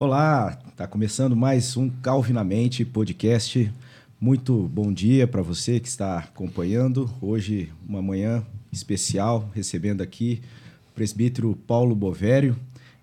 Olá, está começando mais um Calvinamente podcast. Muito bom dia para você que está acompanhando. Hoje, uma manhã especial, recebendo aqui o presbítero Paulo Bovério.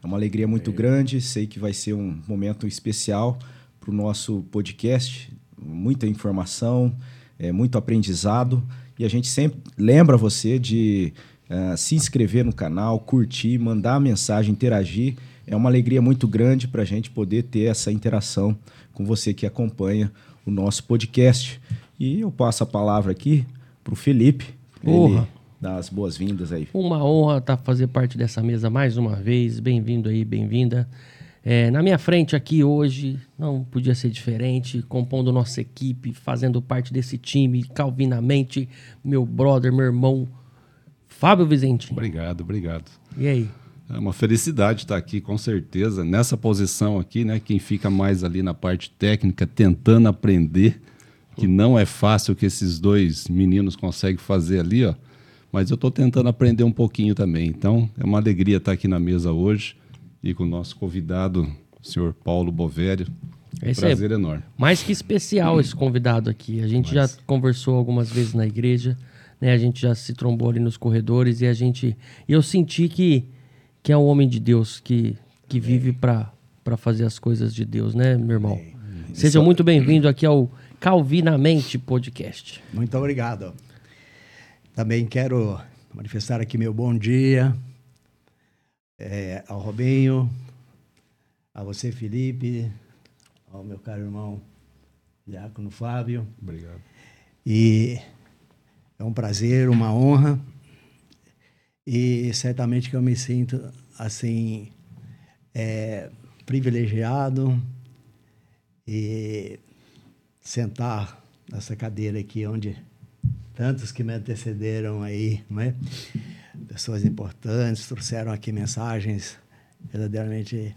É uma alegria muito grande, sei que vai ser um momento especial para o nosso podcast. Muita informação, é, muito aprendizado. E a gente sempre lembra você de uh, se inscrever no canal, curtir, mandar mensagem, interagir é uma alegria muito grande para a gente poder ter essa interação com você que acompanha o nosso podcast. E eu passo a palavra aqui para o Felipe. Honra. Dar as boas-vindas aí. Uma honra estar tá fazer parte dessa mesa mais uma vez. Bem-vindo aí, bem-vinda. É, na minha frente aqui hoje, não podia ser diferente, compondo nossa equipe, fazendo parte desse time, calvinamente, meu brother, meu irmão, Fábio Vizentinho. Obrigado, obrigado. E aí? É uma felicidade estar aqui, com certeza, nessa posição aqui, né? Quem fica mais ali na parte técnica, tentando aprender, que não é fácil que esses dois meninos conseguem fazer ali, ó. Mas eu estou tentando aprender um pouquinho também. Então, é uma alegria estar aqui na mesa hoje e com o nosso convidado, o senhor Paulo Bovério. Esse Prazer é enorme. Mais que especial esse convidado aqui. A gente Mas... já conversou algumas vezes na igreja, né? A gente já se trombou ali nos corredores e a gente. E eu senti que que é um homem de Deus que, que vive para fazer as coisas de Deus, né, meu irmão? Amém. Seja Isso... muito bem-vindo aqui ao Calvinamente Podcast. Muito obrigado. Também quero manifestar aqui meu bom dia é, ao Robinho, a você, Felipe, ao meu caro irmão Diácono Fábio. Obrigado. E é um prazer, uma honra e certamente que eu me sinto assim é, privilegiado e sentar nessa cadeira aqui onde tantos que me antecederam aí, não é? Pessoas importantes trouxeram aqui mensagens verdadeiramente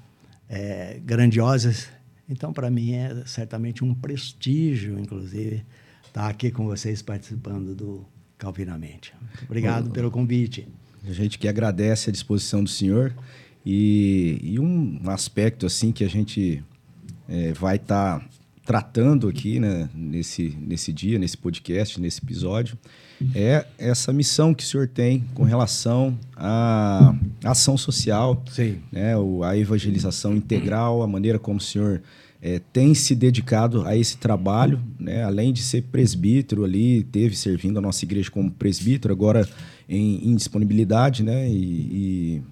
é, grandiosas. Então, para mim é certamente um prestígio, inclusive, estar aqui com vocês participando do Calvinamente. Muito obrigado pelo convite. A gente que agradece a disposição do senhor e, e um aspecto assim que a gente é, vai estar tá tratando aqui né, nesse, nesse dia, nesse podcast, nesse episódio, é essa missão que o senhor tem com relação à ação social, Sim. Né, a evangelização integral, a maneira como o senhor é, tem se dedicado a esse trabalho, né, além de ser presbítero ali, teve servindo a nossa igreja como presbítero, agora em, em disponibilidade, né? E,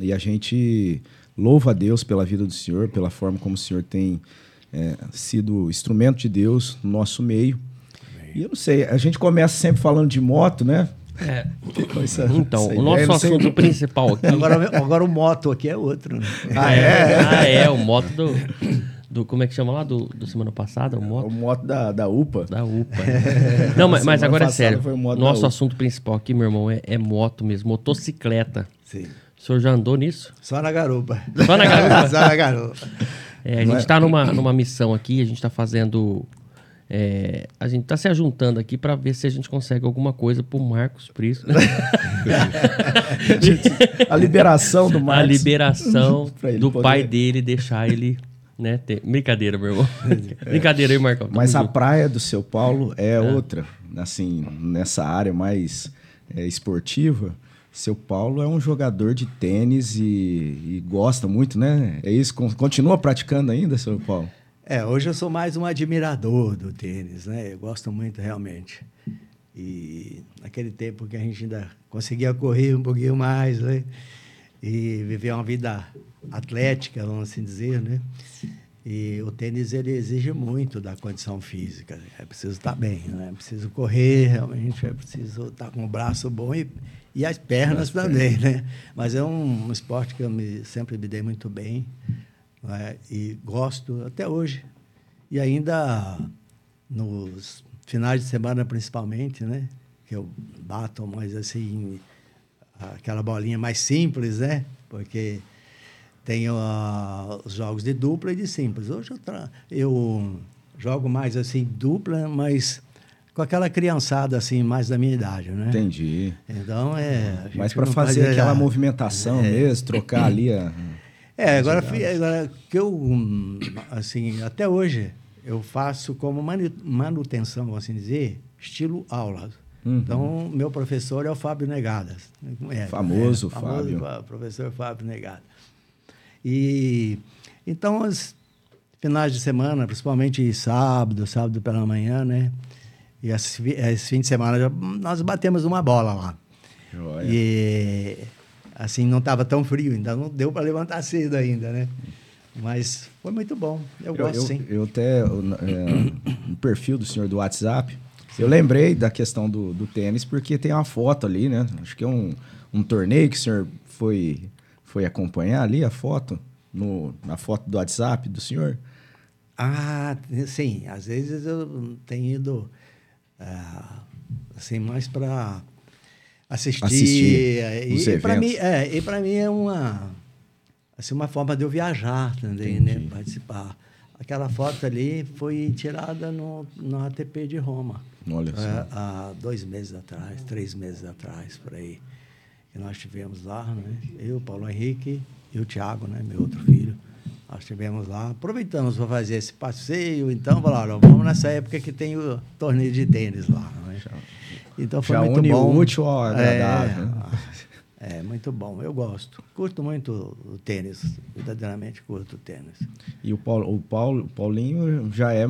e, e, a gente louva a Deus pela vida do Senhor, pela forma como o Senhor tem é, sido instrumento de Deus no nosso meio. Amém. E eu não sei, a gente começa sempre falando de moto, né? É. Essa, então, essa o nosso assunto principal aqui. Agora, agora o moto aqui é outro. Né? Ah, é? ah, é, o moto do do como é que chama lá? Do, do semana passada o moto o moto da, da UPA. Da UPA é. não mas, mas agora é sério. nosso assunto principal aqui meu irmão é, é, moto mesmo motocicleta. Sim. O senhor já andou nisso? Só na garupa. Só na garupa? Só na garupa. É, a gente está numa, numa missão aqui a gente está fazendo é, a gente está se ajuntando aqui para ver se a gente consegue alguma coisa para o Marcos Prisco. a liberação do Marcos. A liberação do poder... pai dele, deixar ele né? Tem... Brincadeira, meu irmão. É. Brincadeira aí, Marcão. Mas a praia do seu Paulo é, é, outra. Assim, nessa área mais é, esportiva, seu Paulo é um jogador de tênis e, e, gosta muito, né? É isso? Continua praticando ainda, seu Paulo? É, hoje eu sou mais um admirador do tênis, né? Eu gosto muito realmente. E naquele tempo que a gente ainda conseguia correr um pouquinho mais, né? E viver uma vida atlética, vamos assim dizer, né? E o tênis ele exige muito da condição física. É preciso estar bem, né? é preciso correr, realmente é preciso estar com o braço bom e, e as pernas também, né? Mas é um, um, esporte que eu me, sempre me dei muito bem é? e gosto até hoje. E ainda nos finais de semana, principalmente, né? Que eu bato mais assim, aquela bolinha mais simples, né? Porque tem uh, os jogos de dupla e de simples. Hoje eu, eu jogo mais assim, dupla, mas com aquela criançada assim, mais da minha idade, né? Entendi. Então é. Mas para fazer aquela movimentação é. mesmo, trocar ali a. É, agora, agora que eu, hum, assim, até hoje, eu faço como manu- manutenção, vamos assim dizer, estilo aula. Uhum. Então, meu professor é o Fábio Negadas. É, Famoso é, Fábio. fa- professor Fábio Negadas. E, então, os finais de semana, principalmente sábado, sábado pela manhã, né? E esse, esse fim de semana, nós batemos uma bola lá. Joia. E assim, não estava tão frio, ainda não deu para levantar cedo ainda, né? Mas foi muito bom. Eu, Eu, gosto eu, sim. eu até, eu, é, no perfil do senhor do WhatsApp, eu lembrei da questão do, do tênis, porque tem uma foto ali, né? Acho que é um, um torneio que o senhor foi, foi acompanhar ali, a foto, no, na foto do WhatsApp do senhor. Ah, sim. Às vezes eu tenho ido ah, assim mais para assistir. Assistir os e para mim, é, e mim é uma assim uma forma de eu viajar também, né? Participar. Aquela foto ali foi tirada no, no ATP de Roma. Olha só. É, há dois meses atrás, três meses atrás, por aí. E nós tivemos lá, né? Eu, Paulo Henrique e o Tiago, né? Meu outro filho. Nós estivemos lá, aproveitamos para fazer esse passeio, então falaram, vamos nessa época que tem o torneio de tênis lá. Né? Então foi Já muito une bom. útil ao agradável, né? É, é, muito bom, eu gosto. Curto muito o tênis, verdadeiramente curto o tênis. E o, Paulo, o Paulo, o Paulinho já é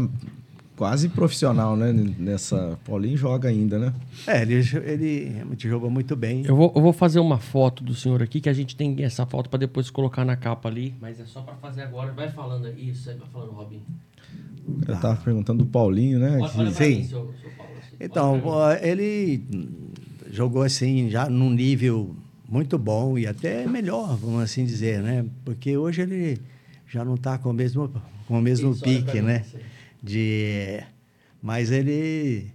quase profissional, né? Nessa, Paulinho joga ainda, né? É, ele, ele realmente jogou muito bem. Eu vou, eu vou fazer uma foto do senhor aqui, que a gente tem essa foto para depois colocar na capa ali. Mas é só para fazer agora. Vai falando aí. Isso aí, vai falando, Robin. Eu tava perguntando do Paulinho, né? Olha, olha Sim. mim, seu, seu Paulo. assim. Então, mim. ele jogou assim, já num nível muito bom e até melhor, vamos assim dizer, né? Porque hoje ele já não está com o mesmo, com o mesmo Isso, pra pique, mim, né? aí. De, mas ele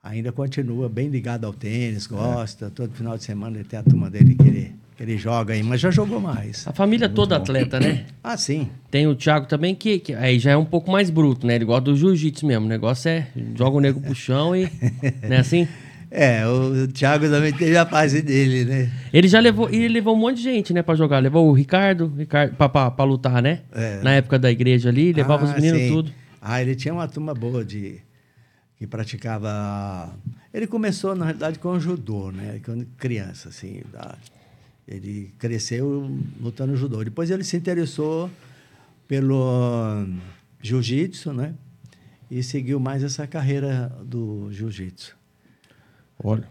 ainda continua bem ligado ao tênis, gosta. Todo final de semana ele tem a turma dele que ele, que ele joga aí, mas já jogou mais. A família toda bom. atleta, né? Ah, sim. Tem o Thiago também, que, que aí já é um pouco mais bruto, né? Ele gosta do jiu-jitsu mesmo. O negócio é joga o nego pro chão e. Não é assim? É, o Thiago também teve a fase dele, né? Ele já levou, ele levou um monte de gente, né, pra jogar. Levou o Ricardo, Ricardo pra, pra, pra lutar, né? É. Na época da igreja ali, levava os Ah, meninos sim. tudo. Ah, ele tinha uma turma boa de que praticava. Ele começou na realidade com o judô, né? Quando criança, assim. da- Ele cresceu lutando judô. Depois ele se interessou pelo jiu-jitsu, né? E seguiu mais essa carreira do jiu-jitsu. Olha.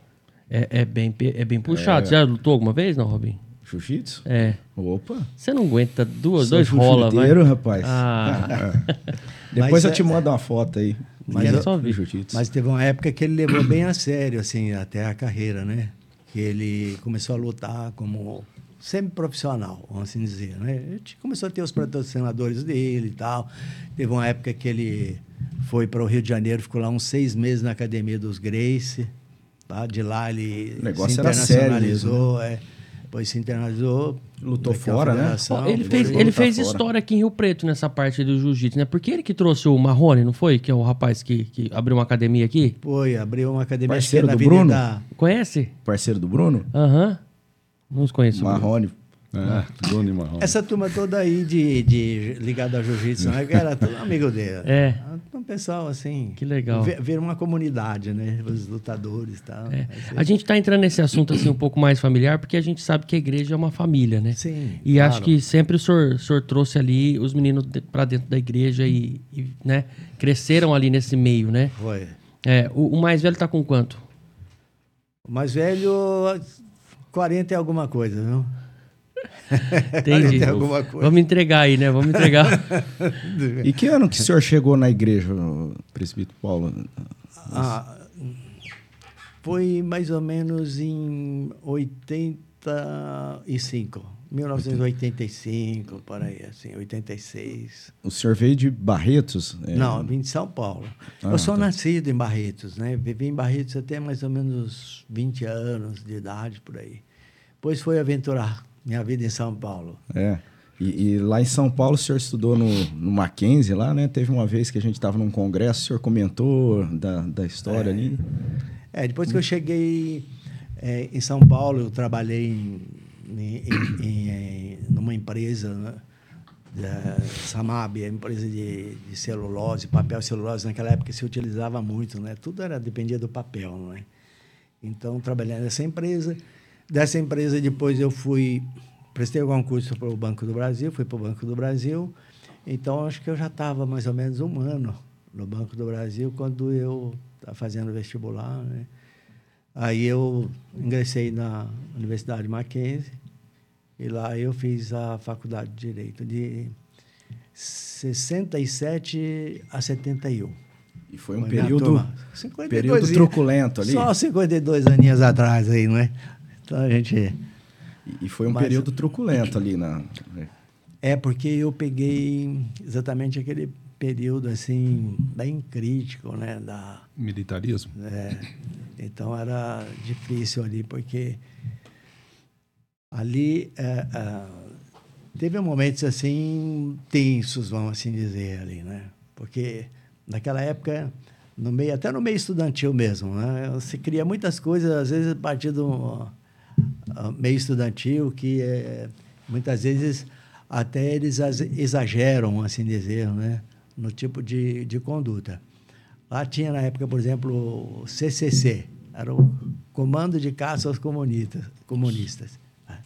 É, é, bem, é bem puxado. Você já lutou alguma vez, não, Robin? Jiu-jitsu? É. Opa! Você não aguenta duas, Sou dois rola, vai. rapaz. Ah, Depois Mas eu é- te mando uma foto aí. Mas é só jiu-jitsu. Mas teve uma época que ele levou bem a sério, assim, até a carreira, né? Que ele começou a lutar como semi-profissional, vamos assim dizer, né? Ele começou a ter os patrocinadores dele e tal. Teve uma época que ele foi para o Rio de Janeiro, ficou lá uns seis meses na academia dos Grace. Tá? De lá ele O negócio se era sério internacionalizou, é. Depois se internacionalizou. Lutou fora, né? Ó, ele fez, ele fez fora. história aqui em Rio Preto nessa parte do jiu-jitsu, né? Porque ele que trouxe o Marrone, não foi? Que é o rapaz que, que abriu uma academia aqui. Foi, abriu uma academia que Parceiro na do Bruno? Avenida- Conhece? Parceiro do Bruno? Aham. Não os conheço. Marrone. É, Bruno e Marrom. Essa turma toda aí de, de ligada ao jiu-jitsu, né? Era tudo amigo dele. É. Um pessoal assim. Que legal. Ver, ver uma comunidade, né? Os lutadores e tal. É. A gente tá entrando nesse assunto assim um pouco mais familiar, porque a gente sabe que a igreja é uma família, né? Sim. E claro. acho que sempre o senhor, o senhor trouxe ali os meninos de, para dentro da igreja e, e, né, cresceram ali nesse meio, né? Foi. É, o, o mais velho tá com quanto? O mais velho, 40 e alguma coisa, viu? Entendi. Tem alguma coisa. Vamos entregar aí, né? Vamos entregar. E que ano que o senhor chegou na igreja, presbítero Paulo? Ah, foi mais ou menos em 85. 1985, por aí, assim, 86. O senhor veio de Barretos? é, Não, vim de São Paulo. Ah, eu sou tá. nascido em Barretos, né? Vivi em Barretos até mais ou menos 20 anos de idade, por aí. Depois fui aventurar minha vida em São Paulo. É. E, e lá em São Paulo o senhor estudou no, no Mackenzie lá, né? Teve uma vez que a gente estava num congresso, o senhor comentou da, da história ali. É, depois que eu cheguei é, em São Paulo, eu trabalhei em, em- em- em- numa empresa, né? Da Samab, a empresa de, de celulose, papel celulose, naquela época se utilizava muito, né? Tudo era dependia do papel, não é? Então, trabalhei nessa empresa. Dessa empresa, depois eu fui, prestei algum curso para o Banco do Brasil, fui para o Banco do Brasil. Então, acho que eu já estava mais ou menos um ano no Banco do Brasil quando eu estava fazendo vestibular, né? Aí eu ingressei na Universidade Mackenzie e lá eu fiz a faculdade de Direito de 67 a 71. E foi um período, período truculento ali. Só 52 aninhos atrás aí, não é? Então a gente... E foi um Mas, período truculento ali na... É, porque eu peguei exatamente aquele período assim bem crítico, né, da militarismo. É, então era difícil ali porque ali é, é, teve momentos assim tensos, vamos assim dizer ali, né? Porque naquela época no meio até no meio estudantil mesmo, né? Você cria muitas coisas às vezes a partir do meio estudantil que é, muitas vezes até eles exageram, assim dizer, né? no tipo de, de conduta. Lá tinha, na época, por exemplo, o CCC, era o Comando de Caça aos Comunistas. comunistas né?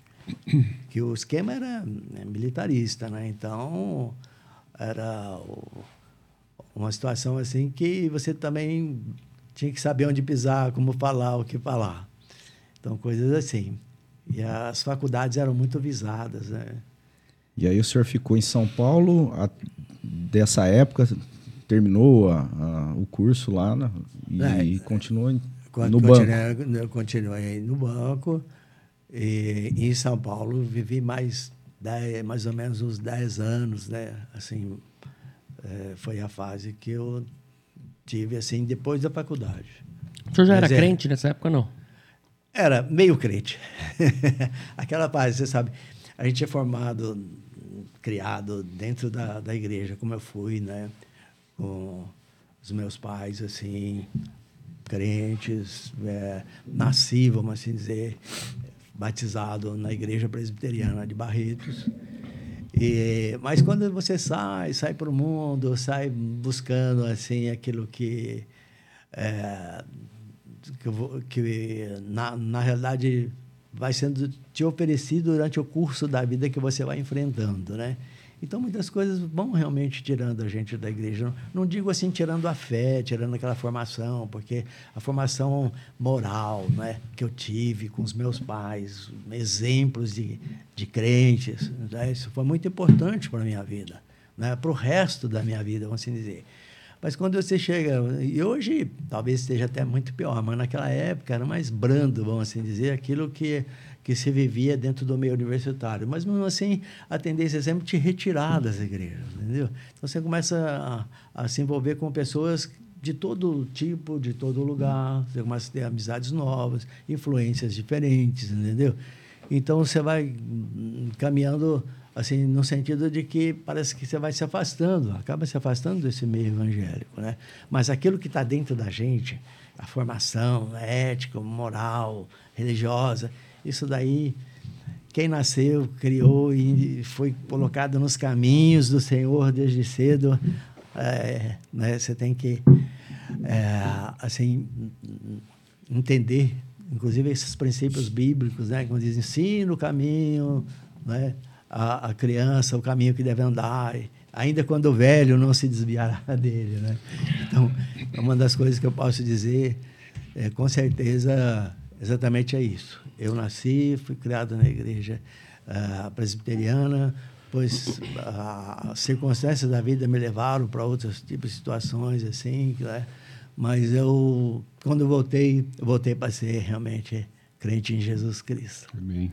que o esquema era né, militarista, né? Então, era uma situação assim que você também tinha que saber onde pisar, como falar, o que falar. Então, coisas assim. E as faculdades eram muito visadas, né? E aí o senhor ficou em São Paulo a, dessa época, terminou a, a, o curso lá né, e, é, e continuou no continuei, banco. Eu continuei no banco e em São Paulo vivi mais, dez, mais ou menos uns 10 anos, né? Assim, é, foi a fase que eu tive assim depois da faculdade. O senhor já Mas era é, crente nessa época, não? Era meio crente. Aquela fase, você sabe, a gente é formado criado dentro da, da igreja, como eu fui, né? Com os meus pais, assim, crentes, é, nasci, vamos assim dizer, batizado na igreja presbiteriana de Barretos. E, mas quando você sai, sai para o mundo, sai buscando assim aquilo que é, que, que na, na realidade vai sendo te oferecido durante o curso da vida que você vai enfrentando, né? Então, muitas coisas vão realmente tirando a gente da igreja. Não, não, digo assim, tirando a fé, tirando aquela formação, porque a formação moral né, que eu tive com os meus pais, exemplos de, de crentes, né, isso foi muito importante para a minha vida, né, para o resto da minha vida, vamos assim dizer. Mas quando você chega, e hoje talvez esteja até muito pior, mas naquela época era mais brando, vamos assim dizer, aquilo que, que se vivia dentro do meio universitário. Mas mesmo assim, a tendência é sempre te retirar das igrejas, entendeu? Então você começa a, a se envolver com pessoas de todo tipo, de todo lugar, você começa a ter amizades novas, influências diferentes, entendeu? Então você vai caminhando assim, no sentido de que parece que você vai se afastando, acaba se afastando desse meio evangélico, né? Mas aquilo que está dentro da gente, a formação ética, moral, religiosa, isso daí, quem nasceu, criou e foi colocado nos caminhos do Senhor desde cedo, é, né? Você tem que, é, assim, entender, inclusive esses princípios bíblicos, né? Como dizem, ensina o caminho, né? A, a criança o caminho que deve andar, ainda quando velho não se desviará dele, né? Então, é uma das coisas que eu posso dizer, é, com certeza, exatamente é isso. Eu nasci, fui criado na igreja uh, presbiteriana, pois as circunstâncias da vida me levaram para outros tipos de situações assim, né? mas eu quando voltei, voltei para ser realmente crente em Jesus Cristo. Amém.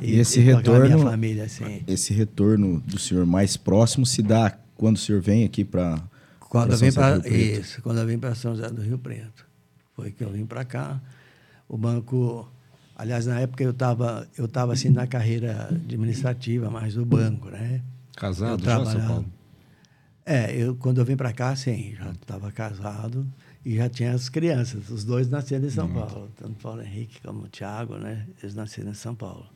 E, e esse e retorno, família, assim. esse retorno do senhor mais próximo se dá quando o senhor vem aqui para quando eu vim para isso, quando eu vim para São José do Rio Preto, foi que eu vim para cá. O banco, aliás, na época eu estava eu tava assim na carreira administrativa, mais do banco, né? Casado já, São Paulo? É, eu, quando eu vim para cá, sim, já estava casado e já tinha as crianças. Os dois nasceram em São Paulo, tanto Paulo Henrique como o Tiago, né? Eles nasceram em São Paulo.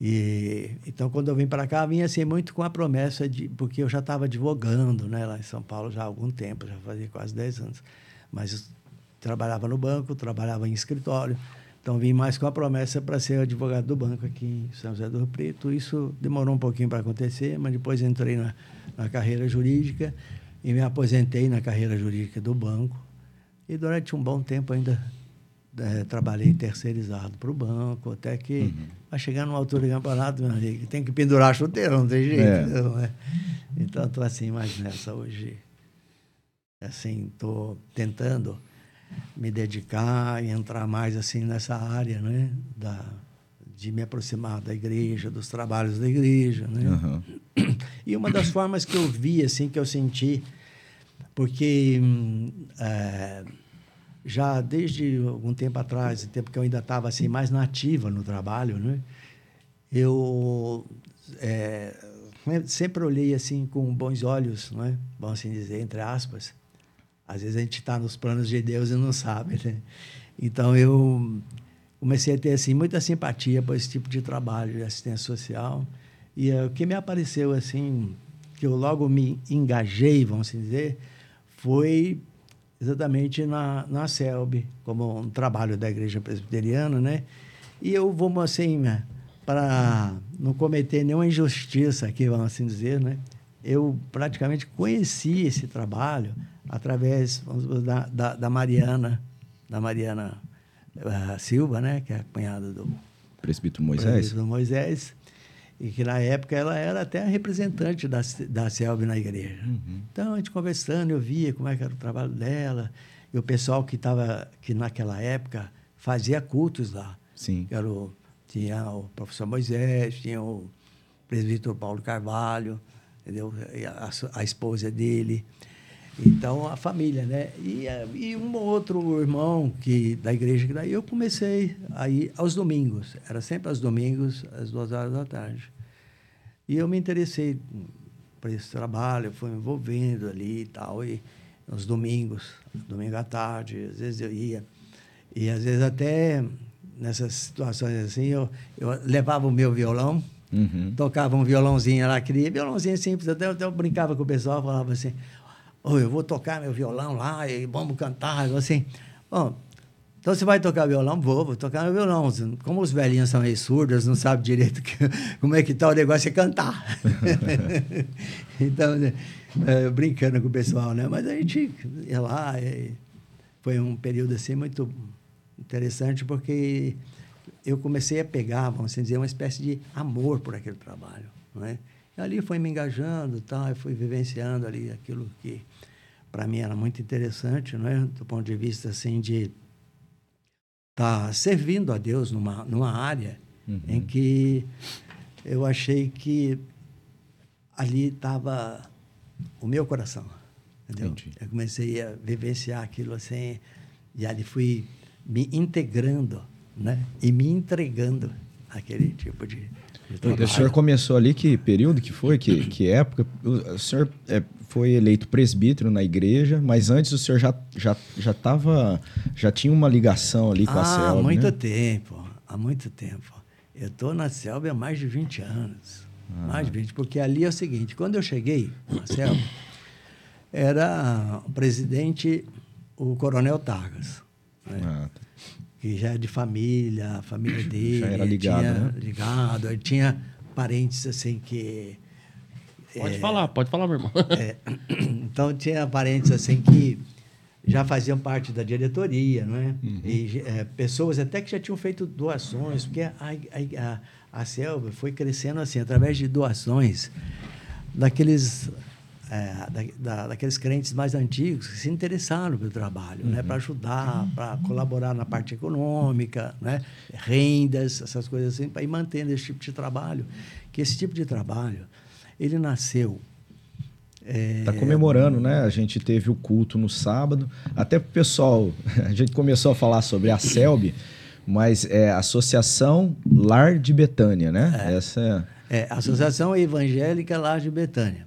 E então quando eu vim para cá, vinha assim muito com a promessa de porque eu já estava advogando, né, lá em São Paulo já há algum tempo, já fazia quase 10 anos. Mas trabalhava no banco, trabalhava em escritório. Então vim mais com a promessa para ser advogado do banco aqui em São José do Rio Preto. Isso demorou um pouquinho para acontecer, mas depois entrei na, na carreira jurídica e me aposentei na carreira jurídica do banco. E durante um bom tempo ainda é, trabalhei terceirizado para o banco, até que uhum. vai chegar numa altura do campeonato, meu amigo, tem que pendurar chuteiro, não tem jeito. É. Não é? Então, estou assim mais nessa hoje. Assim, estou tentando me dedicar e entrar mais assim nessa área, né? Da, de me aproximar da igreja, dos trabalhos da igreja, né? Uhum. E uma das formas que eu vi, assim, que eu senti, porque é, já desde algum tempo atrás, tempo que eu ainda estava assim mais nativa no trabalho, né? Eu é, sempre olhei assim com bons olhos, né? Vamos assim dizer, entre aspas. Às vezes a gente está nos planos de Deus e não sabe, né? Então eu comecei a ter assim muita simpatia por esse tipo de trabalho de assistência social e uh, o que me apareceu assim que eu logo me engajei, vamos assim dizer, foi exatamente na, na CELB, como um trabalho da Igreja Presbiteriana, né? E eu vou, assim, né, para não cometer nenhuma injustiça aqui, vamos assim dizer, né? Eu praticamente conheci esse trabalho através vamos, da, da, da Mariana, da Mariana uh, Silva, né? Que é a cunhada do presbítero Moisés. Presbítero Moisés e que na época ela era até a representante da, da CELB na igreja. Uhum. Então, a gente conversando, eu via como é que era o trabalho dela, e o pessoal que estava, que naquela época fazia cultos lá. Sim. Era o, tinha o professor Moisés, tinha o presbítero Paulo Carvalho, entendeu? A, a, esposa dele. Então, a família, né? E, e um outro irmão que da igreja que daí eu comecei aí aos domingos. Era sempre aos domingos, às duas horas da tarde. E eu me interessei por esse trabalho, fui me envolvendo ali e tal. E nos domingos, domingo à tarde, às vezes eu ia. E às vezes até nessas situações assim, eu, eu levava o meu violão, uhum. tocava um violãozinho lá, queria violãozinho simples, até, até eu brincava com o pessoal, falava assim, oh, eu vou tocar meu violão lá e vamos cantar. assim, bom, então você vai tocar violão? Vou, vou tocar meu violão. Como os velhinhos são meio surdos, não sabem direito que, como é que tá o negócio é cantar. então, é, brincando com o pessoal, né? Mas a gente ia lá e foi um período assim muito interessante porque eu comecei a pegar, vamos assim dizer, uma espécie de amor por aquele trabalho, não é? E ali foi me engajando, tal, e fui vivenciando ali aquilo que para mim era muito interessante, não é? Do ponto de vista assim de estar tá servindo a Deus numa numa área uhum. em que eu achei que ali estava o meu coração, entendeu? Entendi. Eu comecei a vivenciar aquilo assim e ali fui me integrando, né? E me entregando aquele tipo de o senhor começou ali, que período que foi? Que, que época? O senhor é, foi eleito presbítero na igreja, mas antes o senhor já já já tava, já tinha uma ligação ali com ah, a CELB, Há muito né? tempo, há muito tempo. Eu estou na CELB há mais de 20 anos. Ah. Mais de 20, porque ali é o seguinte, quando eu cheguei na CELB, era o presidente o Coronel Targas. Né? Ah, tá que já é de família, a família dele. Já era ligado, tinha, né? Ligado. Ele tinha parentes assim que. Pode é, falar, pode falar, meu irmão. É, então tinha parentes assim que já faziam parte da diretoria, não é? Uhum. E é, pessoas até que já tinham feito doações, porque a, a, a, a selva foi crescendo assim, através de doações daqueles é, da, da, daqueles crentes mais antigos que se interessaram pelo trabalho, né, uhum. né, para ajudar, para colaborar na parte econômica, né, rendas, essas coisas assim, para ir mantendo esse tipo de trabalho. Que esse tipo de trabalho, ele nasceu Está é... comemorando, né? A gente teve o culto no sábado. Até o pessoal, a gente começou a falar sobre a CELB, mas é Associação Lar de Betânia, né? É, Essa é... é Associação Evangélica Lar de Betânia.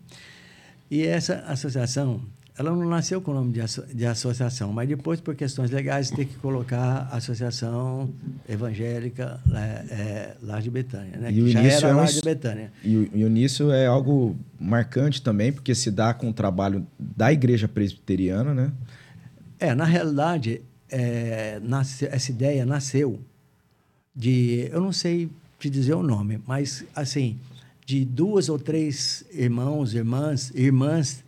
E essa associação, ela não nasceu com o nome de, asso de associação, mas depois, por questões legais, tem que colocar Associação Evangélica é, é, Lar de Betânia, né? E o que já era é um Lar de Betânia. E, o- e o início é algo marcante também, porque se dá com o trabalho da igreja presbiteriana, né? É, na realidade, é, nasce- essa ideia nasceu de, eu não sei te dizer o nome, mas assim, de duas ou três irmãos, irmãs, irmãs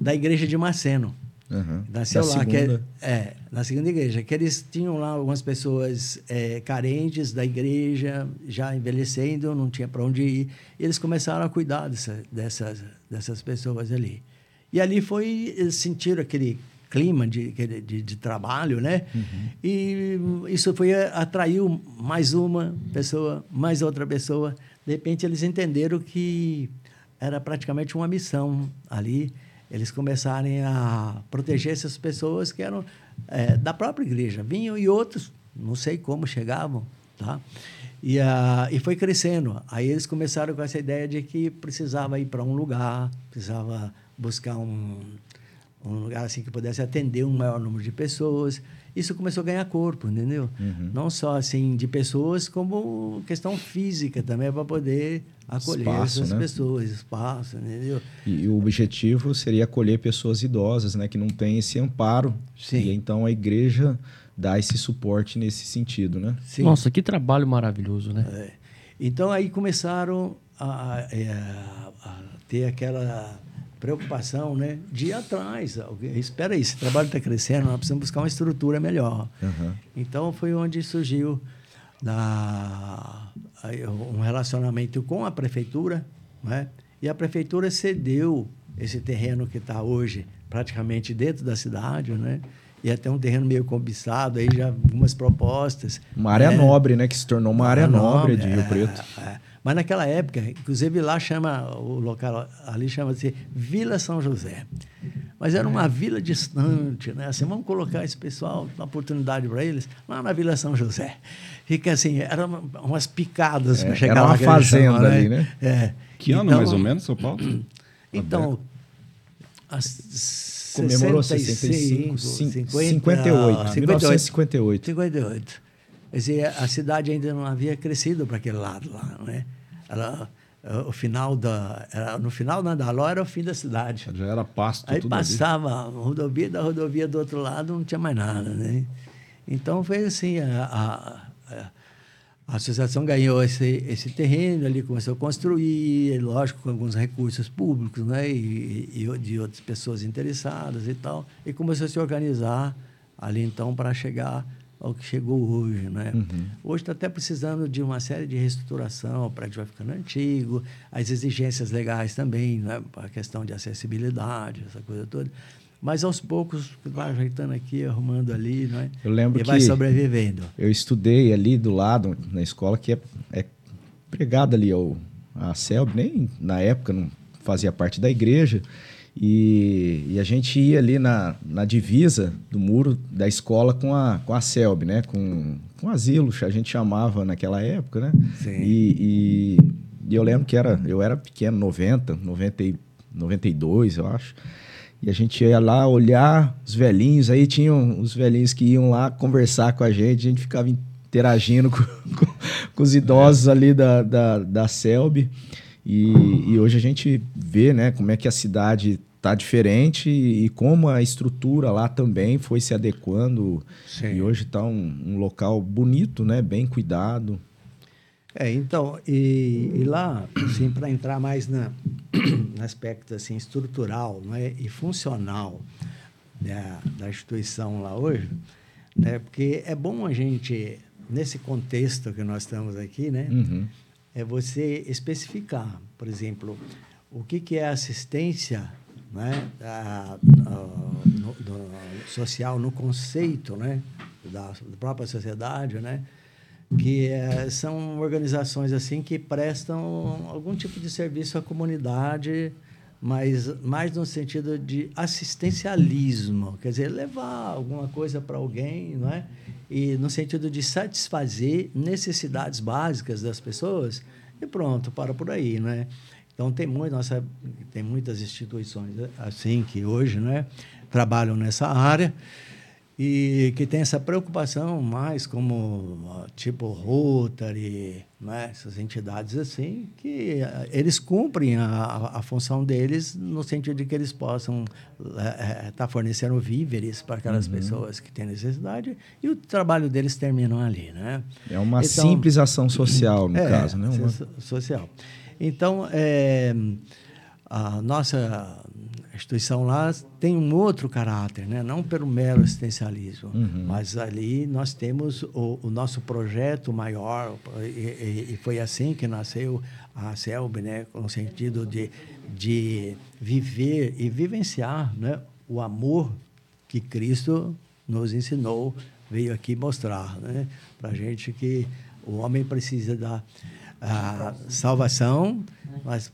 da igreja de Maceno. Aham. Nasceu Da lá, que segunda. é, é, na segunda igreja, que eles tinham lá algumas pessoas é, carentes da igreja, já envelhecendo, não tinha para onde ir, e eles começaram a cuidar dessa, dessas, dessas pessoas ali. E ali foi, eles sentiram aquele clima de, de, de trabalho, né? E isso foi, atraiu mais uma pessoa, mais outra pessoa. De repente, eles entenderam que era praticamente uma missão ali. Eles começaram a proteger essas pessoas que eram eh, da própria igreja. Vinham e outros, não sei como chegavam, tá? E, ah, e foi crescendo. Aí eles começaram com essa ideia de que precisava ir para um lugar, precisava buscar um, um lugar assim que pudesse atender um maior número de pessoas. Isso começou a ganhar corpo, entendeu? Não só assim de pessoas, como questão física também para poder acolher Espaço, essas né? pessoas, espaço, entendeu? E, e o objetivo seria acolher pessoas idosas, né? Que não têm esse amparo. Sim. E então a igreja dá esse suporte nesse sentido, né? Sim. Nossa, que trabalho maravilhoso, né? É. Então aí começaram a, é, a ter aquela preocupação, né, de ir atrás. Espera aí, esse trabalho está crescendo, nós precisamos buscar uma estrutura melhor. Aham. Então foi onde surgiu na, um relacionamento com a prefeitura, né? E a prefeitura cedeu esse terreno que está hoje praticamente dentro da cidade, né? E até um terreno meio cobiçado, aí já algumas propostas. Uma área né? nobre, né? Que se tornou uma área nobre de Rio é, Preto. é. Mas naquela época, inclusive lá chama, o local ali chama-se Vila São José. Mas era uma vila distante, né? Assim, vamos colocar esse pessoal, uma oportunidade para eles, lá na Vila São José. Fica assim, eram uma- umas picadas É, para chegar era lá. uma que eles fazenda chamam, ali, né? É. Que ano, Então- mais ou menos, São Paulo? Então, Comemorou 65, 65, 50, 58, 58. 1958. 58. Quer dizer, a cidade ainda não havia crescido para aquele lado lá, né? Ela, eh, o final da, era, no final da Andaló era o fim da cidade. Já era pasto Aí tudo ali. passava a rodovia, da rodovia do outro lado não tinha mais nada, né? Então foi assim, a, a, a- a associação ganhou esse, esse terreno ali, começou a construir, lógico, com alguns recursos públicos, né? E, e de outras pessoas interessadas e tal, e começou a se organizar ali então para chegar ao que chegou hoje, né? Hoje está até precisando de uma série de reestruturação, o prédio vai ficando antigo, as exigências legais também, né? A questão de acessibilidade, essa coisa toda. Mas aos poucos vai ajeitando aqui, arrumando ali, né? Eu lembro e vai que- sobrevivendo. Eu estudei ali do lado, na escola, que é, é pregada ali ao, a CELB, nem na época não fazia parte da igreja. E, e a gente ia ali na, na divisa do muro da escola com a, com a CELB, né? Com, com asilo, a gente chamava naquela época, né? Sim. E, e, e eu lembro que era, eu era pequeno, 90, 90 e- 92, eu acho. E a gente ia lá olhar os velhinhos, aí tinham os velhinhos que iam lá conversar com a gente, a gente ficava interagindo com, com- com os idosos ali da, da, da Selby. E, e hoje a gente vê né, como é que a cidade está diferente e, e como a estrutura lá também foi se adequando. Sim. E hoje está um, um local bonito, né, bem cuidado. É, então, e, e lá, assim, para entrar mais na, no aspecto assim, estrutural né, e funcional né, da instituição lá hoje, né, porque é bom a gente, nesse contexto que nós estamos aqui, né, Uhum. é você especificar, por exemplo, o que, que é assistência né, a- a- no- do- social no conceito né, da, da própria sociedade, né, que eh, são organizações assim que prestam algum tipo de serviço à comunidade, mas mais no sentido de assistencialismo, quer dizer, levar alguma coisa para alguém, não é? E no sentido de satisfazer necessidades básicas das pessoas e pronto, para por aí, não é? Então tem muito, nossa, tem muitas instituições assim que hoje, né, trabalham nessa área e que tem essa preocupação mais como tipo Rotary, né? essas entidades assim, que eh, eles cumprem a, a função deles no sentido de que eles possam estar é, tá fornecendo víveres para aquelas uhum. pessoas que têm necessidade e o trabalho deles termina ali. Né? É uma então, simples ação social, no é, caso. Né? Uma... Social. Então, é, a nossa instituição lá tem um outro caráter, né? não pelo mero assistencialismo, uhum. mas ali nós temos o, o nosso projeto maior, e, e, foi assim que nasceu a CELB, né? no sentido de, de viver e vivenciar né? o amor que Cristo nos ensinou, veio aqui mostrar né? para a gente que o homem precisa da salvação, mas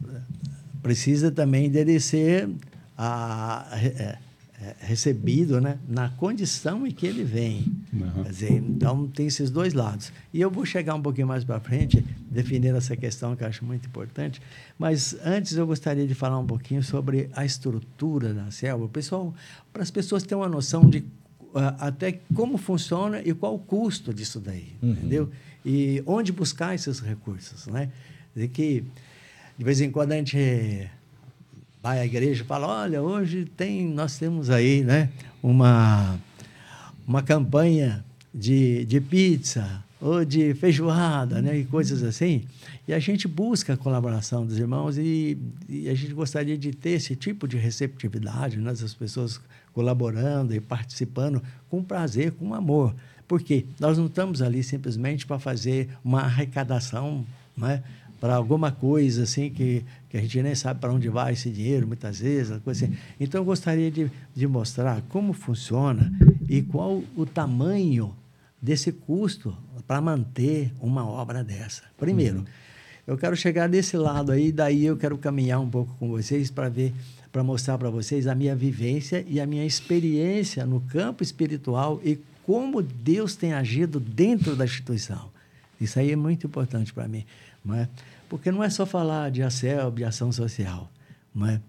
precisa também dele ser a, a, é, é, recebido né, na condição em que ele vem. Uhum. Dizer, então, tem esses dois lados. E eu vou chegar um pouquinho mais para frente, definindo essa questão que eu acho muito importante. Mas antes eu gostaria de falar um pouquinho sobre a estrutura da selva. Pessoal, para as pessoas terem uma noção de uh, até como funciona e qual o custo disso daí, uhum. entendeu? E onde buscar esses recursos, né? Dizer que, de vez em quando, a gente vai à igreja e fala, olha, hoje tem, nós temos aí né, uma, uma campanha de, de pizza ou de feijoada, né, e coisas assim. E a gente busca a colaboração dos irmãos e, e a gente gostaria de ter esse tipo de receptividade, né, as pessoas colaborando e participando com prazer, com amor. Porque nós não estamos ali simplesmente para fazer uma arrecadação, né? para alguma coisa assim que, que a gente nem sabe para onde vai esse dinheiro, muitas vezes. Coisa assim. Então, eu gostaria de, de mostrar como funciona e qual o tamanho desse custo para manter uma obra dessa. Primeiro, uhum. eu quero chegar desse lado aí, daí eu quero caminhar um pouco com vocês para ver, para mostrar para vocês a minha vivência e a minha experiência no campo espiritual e como Deus tem agido dentro da instituição. Isso aí é muito importante para mim. Não é? Porque não é só falar de ACEL, de ação social, não é?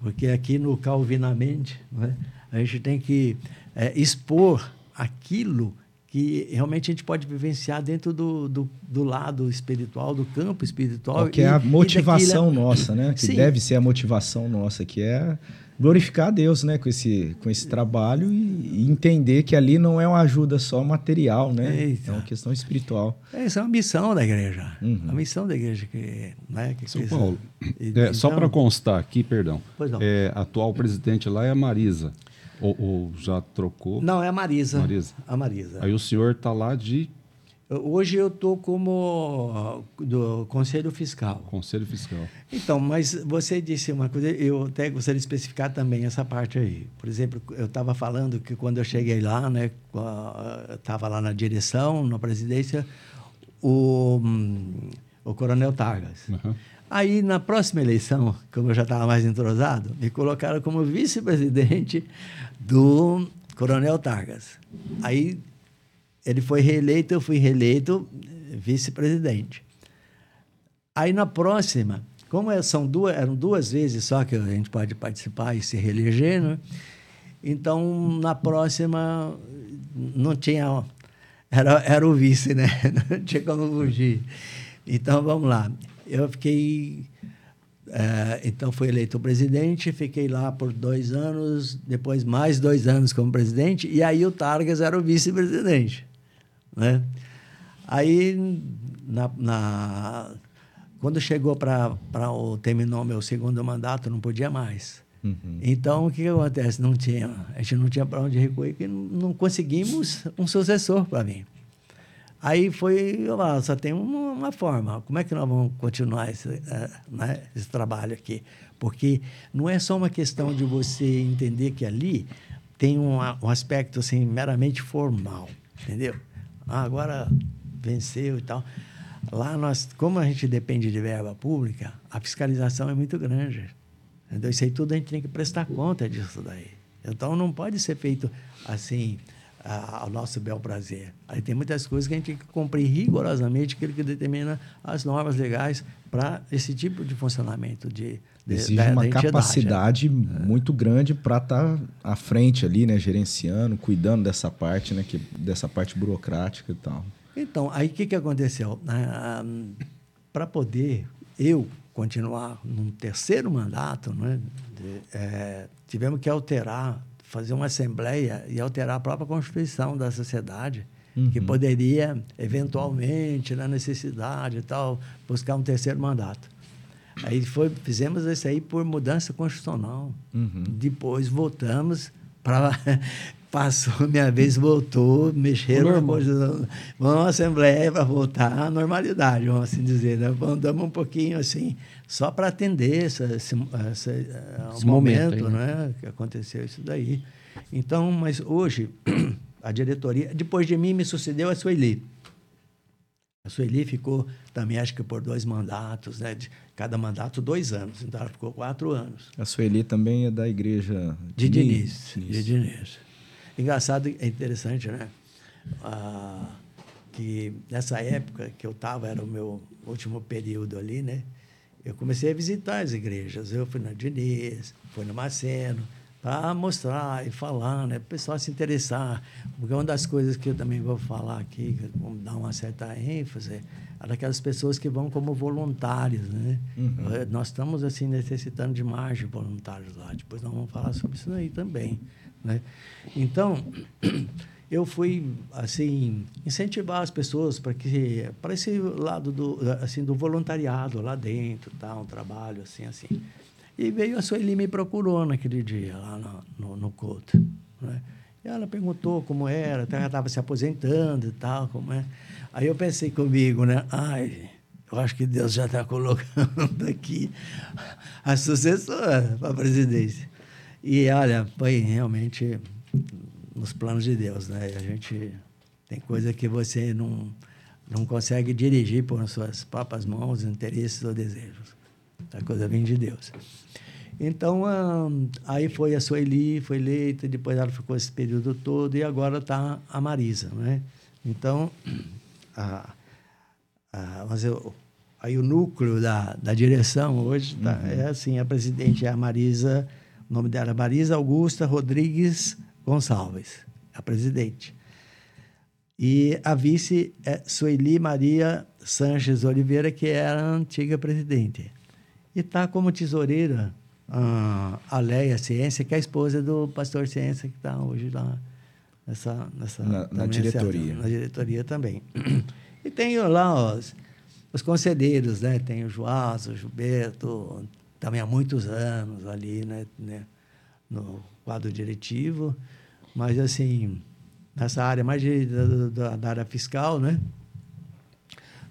Porque aqui no Calvinamente, não é? a gente tem que é, expor aquilo que realmente a gente pode vivenciar dentro do, do, do lado espiritual, do campo espiritual. Que é a motivação nossa, né? Que Sim. deve ser a motivação nossa, que é glorificar a Deus, né, com esse, com esse trabalho e, e entender que ali não é uma ajuda só material, né? Eita. É uma questão espiritual. Essa é uma missão da igreja. Uhum. A missão da igreja que, né, que São Paulo. E, é, então... Só para constar aqui, perdão. Pois não. É, atual presidente lá é a Marisa. Ou, ou, já trocou? Não, é a Marisa. Marisa. A Marisa. Aí o senhor está lá de Hoje eu estou como do Conselho Fiscal. Conselho Fiscal. Então, mas você disse uma coisa, eu até gostaria de especificar também essa parte aí. Por exemplo, eu estava falando que quando eu cheguei lá, né, estava lá na direção, na presidência, o, o Coronel Targas. Uhum. Aí, na próxima eleição, como eu já estava mais entrosado, me colocaram como vice-presidente do Coronel Targas. Aí ele foi reeleito, eu fui reeleito vice-presidente. Aí na próxima, como é, são duas, eram duas vezes só que a gente pode participar e se reeleger, né? então na próxima não tinha. Era, era o vice, né? Não tinha como fugir. Então vamos lá. Eu fiquei. É, então fui eleito presidente, fiquei lá por dois anos, depois mais dois anos como presidente, e aí o Targas era o vice-presidente. Né? Aí, na, na quando chegou para o terminou meu segundo mandato, não podia mais. Uhum. Então, o que, que acontece? Não tinha, a gente não tinha para onde recorrer, que não, não conseguimos um sucessor para mim. Aí foi, eu falei, só tem uma, uma, forma. Como é que nós vamos continuar esse, é, né, esse trabalho aqui? Porque não é só uma questão de você entender que ali tem um, um aspecto assim meramente formal, entendeu? Ah, agora venceu e tal. Lá nós, como a gente depende de verba pública, a fiscalização é muito grande. Entendeu? Isso aí tudo a gente tem que prestar conta disso daí. Então não pode ser feito assim, ao nosso bel prazer. Aí tem muitas coisas que a gente tem que cumprir rigorosamente aquilo que determina as normas legais para esse tipo de funcionamento de, Exige da, uma da capacidade né? muito grande para estar tá à frente ali, né, gerenciando, cuidando dessa parte, né, que, dessa parte burocrática e tal. Então, aí o que, que aconteceu? Ah, para poder eu continuar num terceiro mandato, né, de, é, tivemos que alterar fazer uma assembleia e alterar a própria constituição da sociedade, uhum. que poderia, eventualmente, na necessidade e tal, buscar um terceiro mandato. Aí foi, fizemos isso aí por mudança constitucional. Uhum. Depois voltamos para passou minha vez, voltou, mexeram. Vamos à Assembleia para voltar à normalidade, vamos assim dizer. Né? Andamos um pouquinho assim, só para atender essa, esse, esse, esse momento, momento aí, né? né? que aconteceu isso daí. Então, mas hoje, a diretoria, depois de mim, me sucedeu a Sueli. A Sueli ficou também, acho que por dois mandatos, né? De cada mandato, dois anos. Então, ela ficou quatro anos. A Sueli também é da igreja de Diniz. Diniz. De Diniz. Engraçado, é interessante, né? Ah, que nessa época que eu estava, era o meu último período ali, né? Eu comecei a visitar as igrejas. Eu fui na Diniz, fui no Maceno, para mostrar e falar, né? Para o pessoal se interessar. Porque uma das coisas que eu também vou falar aqui, vamos dar uma certa ênfase, daquelas pessoas que vão como voluntários, né? Uhum. Nós estamos, assim, necessitando de mais de voluntários lá. Depois nós vamos falar sobre isso aí também. Né? Então, eu fui assim incentivar as pessoas para que para esse lado do assim do voluntariado lá dentro, tá, um trabalho assim assim. E veio a Sueli me procurou naquele dia lá no, no, no Couto, né? E ela perguntou como era, ela estava se aposentando e tal, como é. Aí eu pensei comigo, né? Ai, eu acho que Deus já está colocando aqui a sucessora para a presidência. E olha, foi realmente nos planos de Deus, né? A gente tem coisa que você não não consegue dirigir por suas próprias mãos, interesses ou desejos. A coisa vem de Deus. Então, aí foi a Sueli, foi eleita, depois ela ficou esse período todo, e agora está a Marisa, né? Então, a, a, mas eu, aí o núcleo da, da direção hoje tá, uhum. é assim, a presidente é a Marisa o nome dela é Marisa Augusta Rodrigues Gonçalves, a presidente. E a vice é Sueli Maria Sanches Oliveira, que era a antiga presidente. E está como tesoureira a Leia Ciência, que é a esposa do pastor Ciência, que está hoje lá nessa, nessa na, na diretoria. Na diretoria também. E tem lá os, os conselheiros, né? Tem o Joás, o Gilberto, também há muitos anos ali, né, né, no quadro diretivo, mas assim, nessa área mais de, da, da, área fiscal, né,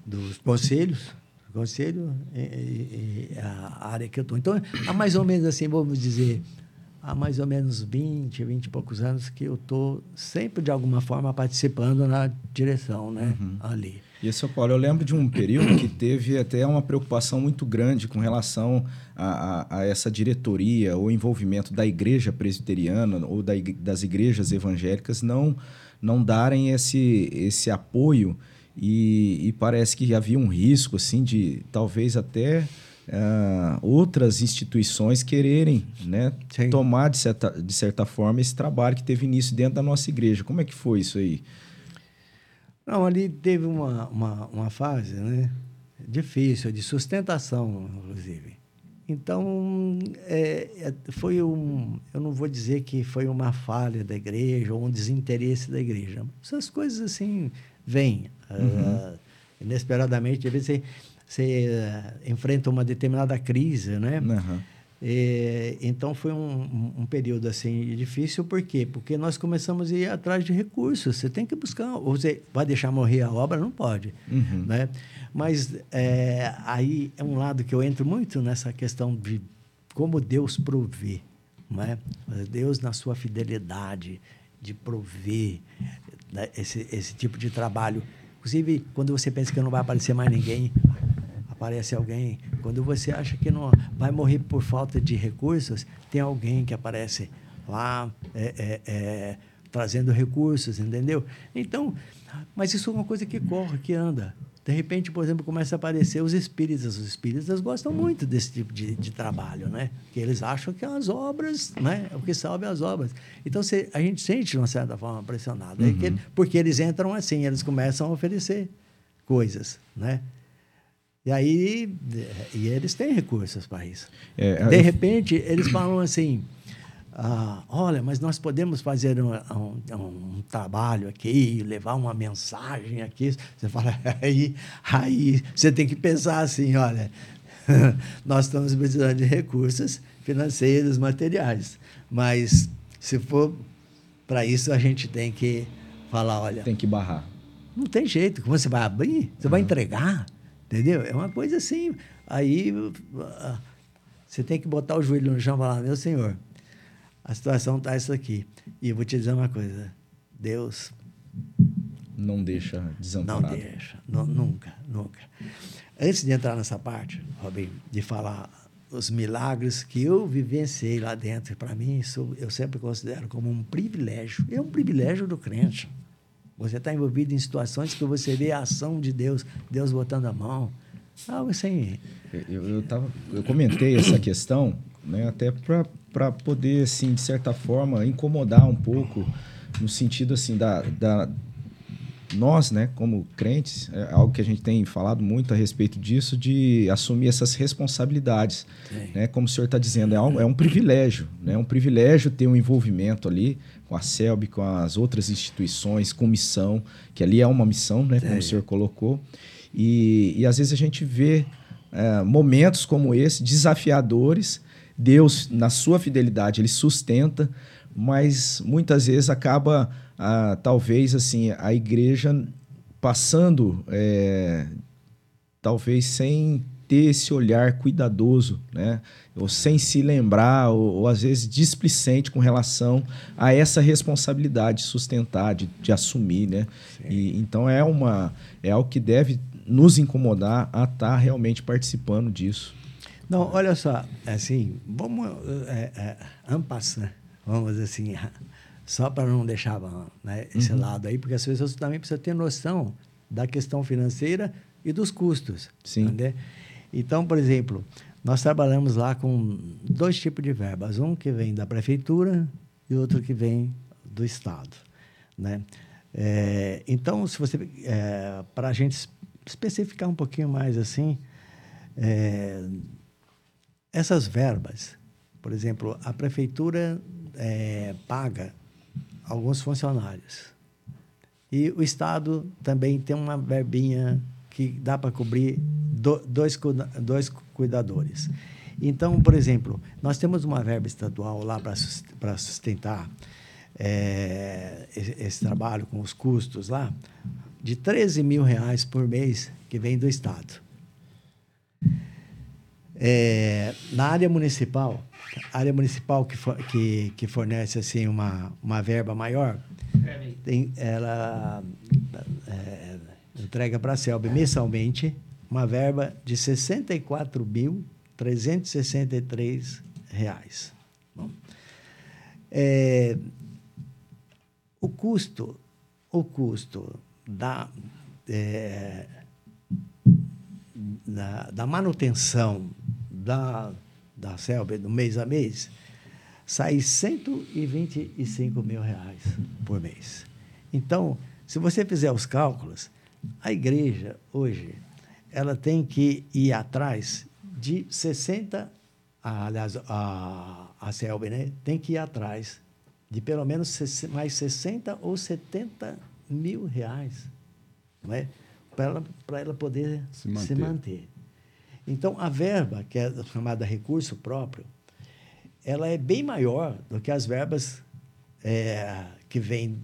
dos conselhos, conselho e, e, e a área que eu estou. Então, há mais ou menos assim, vamos dizer, há mais ou menos 20, 20 e poucos anos que eu estou sempre, de alguma forma, participando na direção, né, uhum. ali. E, seu Paulo, eu lembro de um período que teve até uma preocupação muito grande com relação a, a, a essa diretoria ou envolvimento da igreja presbiteriana ou da, das igrejas evangélicas não, não darem esse, esse apoio e, e parece que havia um risco assim de talvez até uh, outras instituições quererem né, tomar de certa, de certa forma esse trabalho que teve início dentro da nossa igreja. Como é que foi isso aí? Não, ali teve uma, uma, uma fase né, difícil, de sustentação, inclusive. Então, é, é, foi um. Eu não vou dizer que foi uma falha da igreja ou um desinteresse da igreja. Essas coisas, assim, vêm. Uhum. Uh, inesperadamente, às vezes você, você uh, enfrenta uma determinada crise, né? Uhum. É, então foi um, um, período assim difícil, por quê? Porque nós começamos a ir atrás de recursos. Você tem que buscar, ou você vai deixar morrer a obra? Não pode. Uhum. Né? Mas é, aí é um lado que eu entro muito nessa questão de como Deus provê. Né? Deus, na sua fidelidade de prover né, esse, esse tipo de trabalho. Inclusive, quando você pensa que não vai aparecer mais ninguém, aparece alguém. Quando você acha que não vai morrer por falta de recursos, tem alguém que aparece lá é, é, é, trazendo recursos, entendeu? Então, mas isso é uma coisa que corre, que anda. De repente, por exemplo, começa a aparecer os espíritas. Os espíritas gostam muito desse tipo de, de trabalho, né? Que eles acham que as obras, né? O que salve as obras. Então, se, a gente sente, de uma certa forma, pressionado. Uhum. Que, porque eles entram assim, eles começam a oferecer coisas, né? E aí, e eles têm recursos para isso. É, de repente, eles falam assim, ah, olha, mas nós podemos fazer um, um, um, trabalho aqui, levar uma mensagem aqui. Você fala, aí, aí você tem que pensar assim, olha, nós estamos precisando de recursos financeiros, materiais, mas se for para isso a gente tem que falar, olha, tem que barrar. Não tem jeito, como você vai abrir, você uhum. vai entregar, entendeu? É uma coisa assim. Aí ah, você tem que botar o joelho no chão e falar, meu senhor, a situação está isso aqui. E eu vou te dizer uma coisa: Deus. Não deixa desamparado. Não deixa, não, nunca, nunca. Antes de entrar nessa parte, Robin, de falar os milagres que eu vivenciei lá dentro, para mim, isso eu sempre considero como um privilégio. É um privilégio do crente. Você está envolvido em situações que você vê a ação de Deus, Deus botando a mão. Algo assim. Eu, eu, tava, eu comentei essa questão né, até para poder, assim, de certa forma, incomodar um pouco no sentido assim da, da nós, né, como crentes, é algo que a gente tem falado muito a respeito disso, de assumir essas responsabilidades. Né? Como o senhor está dizendo, é um, é um privilégio, né? é um privilégio ter um envolvimento ali com a CELB, com as outras instituições, com missão, que ali é uma missão, né, como o senhor colocou. E, e às vezes a gente vê é, momentos como esse, desafiadores, Deus, na sua fidelidade, ele sustenta, mas muitas vezes acaba, ah, talvez, assim, a igreja passando, é, talvez sem ter esse olhar cuidadoso, né? ou sem se lembrar, ou, ou, às vezes displicente com relação a essa responsabilidade de sustentar, de, de assumir. Né? E, então é, uma, é algo que deve nos incomodar a estar tá realmente participando disso. Não, olha só, assim, vamos é, é, ampassar, vamos assim, só para não deixar né, esse uhum. lado aí, porque as pessoas também precisam ter noção da questão financeira e dos custos. Sim. Entendeu? Então, por exemplo, nós trabalhamos lá com dois tipos de verbas, um que vem da prefeitura e outro que vem do Estado. Né? É, então, se você, é, para a gente especificar um pouquinho mais assim, é, essas verbas, por exemplo, a prefeitura paga alguns funcionários. E o Estado também tem uma verbinha que dá para cobrir do, dois, dois cuidadores. Então, por exemplo, nós temos uma verba estadual lá para sustentar é, esse, trabalho com os custos lá, de 13 mil reais por mês que vem do Estado. É, na área municipal, área municipal que, for, que, que, fornece assim uma, uma verba maior, tem, ela é, entrega para a CELB mensalmente uma verba de 64.363 reais. Bom, é, o custo, o custo da, é, da, da manutenção da, da CELB, do mês a mês, sai 125 mil reais por mês. Então, se você fizer os cálculos, a igreja hoje ela tem que ir atrás de 60, aliás, a, a CELB né, tem que ir atrás de pelo menos mais 60 ou 70 mil reais é? para ela, ela poder se manter. se manter. Então, a verba, que é chamada recurso próprio, ela é bem maior do que as verbas é, que vêm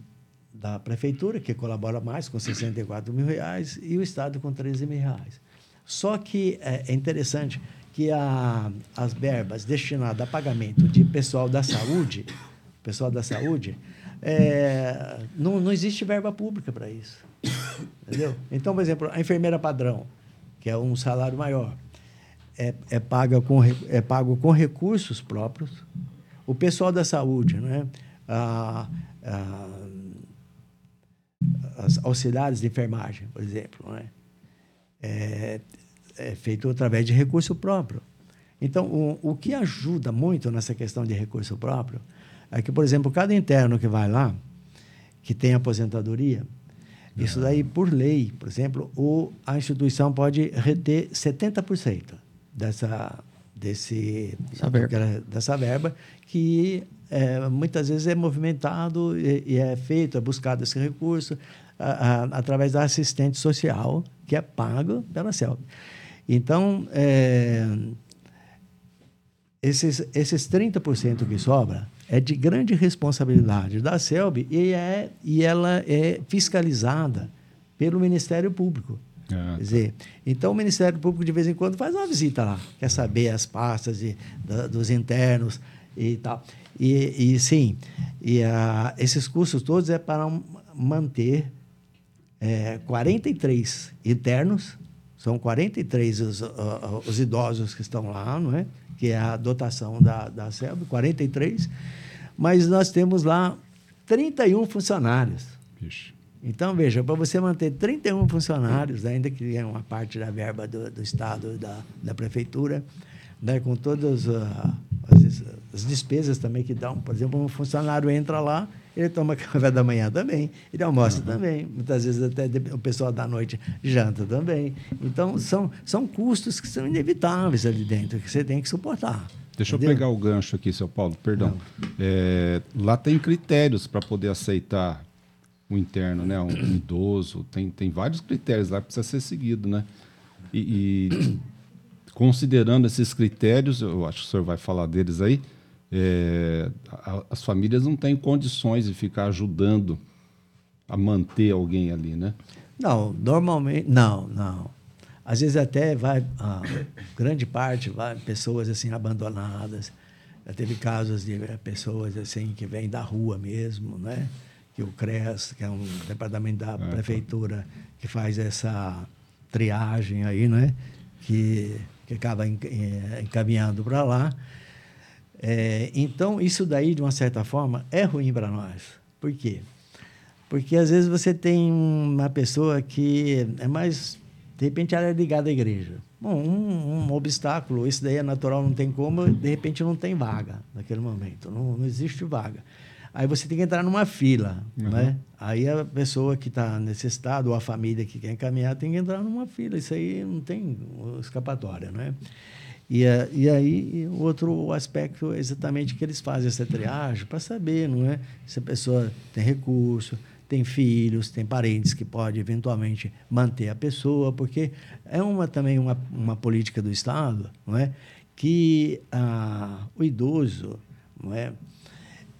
da prefeitura, que colabora mais, com 64 mil reais, e o Estado com 13 mil reais. Só que é, é interessante que a, as verbas destinadas a pagamento de pessoal da saúde, pessoal da saúde, é, não, não existe verba pública para isso. Entendeu? Então, por exemplo, a enfermeira padrão, que é um salário maior, é, é, paga com, é pago com recursos próprios. O pessoal da saúde, né? ah, ah, as auxiliares de enfermagem, por exemplo, né? é, é feito através de recurso próprio. Então, o, o que ajuda muito nessa questão de recurso próprio é que, por exemplo, cada interno que vai lá, que tem aposentadoria, isso daí, por lei, por exemplo, o, a instituição pode reter 70% dessa, desse, verba. dessa verba, que é, muitas vezes é movimentado e, e, é feito, é buscado esse recurso a, a, através da assistente social, que é pago pela CELB. Então, é, esses, esses 30% que sobra é de grande responsabilidade da CELB e, é, e ela é fiscalizada pelo Ministério Público. Ah, Quer dizer, então o Ministério Público de vez em quando faz uma visita lá, quer saber as pastas de, da, dos internos e tal. E, e sim, e, uh, esses cursos todos é para manter é, 43 internos, são 43 os, uh, os idosos que estão lá, não é? que é a dotação da, da SELB, 43, mas nós temos lá 31 funcionários. Ixi. Então, veja, para você manter 31 funcionários, ainda que é uma parte da verba do, do Estado, da, da Prefeitura, né, com todas uh, as, as, despesas também que dão. Por exemplo, um funcionário entra lá, ele toma café da manhã também, ele almoça uhum. também, muitas vezes até o pessoal da noite janta também. Então, são, são custos que são inevitáveis ali dentro, que você tem que suportar. Deixa Entendeu? eu pegar o gancho aqui, seu Paulo, perdão. É, lá tem critérios para poder aceitar o interno, né? Um, idoso, tem, tem vários critérios lá que precisa ser seguido, né? E, e considerando esses critérios, eu acho que o senhor vai falar deles aí, é, a, as famílias não têm condições de ficar ajudando a manter alguém ali, né? Não, normalmente, não, não. Às vezes até vai, a grande parte, vai pessoas assim abandonadas. Já teve casos de eh, pessoas assim que vêm da rua mesmo, né? Que o CRES, que é um departamento da é, prefeitura que faz essa triagem aí, né? Que, que acaba eh, encaminhando para lá. É, então, isso daí, de uma certa forma, é ruim para nós. Por quê? Porque às vezes você tem uma pessoa que é mais. De repente ela é ligada à igreja. Bom, um, um obstáculo, isso daí é natural, não tem como, de repente não tem vaga naquele momento, não, não existe vaga. Aí você tem que entrar numa fila, uhum. né? Aí a pessoa que está necessitada ou a família que quer encaminhar tem que entrar numa fila. Isso aí não tem escapatória, né? E, eh, e aí, outro aspecto é exatamente que eles fazem essa triagem para saber, não é? Se a pessoa tem recurso, tem filhos, tem parentes que pode eventualmente manter a pessoa, porque é uma também uma, uma política do Estado, não é? Que ah, o idoso, não é?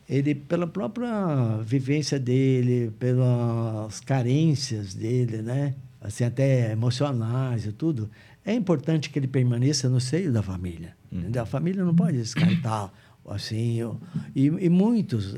Ele, pela própria vivência dele, pelas carências dele, né? Assim, até emocionais e tudo, é importante que ele permaneça no seio da família. Uhum. A família não pode descartar assim. E, e, muitos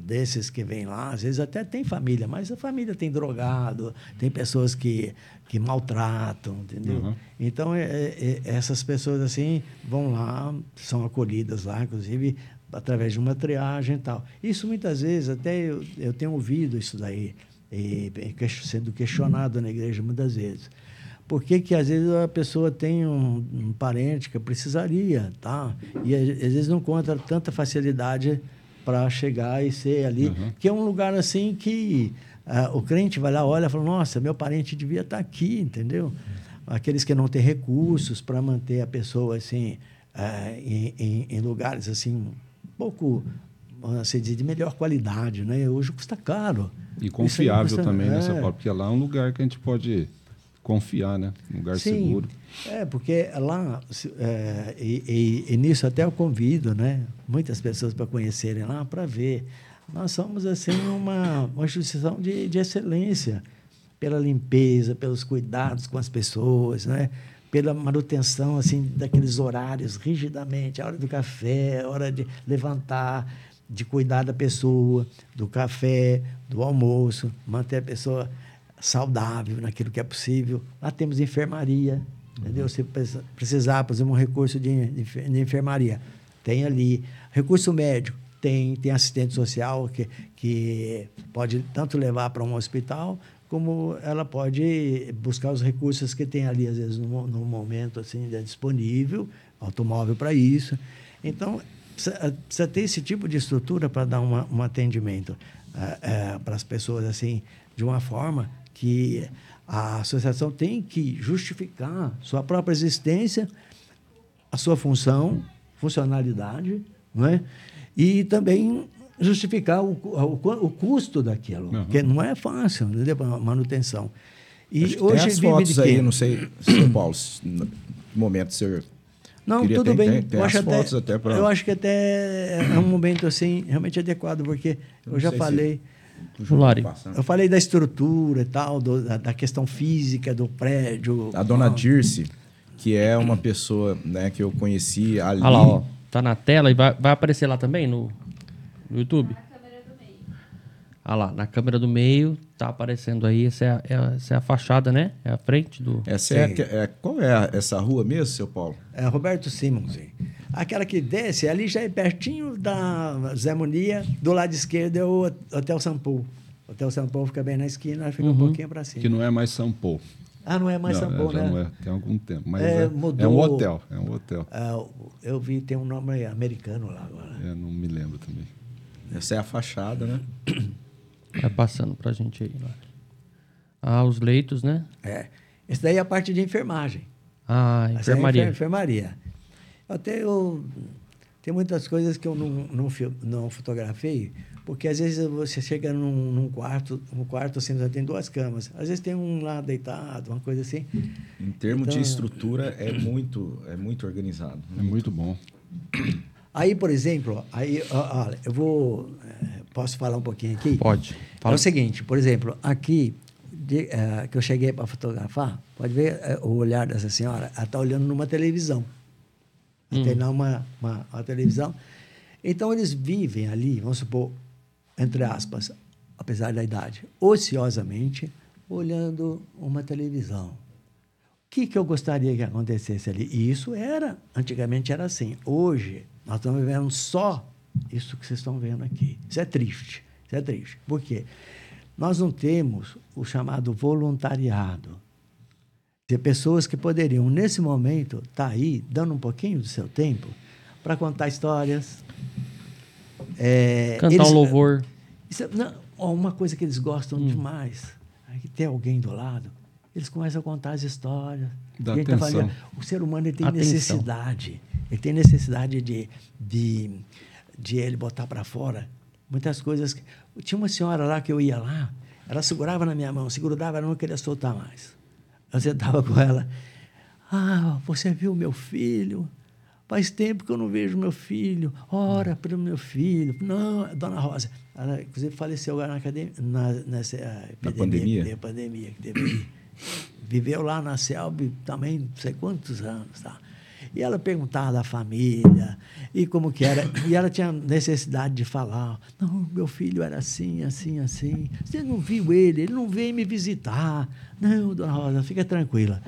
desses que vêm lá, às vezes até tem família, mas a família tem drogado, tem pessoas que, que maltratam, entendeu? Uhum. Então, é, é, é essas pessoas assim vão lá, são acolhidas lá, inclusive através de uma triagem e tal. Isso muitas vezes, até eu, eu tenho ouvido isso daí, e, sendo questionado na igreja muitas vezes. Por que, que às vezes a pessoa tem um, um parente que precisaria, tá? E às vezes não encontra tanta facilidade para chegar e ser ali, uhum. que é um lugar assim que uh, o crente vai lá, olha fala, nossa, meu parente devia estar tá aqui, entendeu? Aqueles que não têm recursos para manter a pessoa assim uh, em, em, em, lugares assim um pouco assim, de melhor qualidade, né? Hoje custa caro. E confiável custa, também, né, é. né, Porque lá é um lugar que a gente pode confiar, né? Um lugar Sim, seguro. É, porque lá, é, e, e, e, nisso até eu convido, né? Muitas pessoas para conhecerem lá, para ver. Nós somos, assim, uma, uma instituição de, de excelência pela limpeza, pelos cuidados com as pessoas, né? pela manutenção assim daqueles horários rigidamente, a hora do café, a hora de levantar, de cuidar da pessoa, do café, do almoço, manter a pessoa saudável naquilo que é possível. Lá temos enfermaria, uhum. entendeu? Se precisar, por exemplo, um recurso de, de, enfermaria, tem ali. Recurso médico, Tem, tem assistente social que, que pode tanto levar para um hospital, como ela pode buscar os recursos que tem ali, às vezes, no, no momento assim, é disponível, automóvel para isso. Então, precisa, precisa, ter esse tipo de estrutura para dar uma, um atendimento é, para as pessoas assim, de uma forma que a associação tem que justificar sua própria existência, a sua função, funcionalidade, não é? e também justificar o, o, o custo daquilo, uhum. que não é fácil, entendeu? A manutenção. E hoje tem as fotos aí, não sei, São Paulo, no momento senhor não, Queria tudo ter, bem. Tem, tem eu, acho até, até pra... eu acho que até é um momento assim realmente adequado, porque eu, eu já falei. Se... Eu falei da estrutura e tal, do, da, da, questão física do prédio. A dona Dirce, que é uma pessoa né, que eu conheci ali. Olha lá, ó. Tá na tela e vai, vai aparecer lá também no, no YouTube? Ah lá, na câmera do meio tá aparecendo aí. Essa é a, é essa é a fachada, né? É a frente do. Essa é, é, Qual é a, essa rua mesmo, seu Paulo? É Roberto Simons. Aquela que desce, ali já é pertinho da Zé Monia, do lado esquerdo é o Hotel Paulo. O Hotel Paulo fica bem na esquina, fica uhum. um pouquinho para cima. Que não é mais Paulo. Ah, não é mais não, São Paulo, né? Não é, tem algum tempo. Mas é, é, mudou, é um hotel. É um hotel. É, eu vi, tem um nome americano lá agora. É, não me lembro também. Essa é a fachada, né? Vai passando para a gente aí. Ah, os leitos, né? É. Esse daí é a parte de enfermagem. Ah, enfermaria. Essa é enfermaria. Até eu tem muitas coisas que eu não, não, não fotografei, porque às vezes você chega num, num quarto, um quarto assim, tem duas camas. Às vezes tem um lá deitado, uma coisa assim. Em termos então, de estrutura, é muito, é muito organizado. É muito bom. Aí, por exemplo, aí, olha, eu vou. Eh, posso falar um pouquinho aqui? Pode. Fala. É o seguinte, por exemplo, aqui de, uh, que eu cheguei para fotografar, pode ver uh, o olhar dessa senhora, ela está olhando numa televisão. Hum. Tem lá uma, uma, uma, televisão. Então, eles vivem ali, vamos supor, entre aspas, apesar da idade, ociosamente, olhando uma televisão. O que, que eu gostaria que acontecesse ali? E isso era, antigamente era assim. Hoje, nós estamos vivendo só isso que vocês estão vendo aqui. Isso é triste. Isso é triste. Por quê? Nós não temos o chamado voluntariado. Ter pessoas que poderiam, nesse momento, estar tá aí, dando um pouquinho do seu tempo, para contar histórias. É, Cantar eles, um louvor. Isso, não, uma coisa que eles gostam hum. demais é que tem alguém do lado. Eles começam a contar as histórias. Dá tá falando, o ser humano ele tem atenção. necessidade. Ele tem necessidade de, de, de ele botar para fora muitas coisas. Tinha uma senhora lá que eu ia lá, ela segurava na minha mão, segurava, ela não queria soltar mais. Eu sentava com ela. Ah, você viu meu filho? Faz tempo que eu não vejo meu filho. Ora para o meu filho. Não, Dona Rosa. Ela, inclusive, faleceu agora na, academia, na, nessa epidemia, na pandemia? Que pandemia que teve. Viveu lá na Selby também, não sei quantos anos. Tá? E ela perguntava da família e como que era. E ela tinha necessidade de falar. Não, meu filho era assim, assim, assim. Você não viu ele, ele não veio me visitar. Não, dona Rosa, fica tranquila.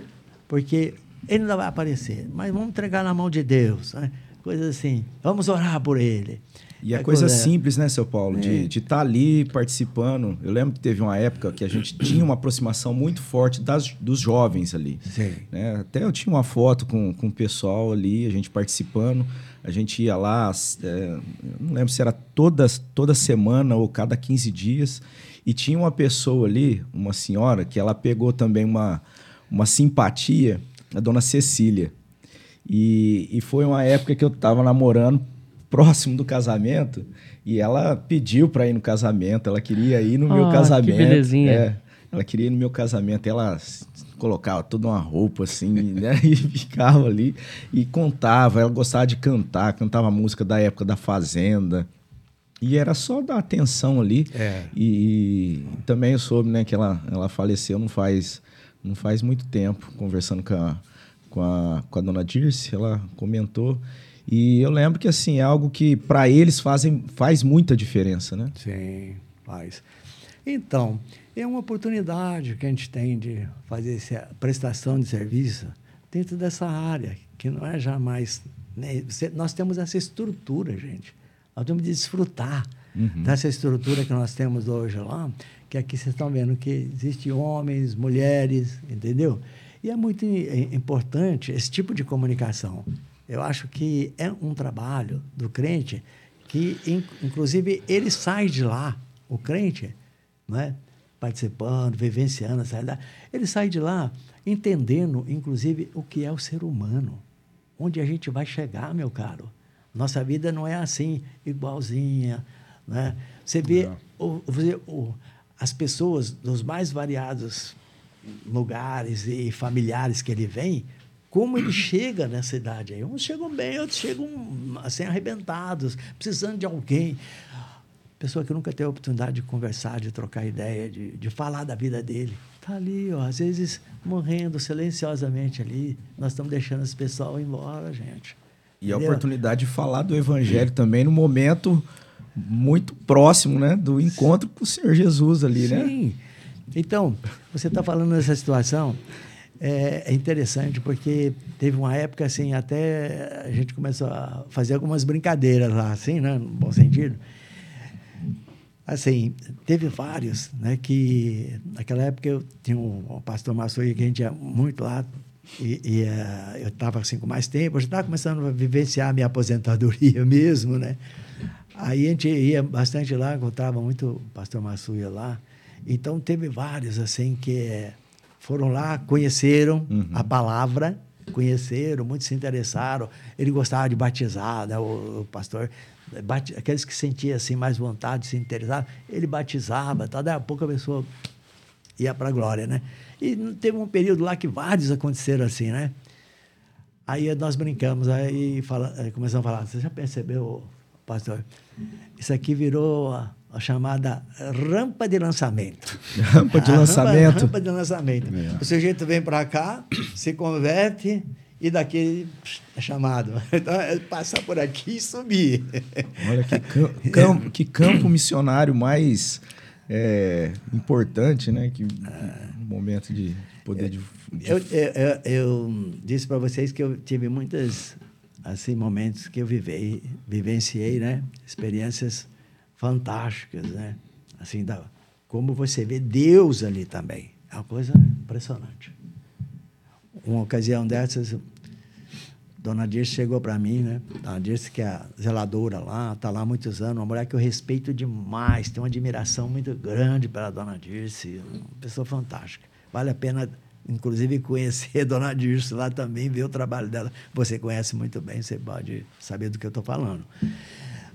Porque ele não vai aparecer, mas vamos entregar na mão de Deus. Né? Coisas assim. Vamos orar por ele. E a é coisa, coisa simples, né, seu Paulo? É. De estar tá ali participando. Eu lembro que teve uma época que a gente tinha uma aproximação muito forte das, dos jovens ali. Né? Até eu tinha uma foto com, com o pessoal ali, a gente participando. A gente ia lá, é, não lembro se era toda, toda semana ou cada 15 dias. E tinha uma pessoa ali, uma senhora, que ela pegou também uma, uma simpatia, a dona Cecília. E, e foi uma época que eu estava namorando próximo do casamento e ela pediu para ir no casamento, ela queria ir no ah, meu casamento. Que belezinha. É, ela queria ir no meu casamento, ela colocava toda uma roupa assim, né? E ficava ali e contava, ela gostava de cantar, cantava música da época da Fazenda. E era só dar atenção ali. É. E, e, também eu soube, né, que ela, ela faleceu não faz, não faz muito tempo, conversando com a, com a, com a dona Dirce, ela comentou. E eu lembro que assim é algo que para eles fazem faz muita diferença, né? Sim, faz. Então, é uma oportunidade que a gente tem de fazer essa prestação de serviço dentro dessa área, que não é jamais. Né? Nós temos essa estrutura, gente. Nós temos de desfrutar uhum. dessa estrutura que nós temos hoje lá, que aqui vocês estão vendo que existe homens, mulheres, entendeu? E é muito importante esse tipo de comunicação. Eu acho que é um trabalho do crente que, inclusive, ele sai de lá, o crente, né? participando, vivenciando essa realidade, ele sai de lá entendendo, inclusive, o que é o ser humano. Onde a gente vai chegar, meu caro. Nossa vida não é assim, igualzinha. Né? Você vê o, o, as pessoas dos mais variados lugares e familiares que ele vem, como ele chega nessa idade aí. Uns chegam bem, outros chegam assim, arrebentados, precisando de alguém. Pessoa que nunca teve a oportunidade de conversar, de trocar ideia, de, de falar da vida dele. Está ali, ó, às vezes morrendo silenciosamente ali. Nós estamos deixando esse pessoal embora, gente. E a oportunidade de falar do evangelho também no momento muito próximo, né, do encontro com o Senhor Jesus ali, Sim. né? Sim. Então, você está falando nessa situação, é, é, interessante porque teve uma época assim, até a gente começou a fazer algumas brincadeiras lá, assim, né, no bom sentido. Assim, teve vários, né, que naquela época eu tinha um, um pastor Massoia que a gente ia muito lá, e, e uh, eu estava assim com mais tempo, já estava começando a vivenciar a minha aposentadoria mesmo, né? Aí a gente ia bastante lá, encontrava muito o pastor Massuia lá. Então teve vários assim que foram lá, conheceram uhum. a palavra, conheceram, muitos se interessaram. Ele gostava de batizar, né, o, o pastor aqueles que sentiam assim mais vontade, se interessavam, ele batizava, tá? daí a pouco a pessoa ia para a glória, né? E teve um período lá que vários aconteceram assim, né? Aí nós brincamos, aí fala, começamos a falar, você já percebeu, pastor? Isso aqui virou a, a chamada rampa de lançamento. rampa de lançamento? Rampa, rampa, de lançamento. É. O sujeito vem para cá, se converte e daqui é chamado. Então, é passar por aqui e subir. Olha que, campo, que campo missionário mais é, importante, né? Que um momento de poder de, de... Eu, eu, eu, disse para vocês que eu tive muitos assim momentos que eu vivei, vivenciei, né? Experiências fantásticas, né? Assim, da, como você vê Deus ali também. É uma coisa impressionante. Uma ocasião dessas, Dona Dirce chegou para mim, né? Dona Dirce, que é a zeladora lá, está lá há muitos anos, uma mulher que eu respeito demais, tenho uma admiração muito grande pela Dona Dirce, uma pessoa fantástica. Vale a pena, inclusive, conhecer a Dona Dirce lá também, ver o trabalho dela. Você conhece muito bem, você pode saber do que eu estou falando.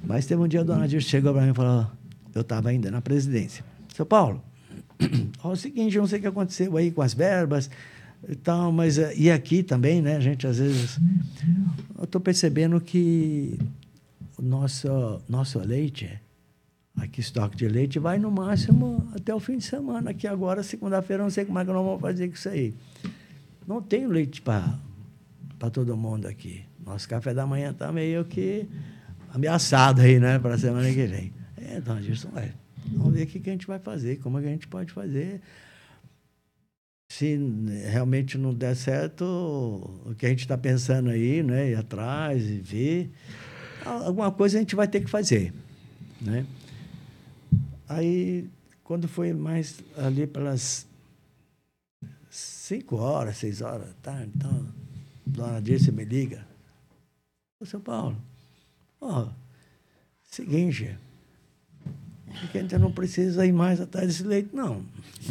Mas teve um dia a Dona Dirce chegou para mim e falou, eu estava ainda na presidência. Seu Paulo, é o seguinte, eu não sei o que aconteceu aí com as verbas, e tal, mas eh, e aqui também, né, gente às vezes eu estou percebendo que o nosso nosso leite, aqui estoque de leite vai no máximo até o fim de semana, aqui agora segunda-feira não sei como é que nós vamos fazer com isso aí. Não tem leite para todo mundo aqui. Nosso café da manhã está meio que ameaçado aí, né, para a semana que vem. É, então, Gilson, é, vamos ver o que, a gente vai fazer, como é a gente pode fazer se realmente não der certo, o que a gente está pensando aí, né? Ir atrás e ver. Alguma coisa a gente vai ter que fazer, né? Aí, quando foi mais ali pelas cinco horas, seis horas, tá? Então, dona Dirce me liga. Ô, São Paulo, ó, seguinte, porque a gente não precisa ir mais atrás desse leite, não.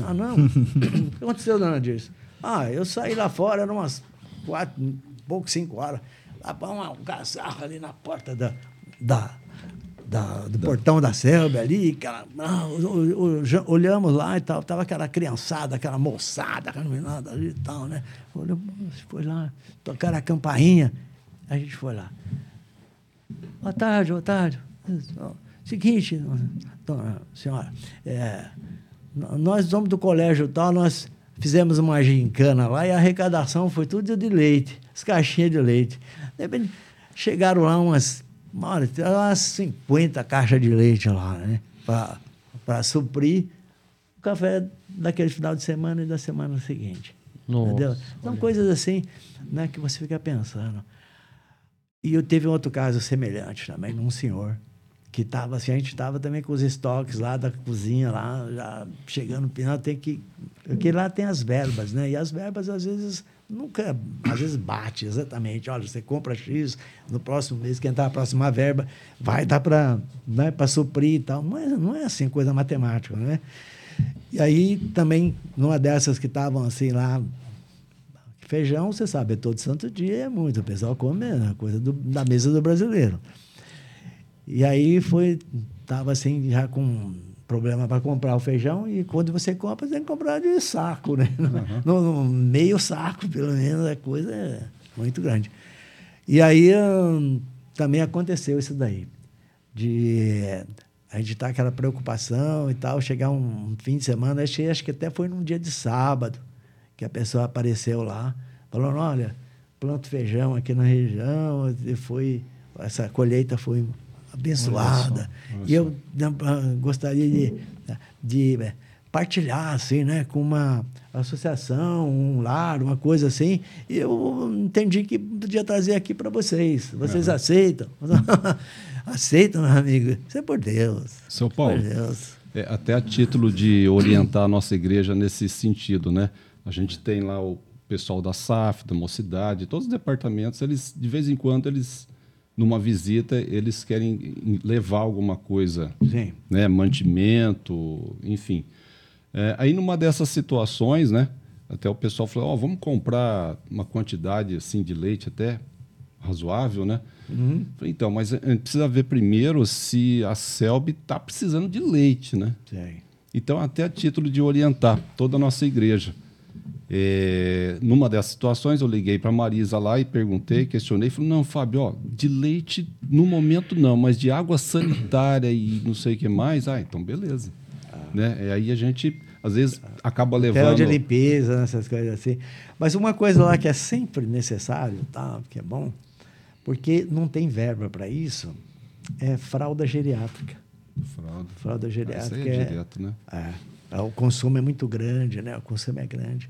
Ah, não? o que aconteceu, dona Dirce? Ah, eu saí lá fora, eram umas quatro, pouco cinco horas, lá para um casarro ali na porta da, da, da do da... portão da selva ali, aquela, ah, olhamos lá e tal, tava aquela criançada, aquela moçada, aquela menina ali e tal, né? Olhamos, foi lá, tocaram a campainha, a gente foi lá. Boa tarde, boa tarde. Seguinte, dona senhora, é, nós somos do colégio tal, nós fizemos uma gincana lá e a arrecadação foi tudo de leite, as caixinhas de leite. De repente, chegaram lá umas, umas 50 caixas de leite lá, né? Para suprir o café daquele final de semana e da semana seguinte. Nossa, entendeu? São olha. coisas assim né, que você fica pensando. E eu teve um outro caso semelhante também, num senhor que tava assim, a gente estava também com os estoques lá da cozinha lá, já chegando no final, tem que porque lá tem as verbas, né? E as verbas às vezes nunca, às vezes bate exatamente. Olha, você compra X, no próximo mês, quem entrar a próxima verba, vai dar para né, para suprir e tal. Não é, não é assim coisa matemática, né? E aí também, numa dessas que estavam assim lá, feijão, você sabe, é todo santo dia, é muito. O pessoal come é coisa do, da mesa do brasileiro. E aí foi, tava assim, já com problema para comprar o feijão e quando você compra, você tem que comprar de saco, né? Uhum. No, no, meio saco, pelo menos, a coisa é muito grande. E aí hum, também aconteceu isso daí, de a gente tá aquela preocupação e tal, chegar um, um fim de semana, achei, acho que até foi num dia de sábado que a pessoa apareceu lá, falando, olha, planto feijão aqui na região, e foi, essa colheita foi abençoada. Olha só, olha e eu gostaria de, de é, partilhar assim, né, com uma associação, um lar, uma coisa assim. E eu entendi que podia trazer aqui para vocês. Vocês aceitam? aceitam, meu amigo? Isso é por Deus. Seu Paulo, é, até a título de orientar a nossa igreja nesse sentido, né? A gente tem lá o pessoal da SAF, da Mocidade, todos os departamentos, eles de vez em quando eles numa visita, eles querem levar alguma coisa, Sim. né, mantimento, enfim. É, aí numa dessas situações, né, até o pessoal falou, oh, vamos comprar uma quantidade assim de leite até razoável, né? Uhum. Falei, então, mas a gente precisa ver primeiro se a Selby está precisando de leite, né? Sim. Então, até a título de orientar toda a nossa igreja. É, numa dessas situações, eu liguei para a Marisa lá e perguntei, questionei, falei, não, Fábio, ó, de leite no momento não, mas de água sanitária e não sei o que mais, ah, então beleza. Ah. Né? E aí a gente, às vezes, acaba levando... de limpeza, essas coisas assim. Mas uma coisa lá que é sempre necessário, tá? que é bom, porque não tem verba para isso, é fralda geriátrica. Fralda. Fralda geriátrica. Ah, isso é, é direto, né? É, o consumo é muito grande, né? O consumo é grande.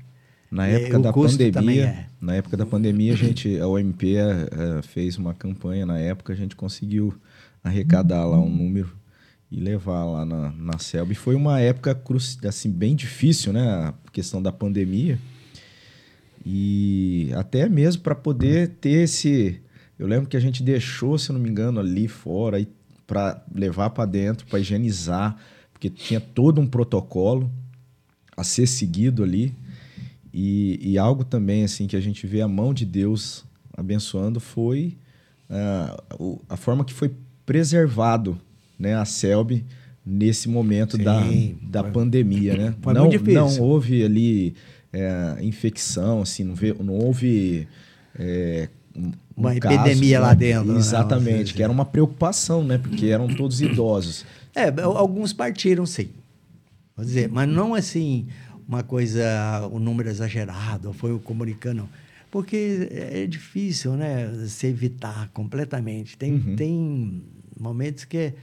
Na época da pandemia, é. na época da pandemia, a gente, a OMP uh, é, é, fez uma campanha. Na época, a gente conseguiu arrecadar lá um número e levar lá na, na selva. E foi uma época assim bem difícil, né? A questão da pandemia. E até mesmo para poder ter esse. Eu lembro que a gente deixou, se não me engano, ali fora para levar para dentro, para higienizar, porque tinha todo um protocolo a ser seguido ali. E, e, algo também assim que a gente vê a mão de Deus abençoando foi uh, a forma que foi preservado né, a Selby nesse momento Sim, da, da foi, pandemia. Né? Foi não, muito difícil. não houve ali é, infecção, assim, não, vê, não houve. É, um uma caso, epidemia né? lá dentro. Né? Exatamente, que era uma preocupação, né? Porque eram todos idosos. É, alguns partiram, sim. Vou dizer, mas não assim uma coisa, um número exagerado, foi o comunicando. Porque é difícil, né? Se evitar completamente. Tem, uhum. tem momentos que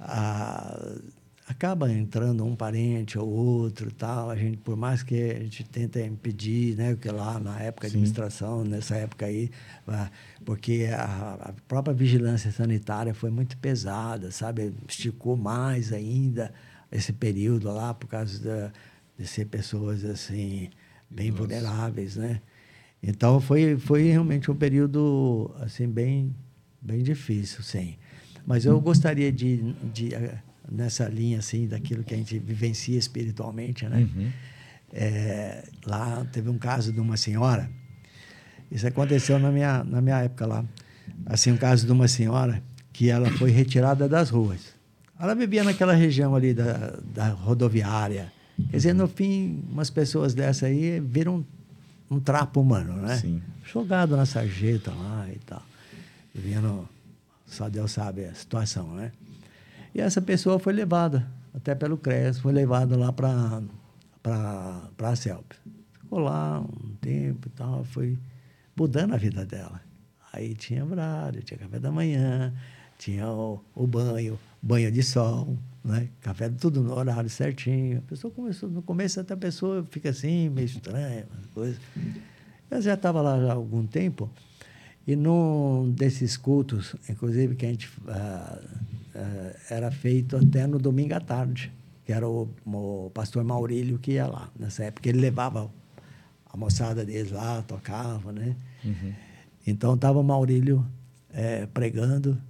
ah, acaba entrando um parente ou outro tal a gente por mais que a gente tenta impedir né que lá na época de administração nessa época aí porque a, a, própria vigilância sanitária foi muito pesada sabe esticou mais ainda esse período lá por causa da de ser pessoas assim bem Nossa. vulneráveis, né? Então foi foi realmente um período assim bem bem difícil, sim. Mas eu gostaria de, de eh, nessa linha assim daquilo que a gente vivencia espiritualmente, né? Uhum. É, lá teve um caso de uma senhora. Isso aconteceu na minha na minha época lá. Assim um caso de uma senhora que ela foi retirada das ruas. Ela vivia naquela região ali da, da rodoviária Quer dizer, no fim, umas pessoas dessa aí viram um, trapo humano, né? Sim. Jogado na sarjeta lá e tal. Vendo, só Deus sabe a situação, né? E essa pessoa foi levada, até pelo CRES, foi levada lá para a CELP. Ficou lá um tempo e tal, foi mudando a vida dela. Aí tinha horário, tinha café da manhã, tinha o, o banho, banho de sol, né? Café tudo no horário certinho. A pessoa começou, no começo até a pessoa fica assim, meio estranha, coisa. Eu já estava lá já há algum tempo, e num desses cultos, inclusive que a gente, ah, uh, era feito até no domingo à tarde, que era o, o pastor Maurílio que ia lá. Nessa época, ele levava a moçada deles lá, tocava, né? Uhum. Então, estava o Maurílio é, pregando.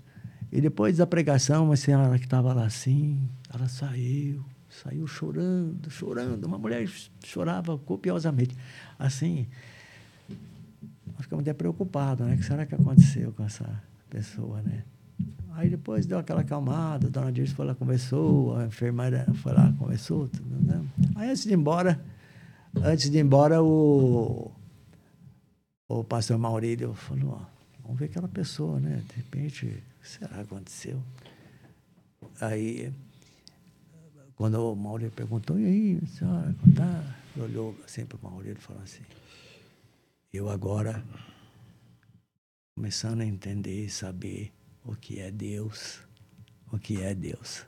E depois da pregação, uma senhora que estava lá assim, ela saiu, saiu chorando, chorando. Uma mulher chorava copiosamente. Assim, nós ficamos até preocupados, né? O que será que aconteceu com essa pessoa, né? Aí depois deu aquela acalmada, a dona Dirce foi lá, conversou, a enfermeira foi lá, conversou, tudo, né? Aí antes de ir embora, antes de ir embora, o, o pastor Maurílio falou, ó, vamos ver aquela pessoa, né? De repente, que será que aconteceu? Aí, quando o Maurílio perguntou, e aí, senhora, tá? Ele olhou assim para o Maurílio e falou assim, eu agora, começando a entender e saber o que é Deus, o que é Deus.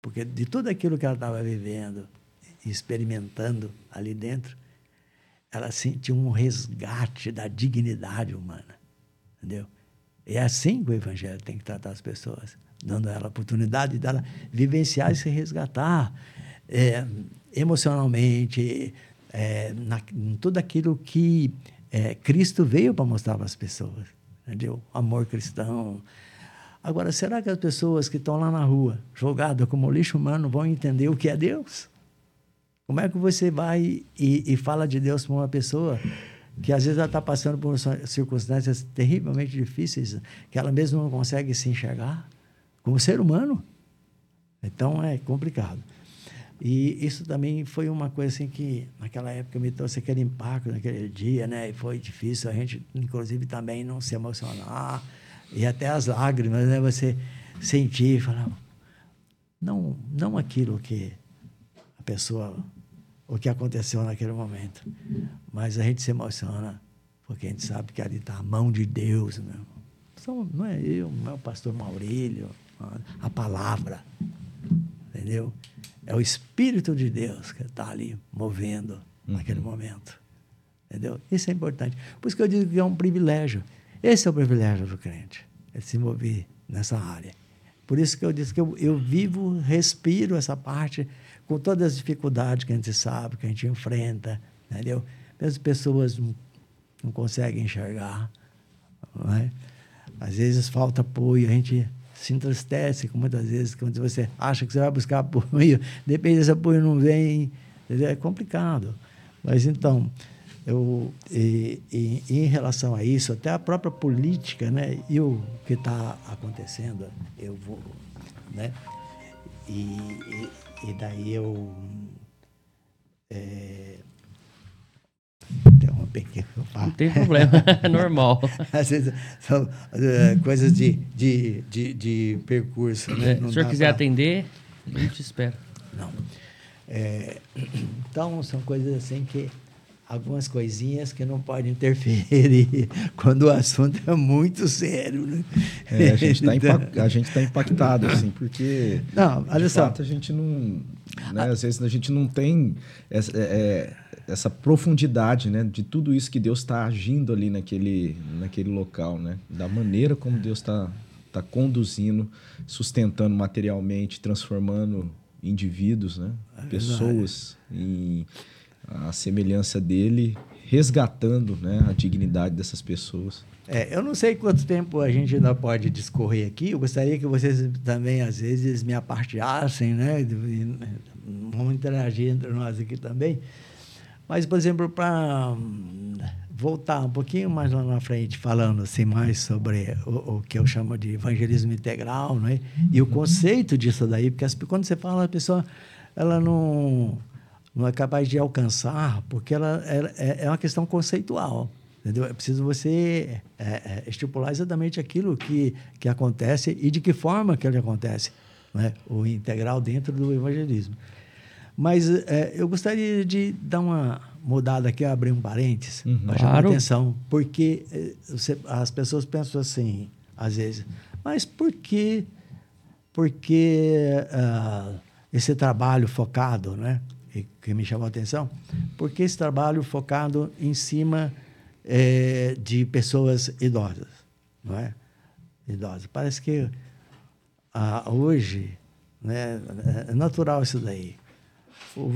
Porque de tudo aquilo que ela estava vivendo experimentando ali dentro, ela sentiu um resgate da dignidade humana. Entendeu? É assim que o Evangelho tem que tratar as pessoas, dando a ela a oportunidade dela vivenciar e se resgatar é, emocionalmente, é, na, em tudo aquilo que é, Cristo veio para mostrar para as pessoas entendeu? Amor cristão. Agora, será que as pessoas que estão lá na rua, jogadas como lixo humano, vão entender o que é Deus? Como é que você vai e, e fala de Deus para uma pessoa que às vezes ela está passando por circunstâncias terrivelmente difíceis, que ela mesma não consegue se enxergar como ser humano? Então é complicado. E isso também foi uma coisa assim que, naquela época, me trouxe aquele impacto naquele dia, né? E foi difícil a gente, inclusive, também não se emocionar. E até as lágrimas, né? Você sentir e falar, não, não aquilo que a pessoa, o que aconteceu naquele momento, mas a gente se emociona porque a gente sabe que ali está a mão de Deus, meu. Não é eu, não é o pastor Maurílio, a palavra, entendeu? É o Espírito de Deus que está ali movendo uhum. naquele momento. Entendeu? Isso é importante. Por isso que eu digo que é um privilégio. Esse é o privilégio do crente, é se mover nessa área. Por isso que eu disse que eu, eu vivo, respiro essa parte com todas as dificuldades que a gente sabe, que a gente enfrenta, entendeu? As pessoas não, não conseguem enxergar, não é? Às vezes falta apoio, a gente se entristece muitas vezes quando você acha que você vai buscar apoio, depende desse apoio não vem, é complicado. Mas então, eu, e, e, em relação a isso, até a própria política, né, e o que está acontecendo, eu vou, né, e, e, e daí eu é. Não tem problema, é normal. Às vezes são uh, coisas de, de, de, de percurso. Né? É, se o senhor quiser pra... atender, a gente espera. Não. É, então, são coisas assim que algumas coisinhas que não podem interferir quando o assunto é muito sério. Né? É, a gente está tá impactado, assim, porque não, olha só. Fato, a gente não. Né, às vezes a gente não tem essa, é, é, essa profundidade né, de tudo isso que Deus está agindo ali naquele, naquele local, né? Da maneira como Deus está tá conduzindo, sustentando materialmente, transformando indivíduos, né? É pessoas em a semelhança dele, resgatando né, a dignidade dessas pessoas. É, eu não sei quanto tempo a gente ainda pode discorrer aqui. Eu gostaria que vocês também, às vezes, me apartilhassem, né? Vamos interagir entre nós aqui também. Mas, por exemplo, para hum, voltar um pouquinho mais lá na frente, falando assim mais sobre o, o, que eu chamo de evangelismo integral, né? E o conceito disso daí, porque quando você fala, a pessoa ela não não é capaz de alcançar, porque ela, ela é, é uma questão conceitual. Entendeu? É preciso você é, é, estipular exatamente aquilo que, que acontece e de que forma que ele acontece, né? o integral dentro do evangelismo. Mas é, eu gostaria de dar uma mudada aqui, abrir um parênteses, uhum. para chamar claro. atenção, porque é, você, as pessoas pensam assim, às vezes, mas por que, por que uh, esse trabalho focado, né? Que me chamou a atenção, porque esse trabalho focado em cima é, de pessoas idosas, não é? Idosas. Parece que ah, hoje, né, é natural isso daí. O,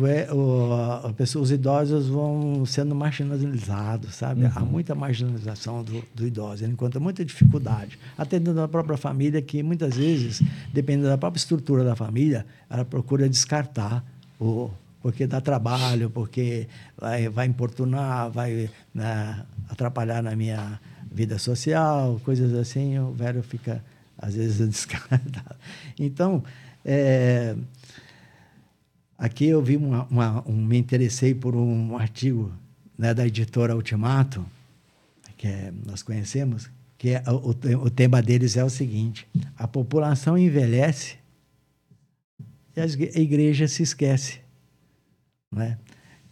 o, pessoa, os idosos vão sendo marginalizados, sabe? Uhum. Há muita marginalização do, do idoso, ele encontra muita dificuldade, até dentro da própria família, que muitas vezes, dependendo da própria estrutura da família, ela procura descartar o, porque dá trabalho, porque vai, vai importunar, vai né, atrapalhar na minha vida social, coisas assim, o velho fica, às vezes, descartado. Então, é, aqui eu vi uma, uma, um, me interessei por um artigo né, da editora Ultimato, que é, nós conhecemos, que é, o, o tema deles é o seguinte: a população envelhece e a igreja se esquece. Né?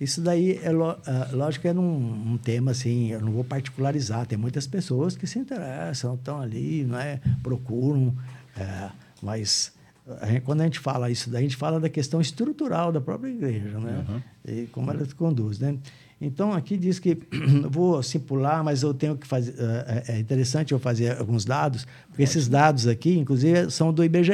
Isso daí, é uh, lógico que é num, um tema assim, eu não vou particularizar, tem muitas pessoas que se interessam, estão ali, né? procuram, é, mas a gente, quando a gente fala isso daí, a gente fala da questão estrutural da própria igreja, né? Uhum. E como ela se conduz, né? Então, aqui diz que, vou assim pular, mas eu tenho que fazer, é, é interessante eu fazer alguns dados, porque esses dados aqui, inclusive, são do IBGE.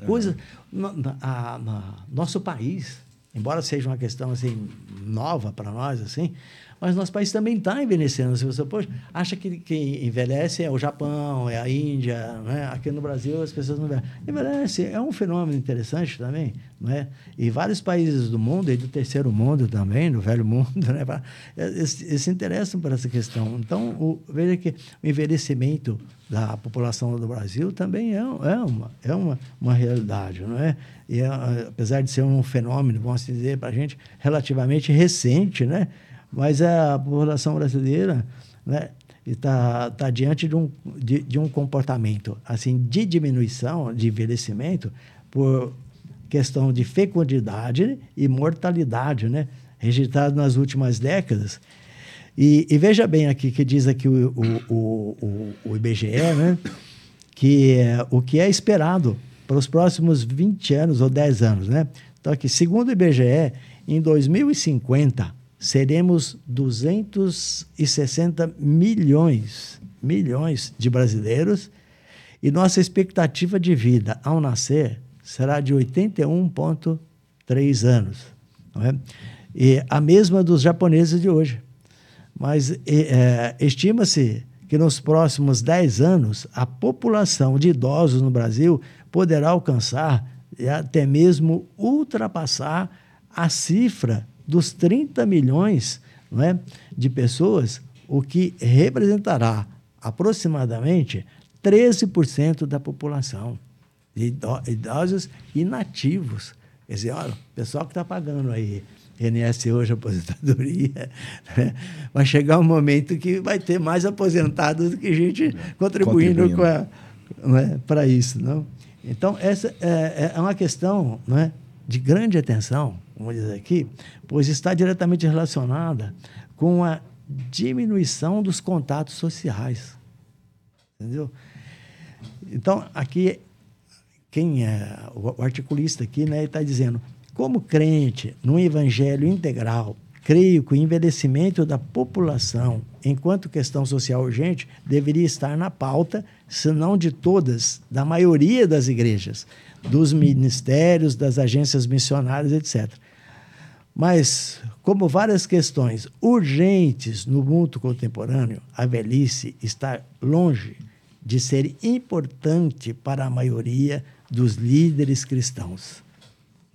Uhum. Coisa, no, a, na, nosso país, embora seja uma questão assim nova para nós assim, mas nosso país também está envelhecendo. Se você poxa, acha que quem envelhece é o Japão, é a Índia, né? aqui no Brasil as pessoas não envelhecem. Envelhece é um fenômeno interessante também. Né? E vários países do mundo, e do terceiro mundo também, do velho mundo, né? eles, se interessam por essa questão. Então, o, veja que o envelhecimento da população do Brasil também é, é, uma, é uma, uma realidade. Não é? E, apesar de ser um fenômeno, vamos dizer, para a gente, relativamente recente, né? mas a população brasileira né, está tá diante de um, de, de, um comportamento assim de diminuição, de envelhecimento, por questão de fecundidade e mortalidade, né, registrado nas últimas décadas. E, e, veja bem aqui que diz aqui o, o, o, o IBGE, né, que é, o que é esperado para os próximos 20 anos ou 10 anos. Né? Então, aqui, segundo o IBGE, em 2050, seremos 260 milhões, milhões de brasileiros e nossa expectativa de vida ao nascer será de 81,3 anos. É? E a mesma dos japoneses de hoje. Mas é, estima-se que nos próximos 10 anos a população de idosos no Brasil poderá alcançar e até mesmo ultrapassar a cifra dos 30 milhões não é, de pessoas, o que representará aproximadamente 13% da população, de idosos inativos. Quer dizer, olha, o pessoal que está pagando aí INSS hoje, aposentadoria, né? vai chegar um momento que vai ter mais aposentados do que gente contribuindo, contribuindo. É, para isso. Não? Então, essa é, é uma questão não é, de grande atenção vamos dizer aqui, pois está diretamente relacionada com a diminuição dos contatos sociais. Entendeu? Então, aqui, quem é o articulista aqui, né, está dizendo, como crente no evangelho integral, creio que o envelhecimento da população, enquanto questão social urgente, deveria estar na pauta, se não de todas, da maioria das igrejas, dos ministérios, das agências missionárias, etc. Mas, como várias questões urgentes no mundo contemporâneo, a velhice está longe de ser importante para a maioria dos líderes cristãos.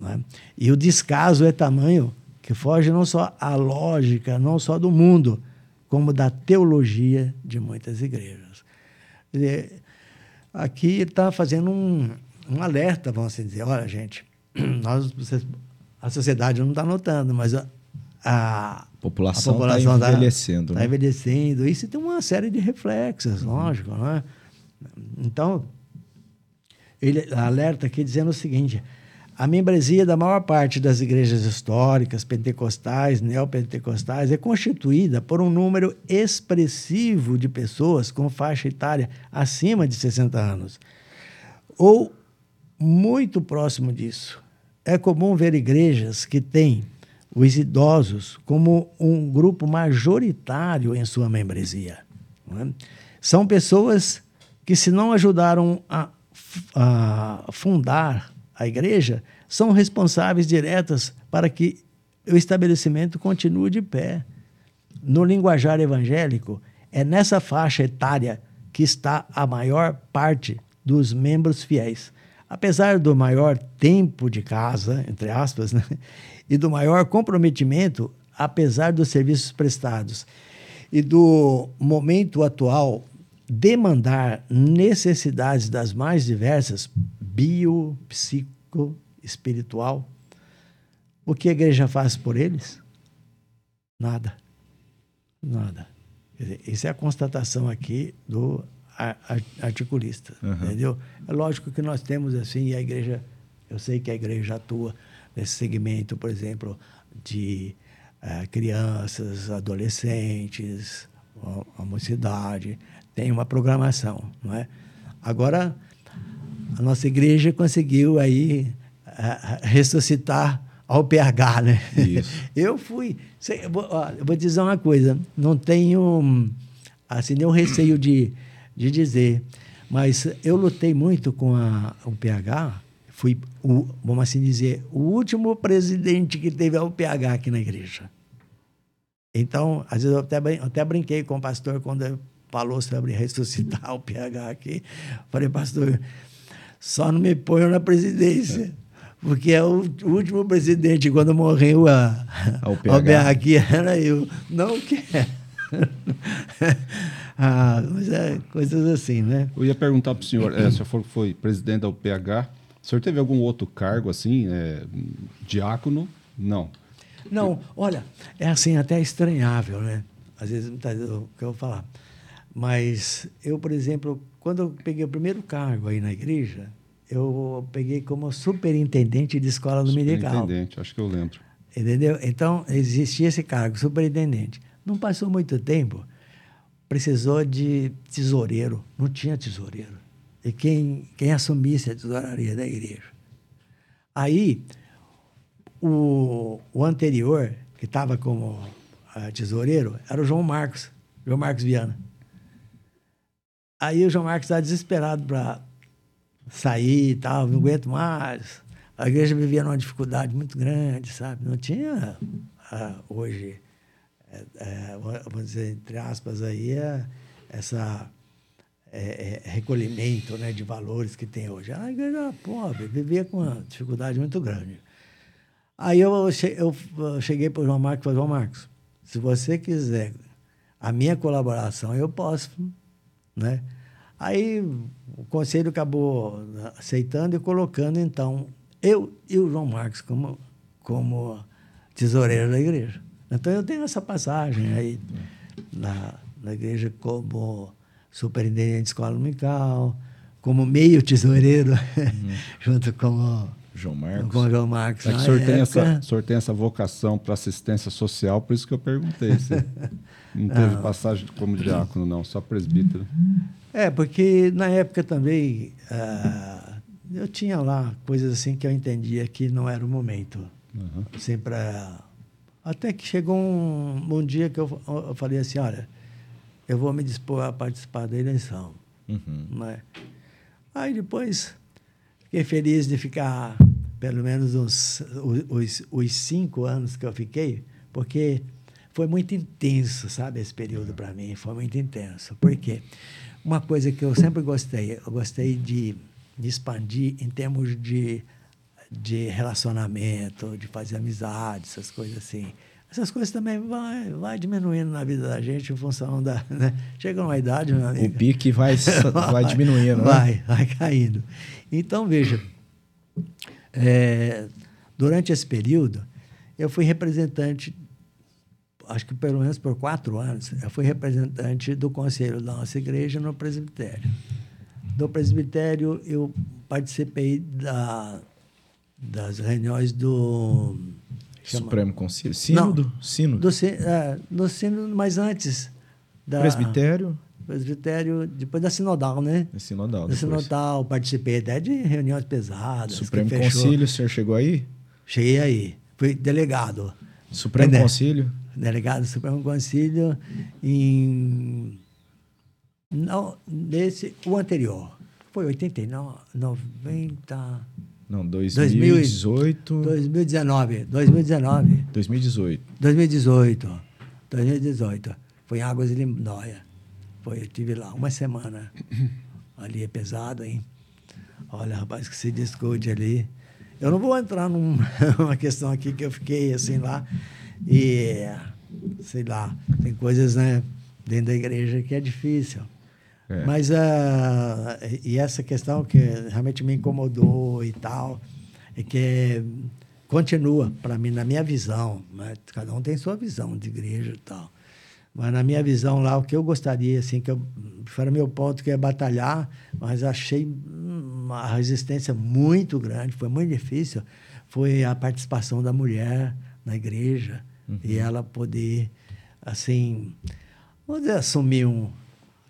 É? E o descaso é tamanho que foge não só à lógica, não só do mundo, como da teologia de muitas igrejas. Dizer, aqui ele está fazendo um, um alerta, vamos dizer, olha, gente, nós, vocês a sociedade não está notando, mas a, a população está envelhecendo. Está né? envelhecendo. Isso tem uma série de reflexos, uhum. lógico. Né? Então, ele alerta aqui dizendo o seguinte: a membresia da maior parte das igrejas históricas, pentecostais, neopentecostais, é constituída por um número expressivo de pessoas com faixa etária acima de 60 anos, ou muito próximo disso é comum ver igrejas que têm os idosos como um grupo majoritário em sua membresia. É? São pessoas que, se não ajudaram a uh, fundar a igreja são responsáveis diretas para que o estabelecimento continue de pé. No linguajar evangélico, é nessa faixa etária que está a maior parte dos membros fiéis. Apesar do maior tempo de casa, entre aspas, né? e do maior comprometimento, apesar dos serviços prestados e do momento atual demandar necessidades das mais diversas, bio, psico, espiritual, o que a igreja faz por eles? Nada. Nada. Dizer, isso é a constatação aqui do articulista, uhum. entendeu? É lógico que nós temos assim, e a igreja, eu sei que a igreja atua nesse segmento, por exemplo, de uh, crianças, adolescentes, a, a mocidade, tem uma programação, não é? Agora, a nossa igreja conseguiu aí uh, ressuscitar ao PH, né? Isso. Eu fui. Eu vou, ó, eu vou dizer uma coisa, não tenho assim, nenhum receio de, de dizer, mas eu lutei muito com a, o PH, fui, o, vamos assim dizer, o último presidente que teve o PH aqui na igreja. Então, às vezes eu até, eu até brinquei com o pastor quando falou sobre ressuscitar o PH aqui. Falei, pastor, só não me ponham na presidência porque é o último presidente, quando morreu a, a BH aqui, era eu. Não quer. ah, mas é coisas assim, né? Eu ia perguntar para o senhor, é, o senhor foi presidente da UPH, o senhor teve algum outro cargo, assim, é, diácono? Não. Não, olha, é assim, até estranhável, né? Às vezes, o que eu vou falar. Mas eu, por exemplo, quando eu peguei o primeiro cargo aí na igreja, eu peguei como superintendente de escola dominical. Superintendente, acho que eu lembro. Entendeu? Então, existia esse cargo, superintendente. Não passou muito tempo, precisou de tesoureiro. Não tinha tesoureiro. E quem, quem assumisse a tesouraria da igreja. Aí, o, o anterior, que estava como uh, tesoureiro, era o João Marcos, João Marcos Viana. Aí o João Marcos estava desesperado para sair e tal, não aguento mais. A igreja vivia numa dificuldade muito grande, sabe? Não tinha ah, hoje, é, é, vamos dizer, entre aspas, aí, é, essa é, é, recolhimento né, de valores que tem hoje. A igreja era pobre, vivia com uma dificuldade muito grande. Aí eu, eu cheguei para o João Marcos e falei, João Marcos, se você quiser a minha colaboração, eu posso, né? Aí o conselho acabou aceitando e colocando, então, eu e o João Marcos como, como tesoureiro da igreja. Então, eu tenho essa passagem aí na, na igreja como superintendente de escola dominical, como meio tesoureiro, uhum. junto com João Marcos. Com o João Marcos. É que o senhor, tem essa, o senhor tem essa vocação para assistência social, por isso que eu perguntei. Se não teve passagem como diácono, não, só presbítero. É, porque na época também uh, eu tinha lá coisas assim que eu entendia que não era o momento. Uhum. Assim, pra... Até que chegou um, um dia que eu, eu, falei assim, olha, eu vou me dispor a participar da eleição. Uhum. Né? Aí depois fiquei feliz de ficar pelo menos uns, os, os cinco anos que eu fiquei, porque foi muito intenso, sabe, esse período para mim, foi muito intenso. Por quê? Uma coisa que eu sempre gostei, eu gostei de, de expandir em termos de, de relacionamento, de fazer amizade, essas coisas assim. Essas coisas também vai, vai diminuindo na vida da gente em função da. Né? Chega uma idade, meu amigo. O pique vai, vai diminuindo, né? Vai, vai caindo. Então, veja, é, durante esse período, eu fui representante acho que pelo menos por quatro anos, eu fui representante do conselho da nossa igreja no presbitério. Do presbitério, eu participei da, das reuniões do... Chama, Supremo Conselho? Sínodo? Não, sínodo. Do, é, do sínodo, mas antes. Da, presbitério? Presbitério, depois da sinodal, né? Da sinodal. Da sinodal, participei até de reuniões pesadas. Supremo Conselho, o senhor chegou aí? Cheguei aí. Fui delegado. Supremo Conselho? delegado do Supremo Conselho em não nesse o anterior foi 89, 90. Não, 2018. 2019. 2019. 2018. 2018. 2018. Foi em Águas de Lindóia. Foi, eu estive lá uma semana. Ali é pesado, hein? Olha, rapaz, que se discute ali. Eu não vou entrar numa questão aqui que eu fiquei assim lá. E, sei lá, tem coisas, né, dentro da igreja que é difícil. É. Mas, uh, e essa questão que realmente me incomodou e tal, é que continua, para mim, na minha visão, né? cada um tem sua visão de igreja e tal. Mas na minha visão lá, o que eu gostaria, assim, que eu, foi meu ponto que é batalhar, mas achei uma resistência muito grande, foi muito difícil, foi a participação da mulher na igreja uhum. e ela poder, assim, vamos dizer, assumir um,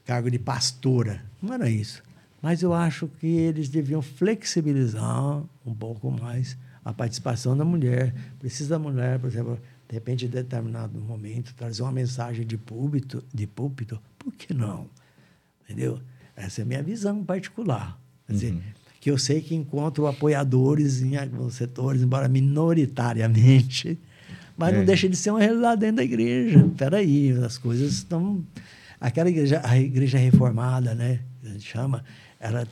cargo de pastora. Não era isso. Mas eu acho que eles deviam flexibilizar um pouco mais a participação da mulher. Precisa da mulher, por exemplo, de repente, em determinado momento, trazer uma mensagem de púlpito, de púlpito. Por que não? Entendeu? Essa é a minha visão particular. Quer dizer, uhum. que eu sei que encontro apoiadores em alguns setores, embora minoritariamente, mas é. não deixa de ser uma realidade dentro da igreja. Espera aí, as coisas estão Aquela igreja, a igreja reformada, né, a gente chama, ela,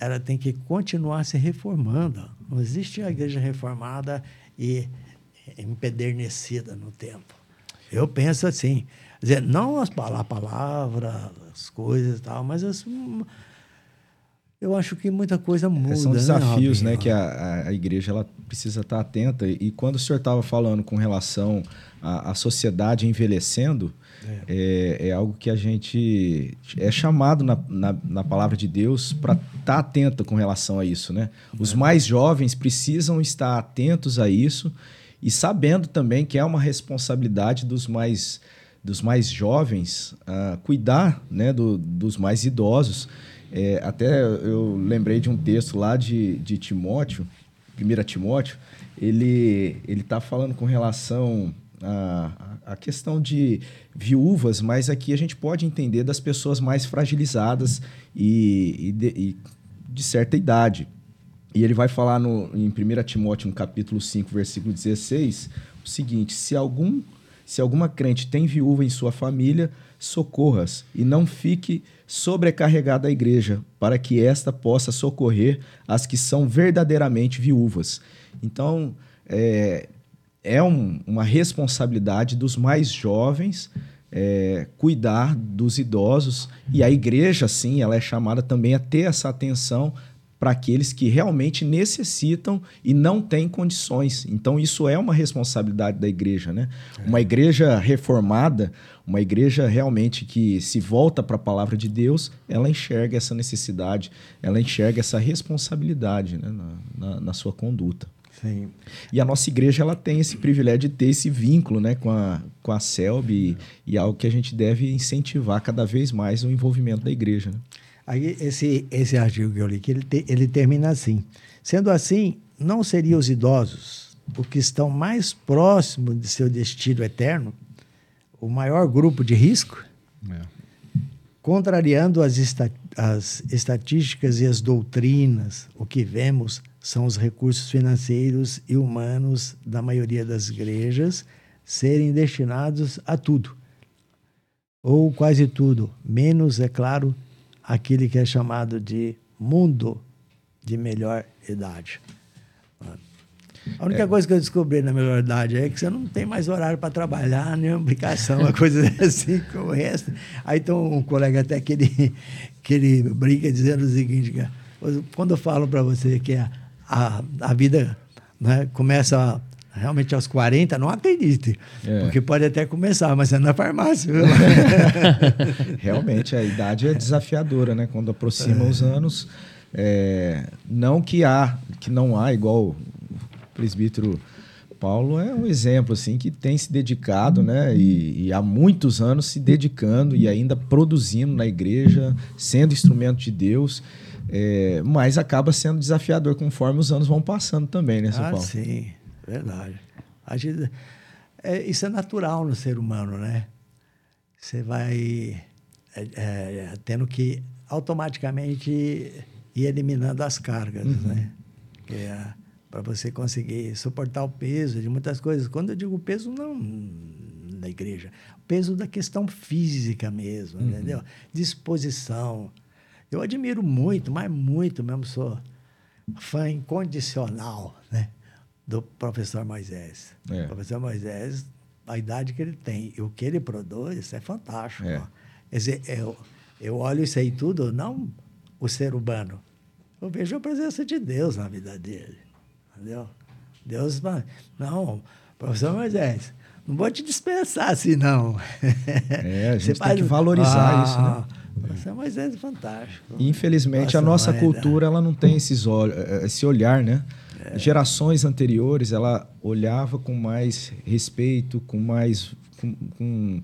ela tem que continuar se reformando. Não existe a igreja reformada e empedernecida no tempo. Eu penso assim, dizer, não as a palavra, as coisas e tal, mas as, eu acho que muita coisa muda. São né, desafios, né, né que a, a igreja ela precisa estar atenta. E quando o senhor estava falando com relação à, à sociedade envelhecendo, é. é, é algo que a gente é chamado na, na, na palavra de Deus para estar tá atento com relação a isso, né? Os é. mais jovens precisam estar atentos a isso e sabendo também que é uma responsabilidade dos mais dos mais jovens uh, cuidar né, do, dos mais idosos. É, até eu lembrei de um texto lá de, de Timóteo, 1 Timóteo, ele está falando com relação a, a questão de viúvas, mas aqui a gente pode entender das pessoas mais fragilizadas e, e, de, e de, certa idade. E ele vai falar no, em 1 Timóteo, no capítulo 5, versículo 16, o seguinte: se, algum, se alguma crente tem viúva em sua família, socorras e não fique sobrecarregada a igreja, para que esta possa socorrer as que são verdadeiramente viúvas. Então, é, é um, uma responsabilidade dos mais jovens é, cuidar dos idosos e a igreja, sim, ela é chamada também a ter essa atenção para aqueles que realmente necessitam e não têm condições. Então, isso é uma responsabilidade da igreja. Né? É. Uma igreja reformada, uma igreja realmente que se volta para a palavra de Deus, ela enxerga essa necessidade, ela enxerga essa responsabilidade né? na, na, na sua conduta. Sim. E a nossa igreja ela tem esse privilégio de ter esse vínculo né, com, a, com a CELB e, e algo que a gente deve incentivar cada vez mais o envolvimento da igreja. Né? Aí esse, esse artigo que eu li, que ele, te, ele termina assim. Sendo assim, não seriam os idosos, os que estão mais próximos de seu destino eterno, o maior grupo de risco? É. Contrariando as, esta, as estatísticas e as doutrinas, o que vemos são os recursos financeiros e humanos da maioria das igrejas serem destinados a tudo, ou quase tudo, menos, é claro, aquele que é chamado de mundo de melhor idade. A única é. coisa que eu descobri na melhor idade é que você não tem mais horário para trabalhar, nem aplicação, uma coisa assim como o resto. Aí tem um colega até que ele, que ele brinca dizendo o seguinte, quando eu falo para você que a, a, a vida né, começa realmente aos 40, não acredite. É. Porque pode até começar, mas é na farmácia. realmente, a idade é desafiadora, né? Quando aproxima é. os anos. É, não que há, que não há, igual o presbítero Paulo é um exemplo assim que tem se dedicado, né? E, e, há muitos anos se dedicando e ainda produzindo na igreja, sendo instrumento de Deus. É, mas acaba sendo desafiador conforme os anos vão passando também, né, São ah, Paulo? Sim, verdade. A gente, é, isso é natural no ser humano, né? Você vai é, é, tendo que automaticamente ir eliminando as cargas, uhum. né? É para você conseguir suportar o peso de muitas coisas. Quando eu digo peso, não da igreja, o peso da questão física mesmo, uhum. entendeu? Disposição. Eu admiro muito, mas muito mesmo, sou fã incondicional? Do professor Moisés. É. O professor Moisés, a idade que ele tem e o que ele produz é fantástico. É. Quer dizer, eu, eu olho isso aí tudo, não o ser humano. Eu vejo a presença de Deus na vida dele. Entendeu? Deus, não, professor Moisés, não vou te dispensar assim, não. É, a gente tem que valorizar ah, isso, né? Professor Moisés é fantástico. Infelizmente, Nossa, a nossa cultura ela não tem esses olhos, eh, esse olhar, né? É. Gerações anteriores, ela olhava com mais respeito, com mais... Com, com,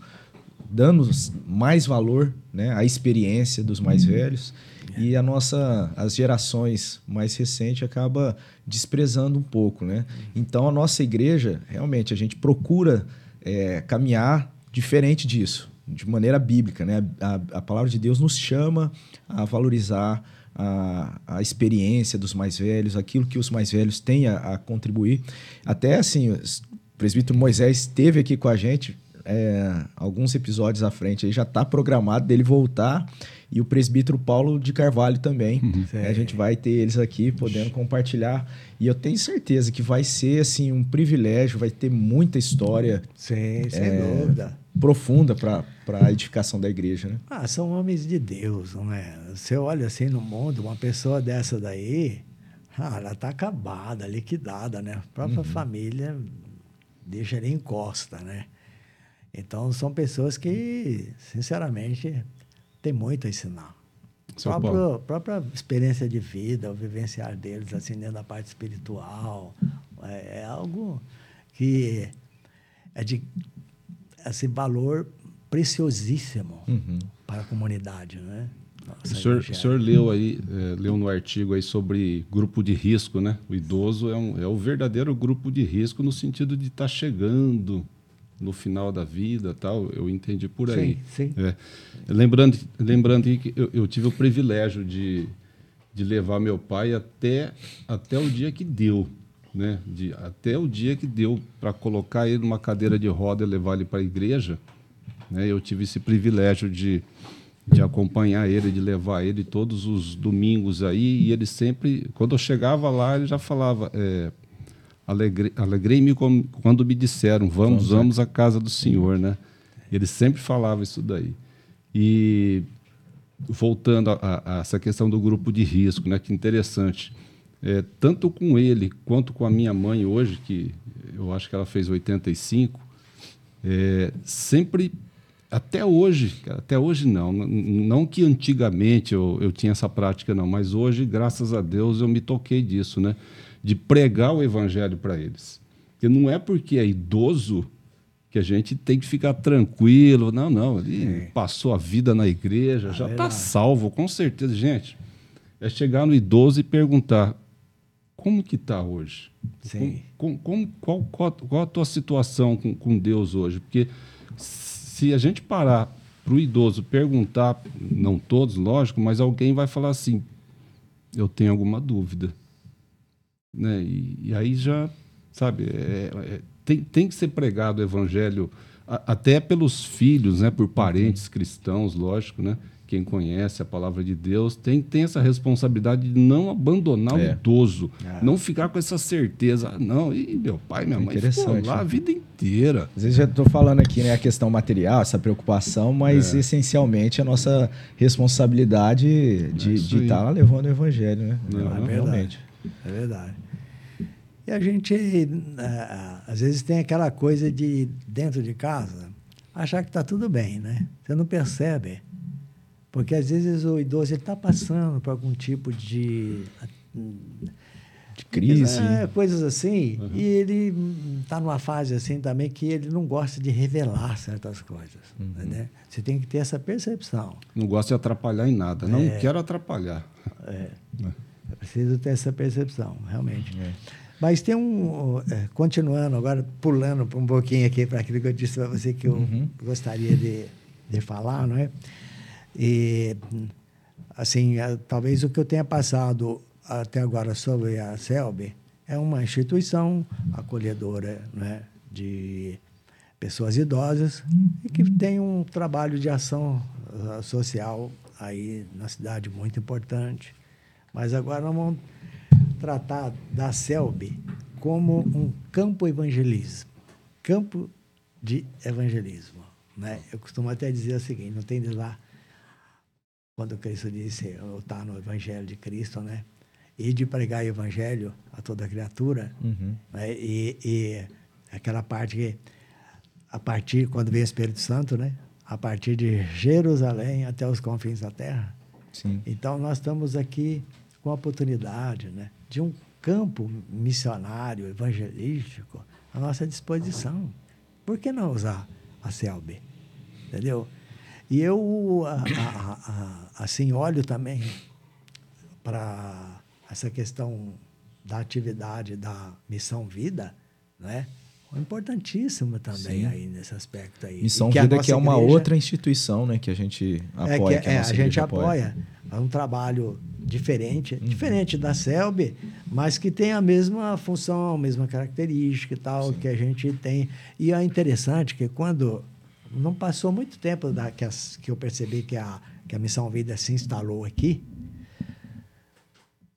dando mais valor né, à experiência dos mais uhum. velhos. E a nossa, as gerações mais recentes acaba desprezando um pouco, né? Então a nossa igreja, realmente, a gente procura é, caminhar diferente disso, de maneira bíblica, né? A, a, palavra de Deus nos chama a valorizar a, a experiência dos mais velhos, aquilo que os mais velhos têm a, a contribuir. Até assim, o presbítero Moisés esteve aqui com a gente é, alguns episódios à frente, aí já está programado dele voltar e o presbítero Paulo de Carvalho também. Uhum. É, a gente vai ter eles aqui podendo compartilhar. E eu tenho certeza que vai ser assim um privilégio, vai ter muita história. Sim, sem é, dúvida. Profunda para a edificação da igreja, né? Ah, são homens de Deus, não é? Você olha assim no mundo, uma pessoa dessa daí, ah, ela está acabada, liquidada, né? A própria uhum. família deixa ele encosta, né? Então, são pessoas que, sinceramente, tem muito a ensinar. A própria, própria experiência de vida, o vivenciar deles, assim, dentro da parte espiritual, é, é algo que é de assim, valor preciosíssimo uhum. para a comunidade, né? Nossa, o, senhor, o senhor leu aí, é, leu no artigo aí sobre grupo de risco, né? O idoso é, um, é o verdadeiro grupo de risco no sentido de estar tá chegando no final da vida tal eu entendi por aí sim, sim. É. lembrando lembrando que eu, eu, tive o privilégio de, de levar meu pai até até o dia que deu né de, até o dia que deu para colocar ele numa cadeira de roda e levar ele para a igreja né eu tive esse privilégio de de acompanhar ele, de levar ele todos os domingos aí, e ele sempre, quando eu chegava lá, ele já falava, é, Alegrei-me quando me disseram, vamos, vamos à casa do Senhor, né? Ele sempre falava isso daí. E voltando a, a, essa questão do grupo de risco, né? Que interessante. É, tanto com ele quanto com a minha mãe hoje, que eu acho que ela fez 85, é, sempre, até hoje, até hoje não, não que antigamente eu, eu tinha essa prática não, mas hoje, graças a Deus, eu me toquei disso, né? de pregar o evangelho para eles. Porque não é porque é idoso que a gente tem que ficar tranquilo. Não, não, ele é. passou a vida na igreja, ah, já está salvo, com certeza. Gente, é chegar no idoso e perguntar como que está hoje? Sim. Com, com, qual, qual, qual, a tua situação com, com Deus hoje? Porque se a gente parar para o idoso perguntar, não todos, lógico, mas alguém vai falar assim, eu tenho alguma dúvida né? E, e aí já, sabe, é, é, tem, tem que ser pregado o evangelho a, até pelos filhos, né? Por parentes cristãos, lógico, né? Quem conhece a palavra de Deus tem, tem essa responsabilidade de não abandonar é. o idoso, é. não ficar com essa certeza, ah, não, e meu pai, minha mãe ficou lá né? a vida inteira. Às vezes já estou falando aqui né, a questão material, essa preocupação, mas é. essencialmente a nossa responsabilidade de é estar tá levando o evangelho, né? Não, é realmente. É verdade. E a gente, é, às vezes, tem aquela coisa de, dentro de casa, achar que está tudo bem, né? Você não percebe. Porque, às vezes, o idoso está passando por algum tipo de... De crise. É, coisas assim. Uhum. E ele está numa fase assim também que ele não gosta de revelar certas coisas. Uhum. Né? Você tem que ter essa percepção. Não gosta de atrapalhar em nada. Não é. quero atrapalhar. É. é. preciso ter essa percepção, realmente. É. Mas tem um. É, continuando, agora pulando um pouquinho aqui para aquilo que eu disse para você que eu uhum. gostaria de, de falar, não é? E assim, talvez o que eu tenha passado até agora sobre a CELB é uma instituição acolhedora né, de pessoas idosas e que tem um trabalho de ação uh, social aí na cidade muito importante. Mas agora nós vamos tratar da CELB como um campo evangelismo, campo de evangelismo. Né? Eu costumo até dizer o seguinte, não tem lá, quando Cristo disse, está no Evangelho de Cristo, né? E de pregar o Evangelho a toda criatura, uhum. né? e, e aquela parte que, a partir, quando vem o Espírito Santo, né? A partir de Jerusalém até os confins da terra. Sim. Então, nós estamos aqui com a oportunidade, né? De um campo missionário, evangelístico, à nossa disposição. Por que não usar a CELB? Entendeu? E eu, a, a, a, assim, olho também para essa questão da atividade da missão vida, né? Importantíssimo também Sim. aí nesse aspecto aí. Missão que Vida que é uma igreja, outra instituição, né, que a gente apoia. É, que, é, a, a gente apoia. apoia. É um trabalho diferente, uhum. diferente da CELB, mas que tem a mesma função, a mesma característica e tal Sim. que a gente tem. E é interessante que quando não passou muito tempo da, que, as, que eu percebi que a, que a Missão Vida se instalou aqui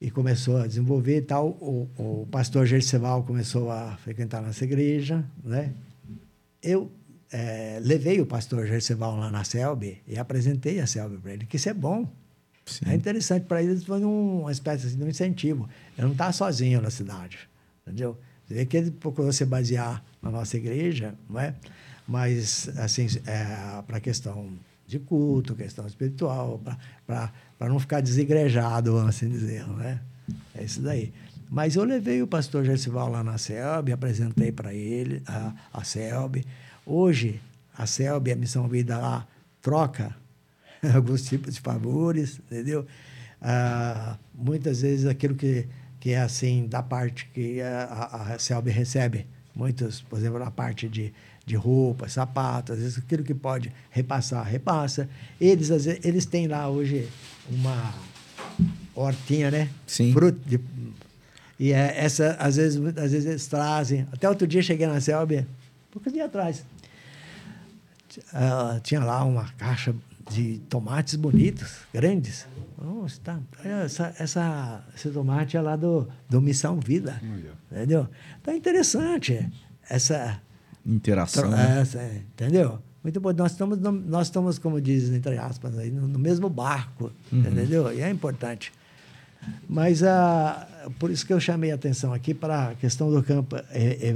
e começou a desenvolver e tal, o, o pastor Gerceval começou a frequentar nossa igreja, né? Eu é, levei o pastor Gerceval lá na Selby e apresentei a Selby para ele, que isso é bom. Sim. É interessante para eles, foi um, uma espécie assim, de um incentivo. Eu não estava sozinho na cidade, entendeu? Você vê que ele procurou se basear na nossa igreja, não é? Mas, assim, é, para a questão de culto, questão espiritual, para não ficar desigrejado, vamos assim dizer, não é? Isso daí. Mas eu levei o pastor Gersival lá na CELB, apresentei para ele a, a CELB. Hoje, a CELB, a Missão Vida lá, troca alguns tipos de favores, entendeu? Ah, muitas vezes aquilo que, que é assim, da parte que a, a CELB recebe, muitos, por exemplo, na parte de, de roupas, sapatos, às vezes aquilo que pode repassar, repassa. Eles, às vezes, eles têm lá hoje uma hortinha, né? Sim. Fruto de, e é, essa, às vezes, às vezes eles trazem. Até outro dia cheguei na Selby, poucos dias atrás. Uh, tinha lá uma caixa de tomates bonitos, grandes. Nossa, tá, essa, essa, esse tomate é lá do, do Missão Vida. Entendeu? Então é interessante essa interação. Né? Essa, entendeu? Muito bom. Nós estamos, nós estamos como diz, entre aspas, aí, no, no mesmo barco. Uhum. Entendeu? E é importante. Mas ah, por isso que eu chamei a atenção aqui para a questão do campo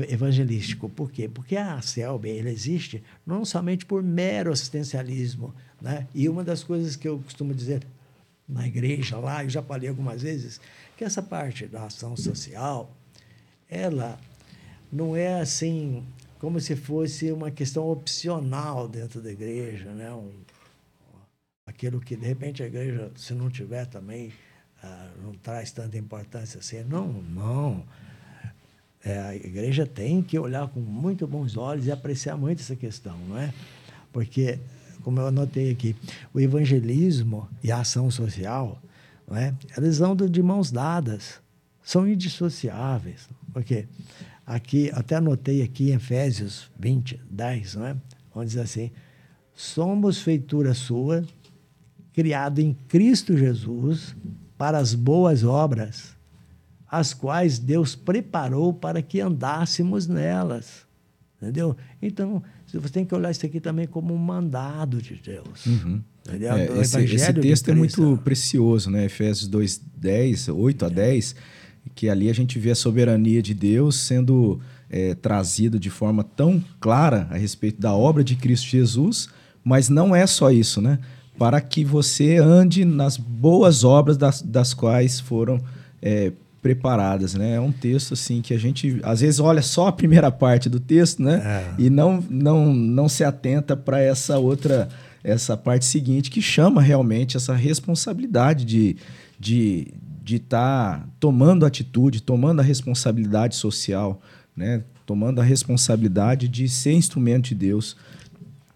evangelístico. Por quê? Porque a CELB ele existe não somente por mero assistencialismo. Né? E uma das coisas que eu costumo dizer na igreja lá, eu já falei algumas vezes, que essa parte da ação social, ela não é assim como se fosse uma questão opcional dentro da igreja, né? Um, aquilo que de repente a igreja, se não tiver também, ah, não traz tanta importância assim. Não, não. É, a igreja tem que olhar com muito bons olhos e apreciar muito essa questão, não é? Porque, como eu anotei aqui, o evangelismo e a ação social, não é? elas andam de mãos dadas, são indissociáveis. Porque aqui, até anotei aqui em Efésios 20, 10, não é? onde diz assim: somos feitura sua, criado em Cristo Jesus para as boas obras, as quais Deus preparou para que andássemos nelas. Entendeu? Então, você tem que olhar isso aqui também como um mandado de Deus. Uhum. É, esse, esse, texto é muito precioso, né? Efésios 2, 10, 8 a 10, que ali a gente vê a soberania de Deus sendo é, trazido de forma tão clara a respeito da obra de Cristo Jesus, mas não é só isso, né? para que você ande nas boas obras das, das quais foram é, preparadas, né? É um texto assim que a gente às vezes olha só a primeira parte do texto, né? É. E não não não se atenta para essa outra essa parte seguinte que chama realmente essa responsabilidade de de de estar tá tomando atitude, tomando a responsabilidade social, né? Tomando a responsabilidade de ser instrumento de Deus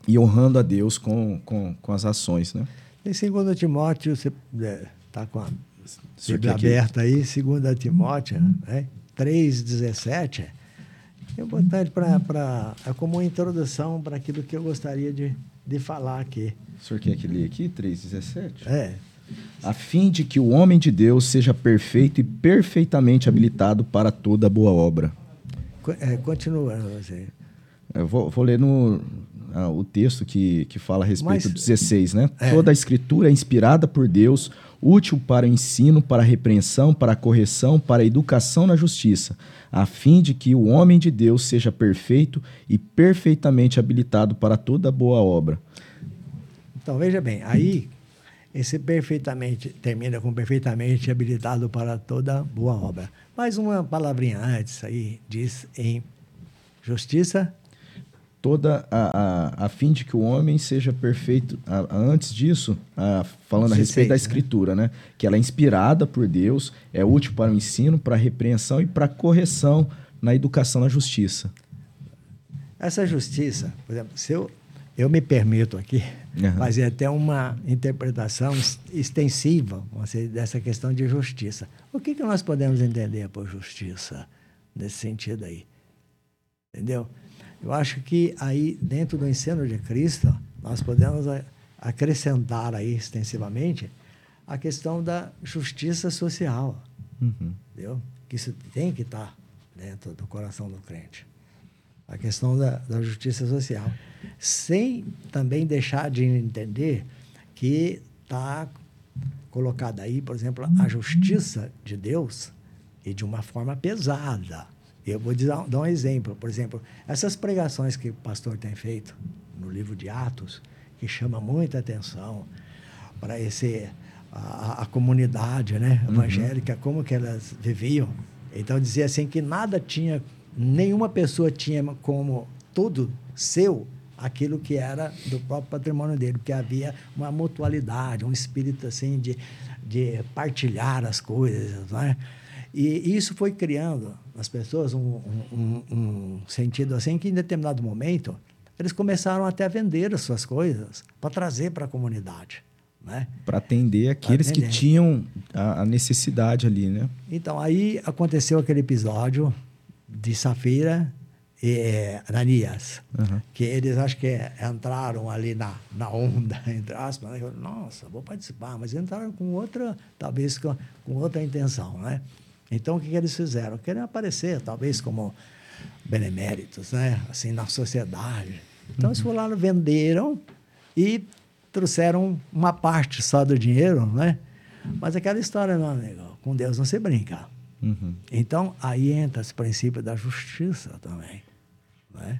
e honrando a Deus com, com, com as ações, né? Em 2 Timóteo, você está é, com a Bíblia aberta aí, 2 Timóteo, né? 3,17. É importante para. É como uma introdução para aquilo que eu gostaria de, de falar aqui. O senhor quer que lê aqui, 3,17? É. A fim de que o homem de Deus seja perfeito e perfeitamente habilitado para toda boa obra. É, continua, você. Eu vou, vou ler no, ah, o texto que, que fala a respeito Mas, do 16, né? É. Toda a escritura é inspirada por Deus, útil para o ensino, para a repreensão, para a correção, para a educação na justiça, a fim de que o homem de Deus seja perfeito e perfeitamente habilitado para toda boa obra. Então, veja bem, aí esse perfeitamente termina com perfeitamente habilitado para toda boa obra. Mais uma palavrinha antes aí diz em justiça, toda a, a, a fim de que o homem seja perfeito. A, a, antes disso, falando a respeito da né? escritura, né? Que ela é inspirada por Deus, é útil para o ensino, para a repreensão e para a correção na educação na justiça. Essa justiça, por exemplo, se eu, eu me permito aqui uhum. fazer até uma interpretação extensiva dessa questão de justiça. O que, que nós podemos entender por justiça nesse sentido aí? Entendeu? Eu acho que aí, dentro do ensino de Cristo, nós podemos acrescentar aí extensivamente a questão da justiça social. Uhum. Entendeu? Que isso tem que estar dentro do coração do crente. A questão da, da justiça social. Sem também deixar de entender que está colocada aí, por exemplo, a justiça de Deus e de uma forma pesada. Eu vou dar, um exemplo. Por exemplo, essas pregações que o pastor tem feito no livro de Atos, que chama muita atenção para esse a, a comunidade né, uhum. evangélica, uhum. como que elas viviam. Então dizia assim que nada tinha, nenhuma pessoa tinha como tudo seu aquilo que era do próprio patrimônio dele, porque havia uma mutualidade, um espírito assim de, de partilhar as coisas, né? E isso foi criando nas pessoas um, um, um, sentido assim que, em determinado momento, eles começaram até a vender as suas coisas para trazer para a comunidade. Né? Para atender aqueles atender. que tinham a, a, necessidade ali, né? Então, aí aconteceu aquele episódio de Safira e é, Ananias, uhum. que eles acho que entraram ali na, na onda, entre aspas, né? nossa, vou participar, mas entraram com outra, talvez com, com outra intenção, né? Então, o que, que eles fizeram? Querem aparecer, talvez, como beneméritos, né? Assim, na sociedade. Então, uhum. eles foram lá, venderam e trouxeram uma parte só do dinheiro, né? Mas aquela história, meu amigo, com Deus não se brinca. Uhum. Então, aí entra esse princípio da justiça também. Né?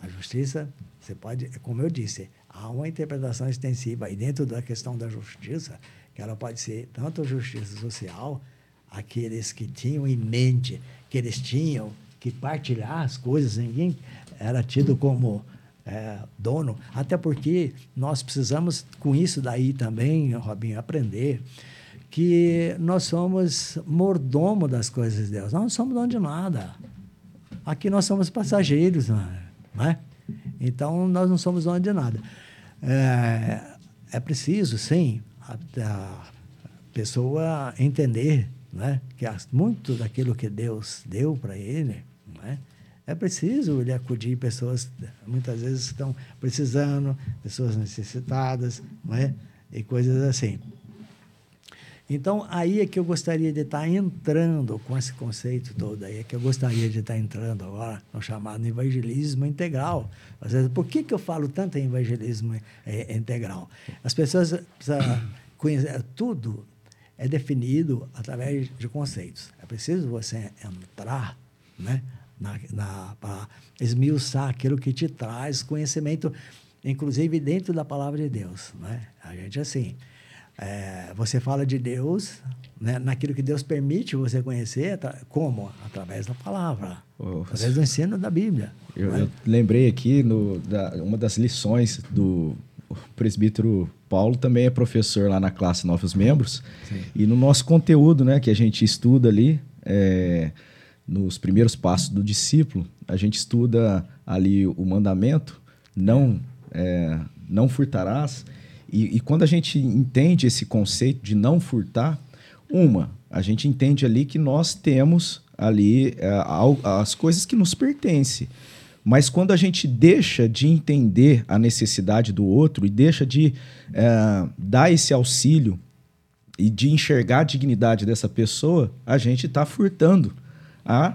A justiça, você pode, como eu disse, há uma interpretação extensiva aí dentro da questão da justiça, que ela pode ser tanto justiça social, aqueles que tinham em mente que eles tinham que partilhar as coisas, ninguém era tido como é, dono, até porque nós precisamos, com isso daí também, Robinho, aprender que nós somos mordomo das coisas de Deus. Nós não somos dono de nada. Aqui nós somos passageiros, não é? Então, nós não somos dono de nada. É, é preciso, sim, a, a pessoa entender né? que muito daquilo que Deus deu para ele, né? é preciso ele acudir pessoas muitas vezes estão precisando, pessoas necessitadas, né? e coisas assim. Então, aí é que eu gostaria de estar entrando com esse conceito todo aí, é que eu gostaria de estar entrando agora no chamado evangelismo integral. Às vezes, por que, que eu falo tanto em evangelismo é, integral? As pessoas precisam conhecer tudo, é definido através de conceitos. É preciso você entrar né, para esmiuçar aquilo que te traz conhecimento, inclusive dentro da palavra de Deus. Né? A gente, assim, é, você fala de Deus né, naquilo que Deus permite você conhecer, como? Através da palavra, oh, através do ensino da Bíblia. Eu, né? eu lembrei aqui, no, da, uma das lições do presbítero Paulo também é professor lá na classe Novos Membros. Sim. E no nosso conteúdo, né, que a gente estuda ali, é, nos primeiros passos do discípulo, a gente estuda ali o mandamento, não, é, não furtarás. E, e quando a gente entende esse conceito de não furtar, uma, a gente entende ali que nós temos ali é, as coisas que nos pertencem. Mas quando a gente deixa de entender a necessidade do outro e deixa de é, dar esse auxílio e de enxergar a dignidade dessa pessoa, a gente está furtando a,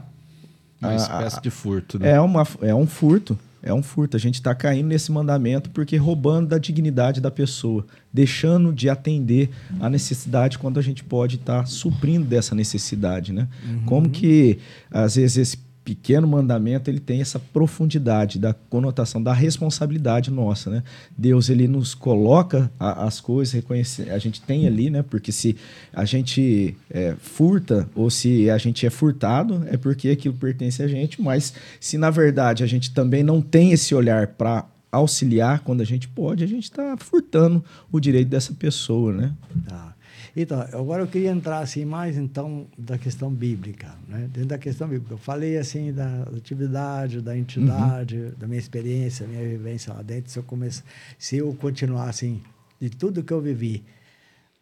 a, uma espécie de furto. Né? É, uma, é um furto. É um furto. A gente está caindo nesse mandamento porque roubando da dignidade da pessoa, deixando de atender a necessidade quando a gente pode estar tá suprindo dessa necessidade, né? Uhum. Como que às vezes esse pequeno mandamento ele tem essa profundidade da conotação da responsabilidade nossa, né? Deus ele nos coloca a, as coisas, reconhecer, a gente tem ali, né? Porque se a gente é, furta ou se a gente é furtado é porque aquilo pertence a gente, mas se na verdade a gente também não tem esse olhar para auxiliar quando a gente pode, a gente está furtando o direito dessa pessoa, né? Tá. Então, agora eu queria entrar assim mais então da questão bíblica, né? Dentro da questão bíblica, eu falei assim da atividade, da entidade, uhum. da minha experiência, minha vivência lá dentro. Se eu comece, se eu continuar assim de tudo que eu vivi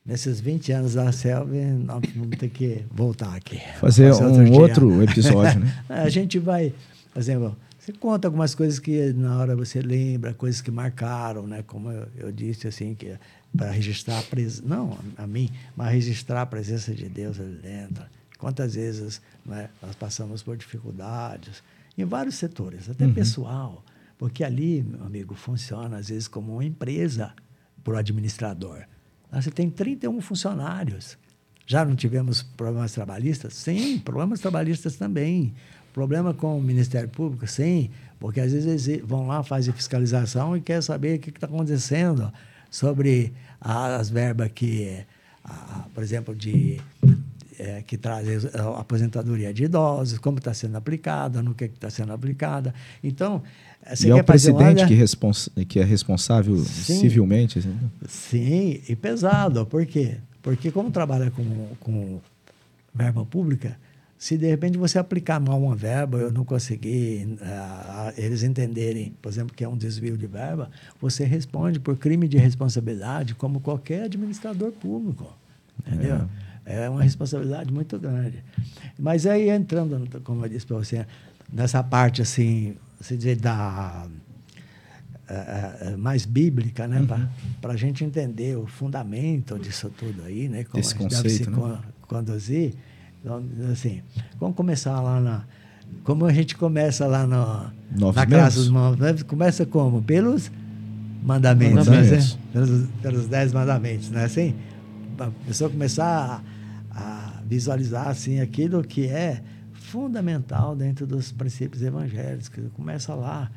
nesses 20 anos da selva, nós vamos ter que voltar aqui. Fazer um outro, outro episódio, né? a gente vai, por exemplo, você conta algumas coisas que na hora você lembra, coisas que marcaram, né? Como eu, eu disse assim que para registrar a presença, não a mim, mas registrar a presença de Deus ali dentro. Quantas vezes né, nós passamos por dificuldades em vários setores, até uhum. pessoal, porque ali, meu amigo, funciona às vezes como uma empresa para o administrador. Você tem 31 funcionários. Já não tivemos problemas trabalhistas? Sim, problemas trabalhistas também. Problema com o Ministério Público? Sim, porque às vezes eles vão lá, fazem fiscalização e querem saber o que está acontecendo sobre as verbas que, a, por exemplo, de é, que trazem a aposentadoria de idosos, como está sendo aplicada, no que está sendo aplicada. Então, você e é o presidente que, respons que é responsável sim, civilmente? Assim? Sim, e pesado. Por quê? Porque como trabalha com, com verba pública, se de repente você aplicar mal uma verba, eu não conseguir uh, eles entenderem, por exemplo, que é um desvio de verba, você responde por crime de responsabilidade como qualquer administrador público. Entendeu? É. é uma responsabilidade muito grande. Mas aí entrando, como eu disse para você, nessa parte assim, se dizer da uh, uh, mais bíblica, né, uhum. para a gente entender o fundamento disso tudo aí, né, como Esse a gente conceito, deve se né? conduzir. Então, assim, vamos começar lá na. Como a gente começa lá no, Nove na casa dos mandamentos? Começa como? Pelos mandamentos, mandamentos. Né? Pelos, pelos dez mandamentos, não é assim? A pessoa começar a, a visualizar assim, aquilo que é fundamental dentro dos princípios evangélicos. Começa lá.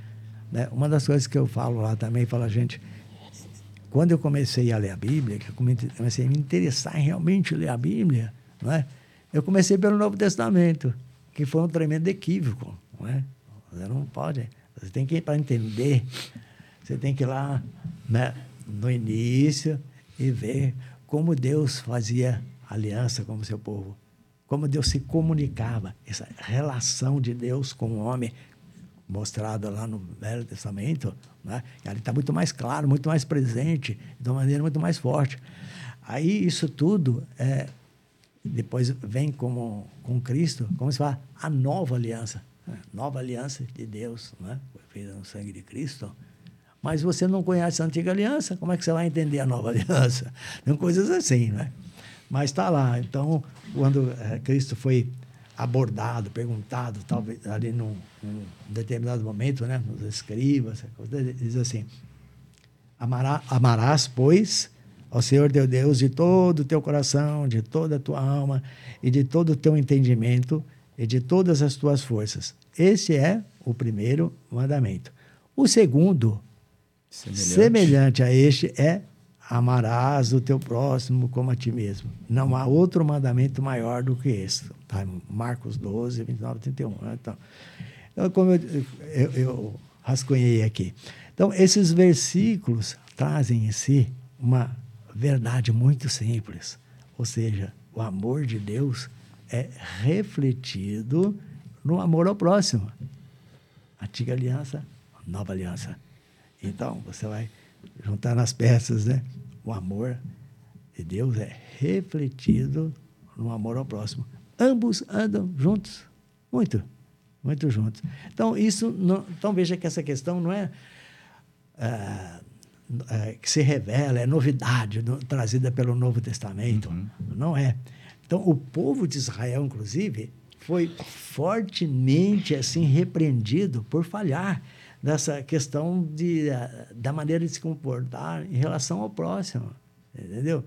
Né? Uma das coisas que eu falo lá também, fala, gente, quando eu comecei a ler a Bíblia, que eu comecei a me interessar em realmente ler a Bíblia, não é? Eu comecei pelo Novo Testamento, que foi um tremendo equívoco. Não é? Você não pode. Você tem que ir para entender. Você tem que ir lá né, no início e ver como Deus fazia aliança com o seu povo. Como Deus se comunicava. Essa relação de Deus com o homem, mostrada lá no Velho Testamento, né? ela está muito mais claro, muito mais presente, de uma maneira muito mais forte. Aí isso tudo é, depois vem como, com Cristo, como se fala, a nova aliança. Né? Nova aliança de Deus, né? feita no sangue de Cristo. Mas você não conhece a antiga aliança, como é que você vai entender a nova aliança? Tem coisas assim, né? Mas está lá. Então, quando é, Cristo foi abordado, perguntado, talvez ali num, num determinado momento, né, nos escribas, diz assim: Amará, amarás, pois, ao Senhor teu Deus de todo o teu coração, de toda a tua alma e de todo o teu entendimento e de todas as tuas forças. Esse é o primeiro mandamento. O segundo, semelhante, semelhante a este, é amarás o teu próximo como a ti mesmo. Não há outro mandamento maior do que esse. Tá? Marcos 12, 29, 31. Então, então como eu, eu, eu rascunhei aqui. Então, esses versículos trazem em si uma verdade muito simples. Ou seja, o amor de Deus é refletido no amor ao próximo. Antiga aliança, nova aliança. Então, você vai juntar nas peças, né? o amor de Deus é refletido no amor ao próximo. Ambos andam juntos, muito, muito juntos. Então, isso não, então veja que essa questão não é, é, é que se revela, é novidade no, trazida pelo Novo Testamento. Uhum. Não é. Então, o povo de Israel, inclusive, foi fortemente assim repreendido por falhar nessa questão de, da maneira de se comportar em relação ao próximo. Entendeu?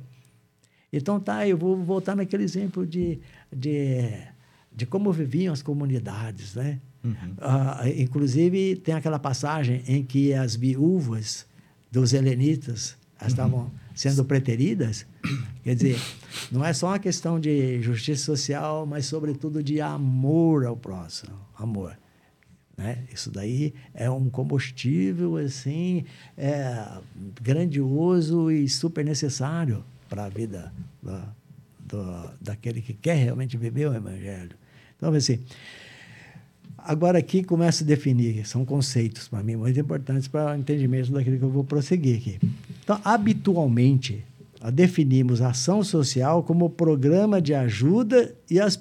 Então, tá, eu vou voltar naquele exemplo de, de, de como viviam as comunidades, né? Uhum. Uh, inclusive, tem aquela passagem em que as viúvas dos helenitas estavam sendo preteridas. Quer dizer, não é só uma questão de justiça social, mas, sobretudo, de amor ao próximo. Amor. Né? Isso daí é um combustível assim é, grandioso e super necessário para a vida da, daquele que quer realmente viver o Evangelho. Então, assim, agora aqui começa a definir, são conceitos para mim muito importantes para o entendimento daquilo que eu vou prosseguir aqui. Então, habitualmente, definimos a ação social como programa de ajuda e as,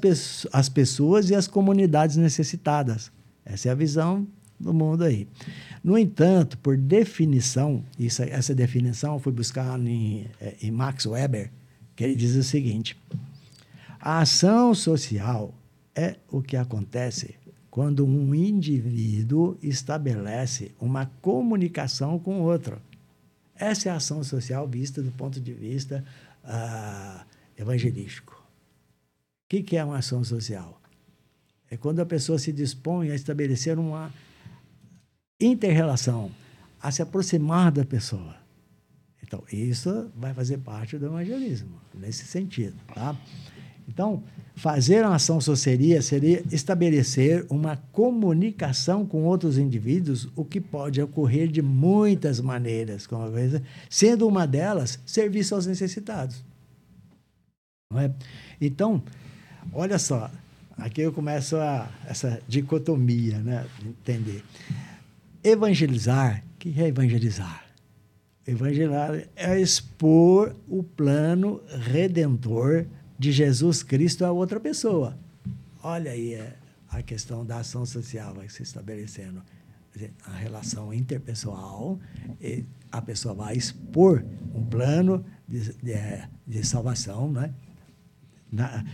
as pessoas e as comunidades necessitadas. Essa é a visão do mundo aí. No entanto, por definição, isso, essa definição eu fui buscar em, eh, em Max Weber, que ele diz o seguinte: a ação social é o que acontece quando um indivíduo estabelece uma comunicação com outro. Essa é a ação social vista do ponto de vista uh, evangelístico. O que, que é uma ação social? É quando a pessoa se dispõe a estabelecer uma inter-relação, a se aproximar da pessoa. Então, isso vai fazer parte do evangelismo, nesse sentido. Tá? Então, fazer uma ação social seria estabelecer uma comunicação com outros indivíduos, o que pode ocorrer de muitas maneiras, como vez, sendo uma delas serviço aos necessitados. Não é? Então, olha só, aqui eu começo a, essa dicotomia, né? entender. Evangelizar, o que é evangelizar? Evangelizar é expor o plano redentor de Jesus Cristo a outra pessoa. Olha aí é, a questão da ação social vai se estabelecendo. A relação interpessoal, a pessoa vai expor um plano de, de, de salvação, né? Na,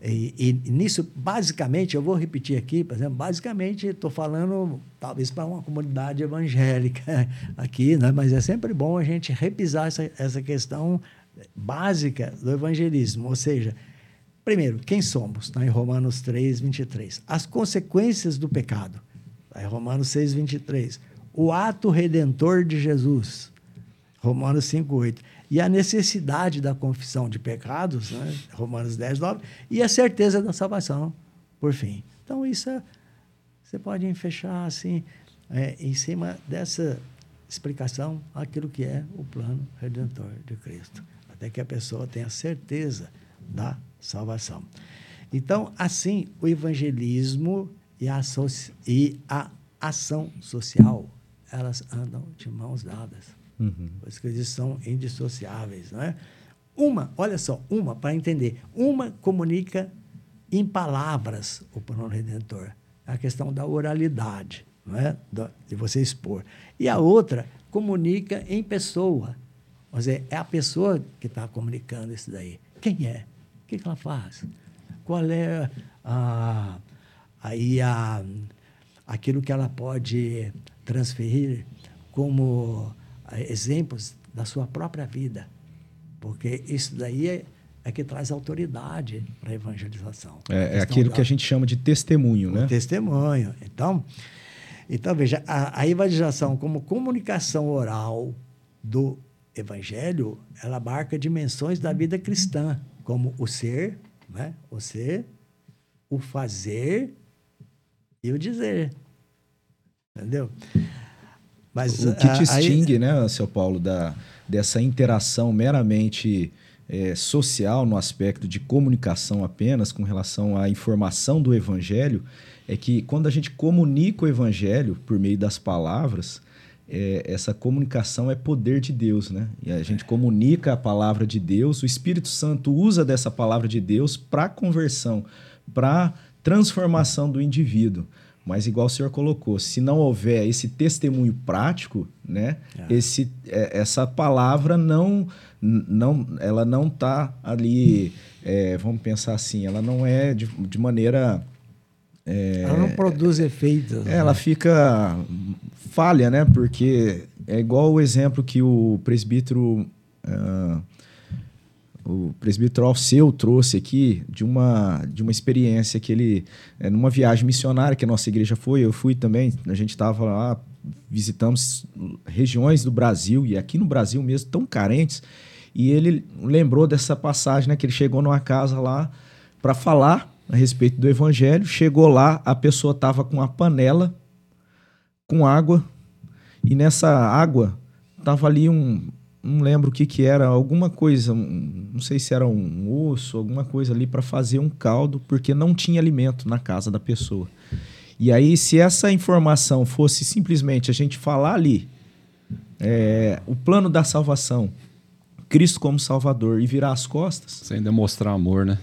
e, e, nisso, basicamente, eu vou repetir aqui, por exemplo, basicamente estou falando talvez para uma comunidade evangélica aqui, né? mas é sempre bom a gente repisar essa, essa questão básica do evangelismo. Ou seja, primeiro, quem somos? Está em Romanos 3, 23. As consequências do pecado. Está em Romanos 6, 23. O ato redentor de Jesus. Romanos 5, 8 e a necessidade da confissão de pecados, né? Romanos 10, 9, e a certeza da salvação, por fim. Então, isso é, você pode fechar assim, é, em cima dessa explicação, aquilo que é o plano redentor de Cristo, até que a pessoa tenha certeza da salvação. Então, assim, o evangelismo e a, e a ação social, elas andam de mãos dadas. Uhum. As coisas são indissociáveis, não é? Uma, olha só, uma, para entender, uma comunica em palavras o plano redentor. A questão da oralidade, não é? de você expor. E a outra comunica em pessoa. Quer dizer, é a pessoa que está comunicando isso daí. Quem é? O que, que ela faz? Qual é a, aí a, aquilo que ela pode transferir como exemplos da sua própria vida, porque isso daí é, é que traz autoridade para a evangelização. É, é aquilo da, que a gente chama de testemunho, né? Testemunho. Então, então veja, a, a evangelização como comunicação oral do evangelho, ela abarca dimensões da vida cristã, como o ser, né? o ser, o fazer e o dizer. Entendeu? Mas, o que distingue, aí... né, seu Paulo, da, dessa interação meramente é, social no aspecto de comunicação apenas com relação à informação do evangelho é que quando a gente comunica o evangelho por meio das palavras, é, essa comunicação é poder de Deus, né? E a gente comunica a palavra de Deus, o Espírito Santo usa dessa palavra de Deus para conversão, para transformação do indivíduo. Mas igual o senhor colocou, se não houver esse testemunho prático, né, é. esse, é, essa palavra não, não, ela não está ali, é, vamos pensar assim, ela não é de, de maneira é, ela não produz efeitos. Ela fica falha, né? Porque é igual o exemplo que o presbítero uh, o presbítero Alceu trouxe aqui de uma, de uma experiência que ele, é, numa viagem missionária que a nossa igreja foi, eu fui também, a gente estava lá, visitamos regiões do Brasil, e aqui no Brasil mesmo, tão carentes, e ele lembrou dessa passagem, né, que ele chegou numa casa lá para falar a respeito do evangelho. Chegou lá, a pessoa estava com uma panela com água e nessa água estava ali um, não lembro o que que era, alguma coisa, um, não sei se era um osso, alguma coisa ali para fazer um caldo, porque não tinha alimento na casa da pessoa. E aí, se essa informação fosse simplesmente a gente falar ali, é, o plano da salvação, Cristo como Salvador e virar as costas. Sem demonstrar amor, né?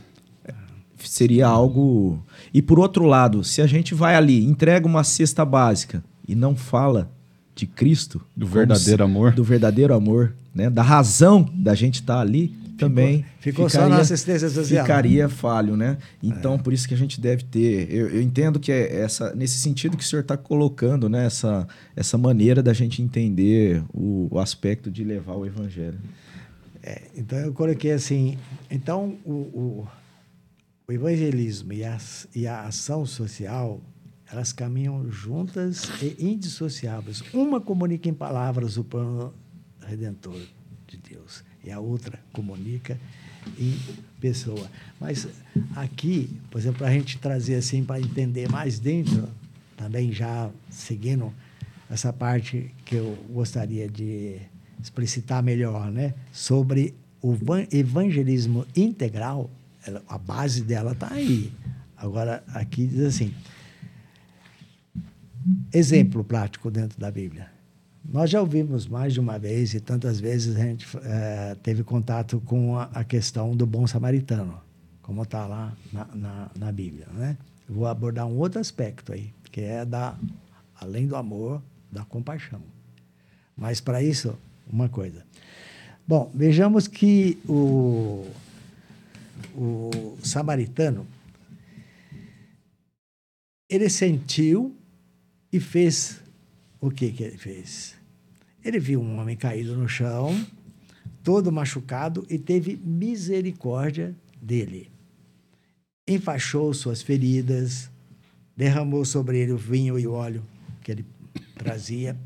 seria algo. E por outro lado, se a gente vai ali, entrega uma cesta básica e não fala de Cristo, do verdadeiro se, amor, do verdadeiro amor, né, da razão da gente estar tá ali, também ficou ficaria, só na assistência social. Ficaria falho, né? Então, é. por isso que a gente deve ter. Eu, eu entendo que é essa, nesse sentido que o senhor está colocando, né? Essa, essa maneira da gente entender o, o aspecto de levar o evangelho. É, então, eu coloquei assim. Então, o, o o evangelismo e a, e a ação social, elas caminham juntas e indissociáveis. Uma comunica em palavras o plano redentor de Deus e a outra comunica em pessoa. Mas aqui, por exemplo, para a gente trazer assim, para entender mais dentro, também já seguindo essa parte que eu gostaria de explicitar melhor, né? sobre o evangelismo integral, a base dela está aí. Agora, aqui diz assim: exemplo prático dentro da Bíblia. Nós já ouvimos mais de uma vez e tantas vezes a gente é, teve contato com a, a, questão do bom samaritano, como está lá na, na, na, Bíblia. Né? Vou abordar um outro aspecto aí, que é da, além do amor, da compaixão. Mas para isso, uma coisa. Bom, vejamos que o, o samaritano, ele sentiu e fez o que, que ele fez? Ele viu um homem caído no chão, todo machucado, e teve misericórdia dele. Enfaixou suas feridas, derramou sobre ele o vinho e o óleo que ele trazia,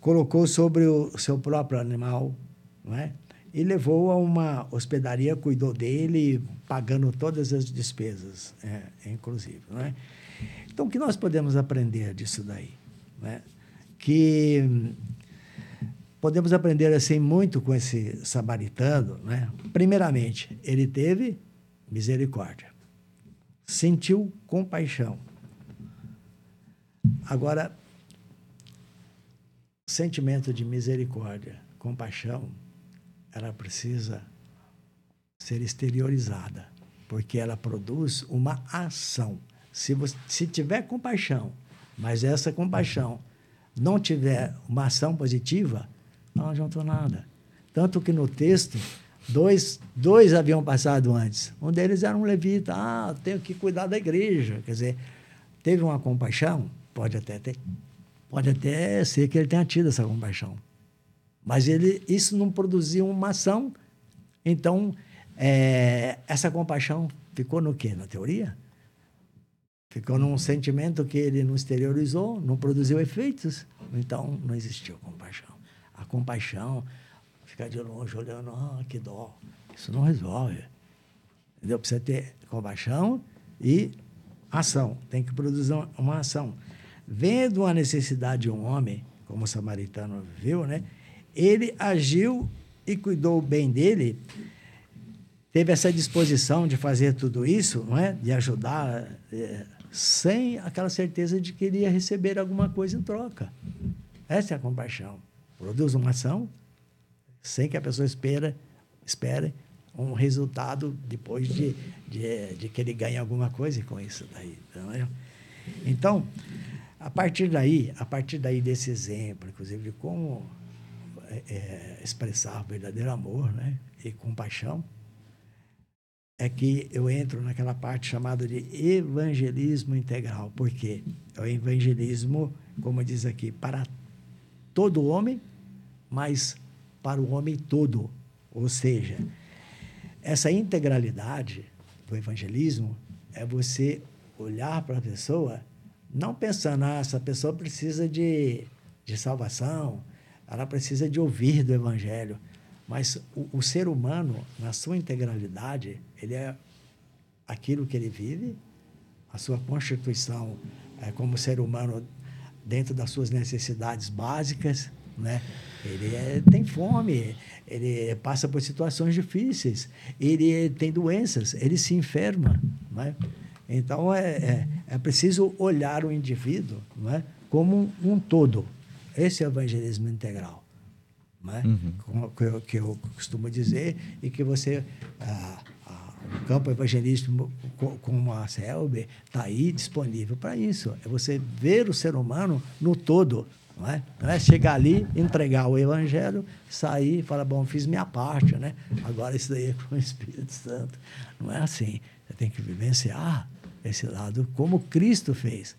colocou sobre o seu próprio animal, não é? e levou a uma hospedaria, cuidou dele, pagando todas as despesas, é, inclusive. Não é? Então, o que nós podemos aprender disso daí? Né? Que podemos aprender assim muito com esse samaritano. Né? Primeiramente, ele teve misericórdia, sentiu compaixão. Agora, sentimento de misericórdia, compaixão, ela precisa ser exteriorizada, porque ela produz uma ação. Se, você, se tiver compaixão, mas essa compaixão não tiver uma ação positiva, não adiantou nada. Tanto que no texto, dois, dois haviam passado antes. Um deles era um levita. Ah, tenho que cuidar da igreja. Quer dizer, teve uma compaixão? Pode até ter. Pode até ser que ele tenha tido essa compaixão. Mas ele, isso não produziu uma ação. Então, é, essa compaixão ficou no quê? Na teoria? Ficou num sentimento que ele não exteriorizou, não produziu efeitos. Então, não existiu compaixão. A compaixão, ficar de longe olhando, ah, que dó. Isso não resolve. Entendeu? Precisa ter compaixão e ação. Tem que produzir uma ação. Vendo a necessidade de um homem, como o samaritano viu, né? ele agiu e cuidou bem dele, teve essa disposição de fazer tudo isso, não é? de ajudar, é, sem aquela certeza de que ele ia receber alguma coisa em troca. Essa é a compaixão. Produz uma ação sem que a pessoa espera, espere um resultado depois de, de, de que ele ganhe alguma coisa com isso daí. É? Então, a partir daí, a partir daí desse exemplo, inclusive de como é, é, expressar o verdadeiro amor né, e compaixão, é que eu entro naquela parte chamada de evangelismo integral. Por quê? É o evangelismo, como diz aqui, para todo homem, mas para o homem todo. Ou seja, essa integralidade do evangelismo é você olhar para a pessoa não pensando, ah, essa pessoa precisa de, de salvação, ela precisa de ouvir do evangelho. Mas o, o ser humano, na sua integralidade, ele é aquilo que ele vive, a sua constituição é, como ser humano dentro das suas necessidades básicas, né? Ele é, tem fome, ele passa por situações difíceis, ele tem doenças, ele se enferma. Né? Então, é, é, é, preciso olhar o indivíduo né, como um, um todo. Esse é o evangelismo integral. Né? Uhum. Que, eu, que, eu, costumo dizer e que você... Ah, campo evangelístico como a CELB está aí disponível para isso. É você ver o ser humano no todo, não é? Não é chegar ali, entregar o evangelho, sair e falar, bom, fiz minha parte, né? Agora isso daí é com o Espírito Santo. Não é assim. Você tem que vivenciar esse lado como Cristo fez.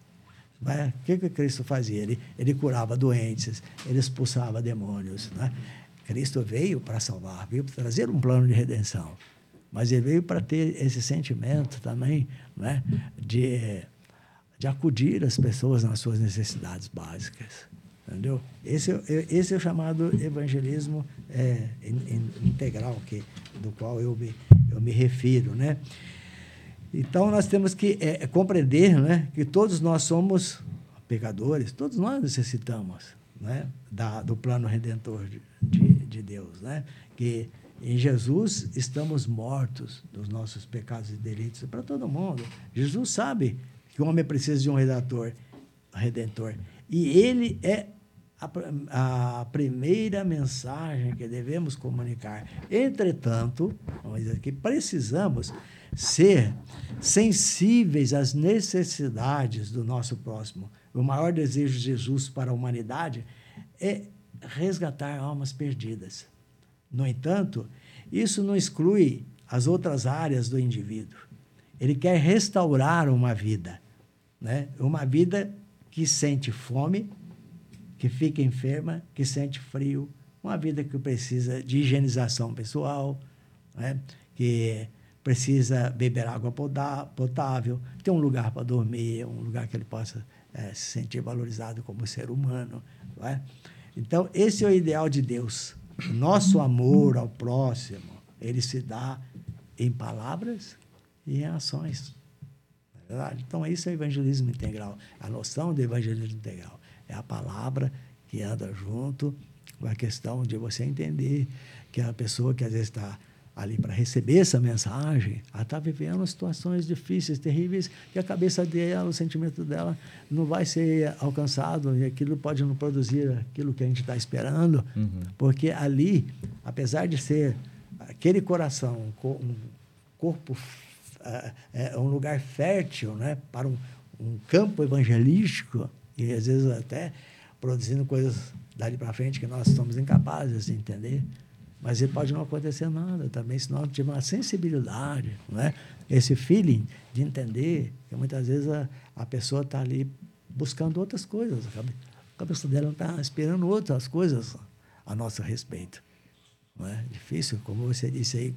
É? O que, que Cristo fazia? Ele, ele curava doentes, ele expulsava demônios. Né? Cristo veio para salvar, veio para trazer um plano de redenção. Mas ele veio para ter esse sentimento também né? de, de acudir as pessoas nas suas necessidades básicas. Entendeu? Esse, é, esse é o chamado evangelismo é, integral, que, do qual eu me, eu me refiro. Né? Então, nós temos que é, compreender né, que todos nós somos pecadores, todos nós necessitamos né, da, do plano redentor de, de, de Deus. Né? Que em Jesus estamos mortos dos nossos pecados e delitos para todo mundo. Jesus sabe que o homem precisa de um redator, redentor. E ele é a, a, primeira mensagem que devemos comunicar. Entretanto, vamos dizer que precisamos ser sensíveis às necessidades do nosso próximo. O maior desejo de Jesus para a humanidade é resgatar almas perdidas. No entanto, isso não exclui as outras áreas do indivíduo. Ele quer restaurar uma vida, né? uma vida que sente fome, que fica enferma, que sente frio, uma vida que precisa de higienização pessoal, né? que precisa beber água potável, ter um lugar para dormir, um lugar que ele possa é, se sentir valorizado como ser humano. É? Então, esse é o ideal de Deus. Nosso amor ao próximo, ele se dá em palavras e em ações. É? Então, isso é evangelismo integral. A noção do evangelismo integral. É a palavra que anda junto com a questão de você entender que a pessoa que às vezes está ali para receber essa mensagem, ela está vivendo situações difíceis, terríveis, que a cabeça dela, o sentimento dela não vai ser alcançado e aquilo pode não produzir aquilo que a gente está esperando, uhum. porque ali, apesar de ser aquele coração, um corpo, é um lugar fértil né, para um, um campo evangelístico, e às vezes até produzindo coisas dali para frente que nós somos incapazes de entender. Mas ele pode não acontecer nada também, se nós tivermos uma sensibilidade, não é? esse feeling de entender que muitas vezes a, a pessoa está ali buscando outras coisas. A cabeça dela está esperando outras coisas a nosso respeito. Não é difícil, como você disse aí,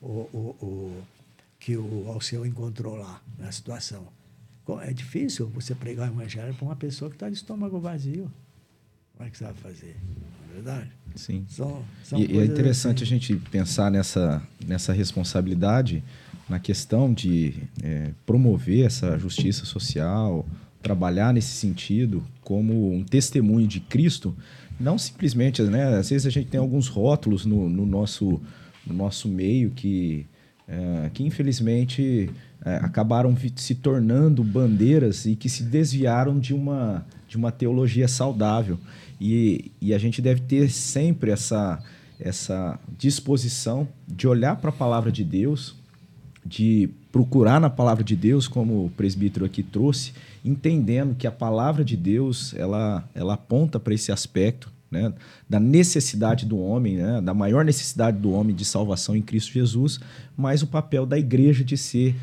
o, o, o que o Alceu encontrou lá na situação. É difícil você pregar o evangelho para uma pessoa que está de estômago vazio. Como é que você vai fazer? É verdade? Sim. São, são e, é interessante assim. a gente pensar nessa, nessa responsabilidade na questão de é, promover essa justiça social, trabalhar nesse sentido como um testemunho de Cristo, não simplesmente, né? Às vezes a gente tem alguns rótulos no, no nosso, no nosso meio que é, que infelizmente é, acabaram se tornando bandeiras e que se desviaram de uma, de uma teologia saudável. E, e a gente deve ter sempre essa, essa disposição de olhar para a palavra de Deus, de procurar na palavra de Deus, como o presbítero aqui trouxe, entendendo que a palavra de Deus ela, ela aponta para esse aspecto né, da necessidade do homem, né, da maior necessidade do homem de salvação em Cristo Jesus, mas o papel da igreja de ser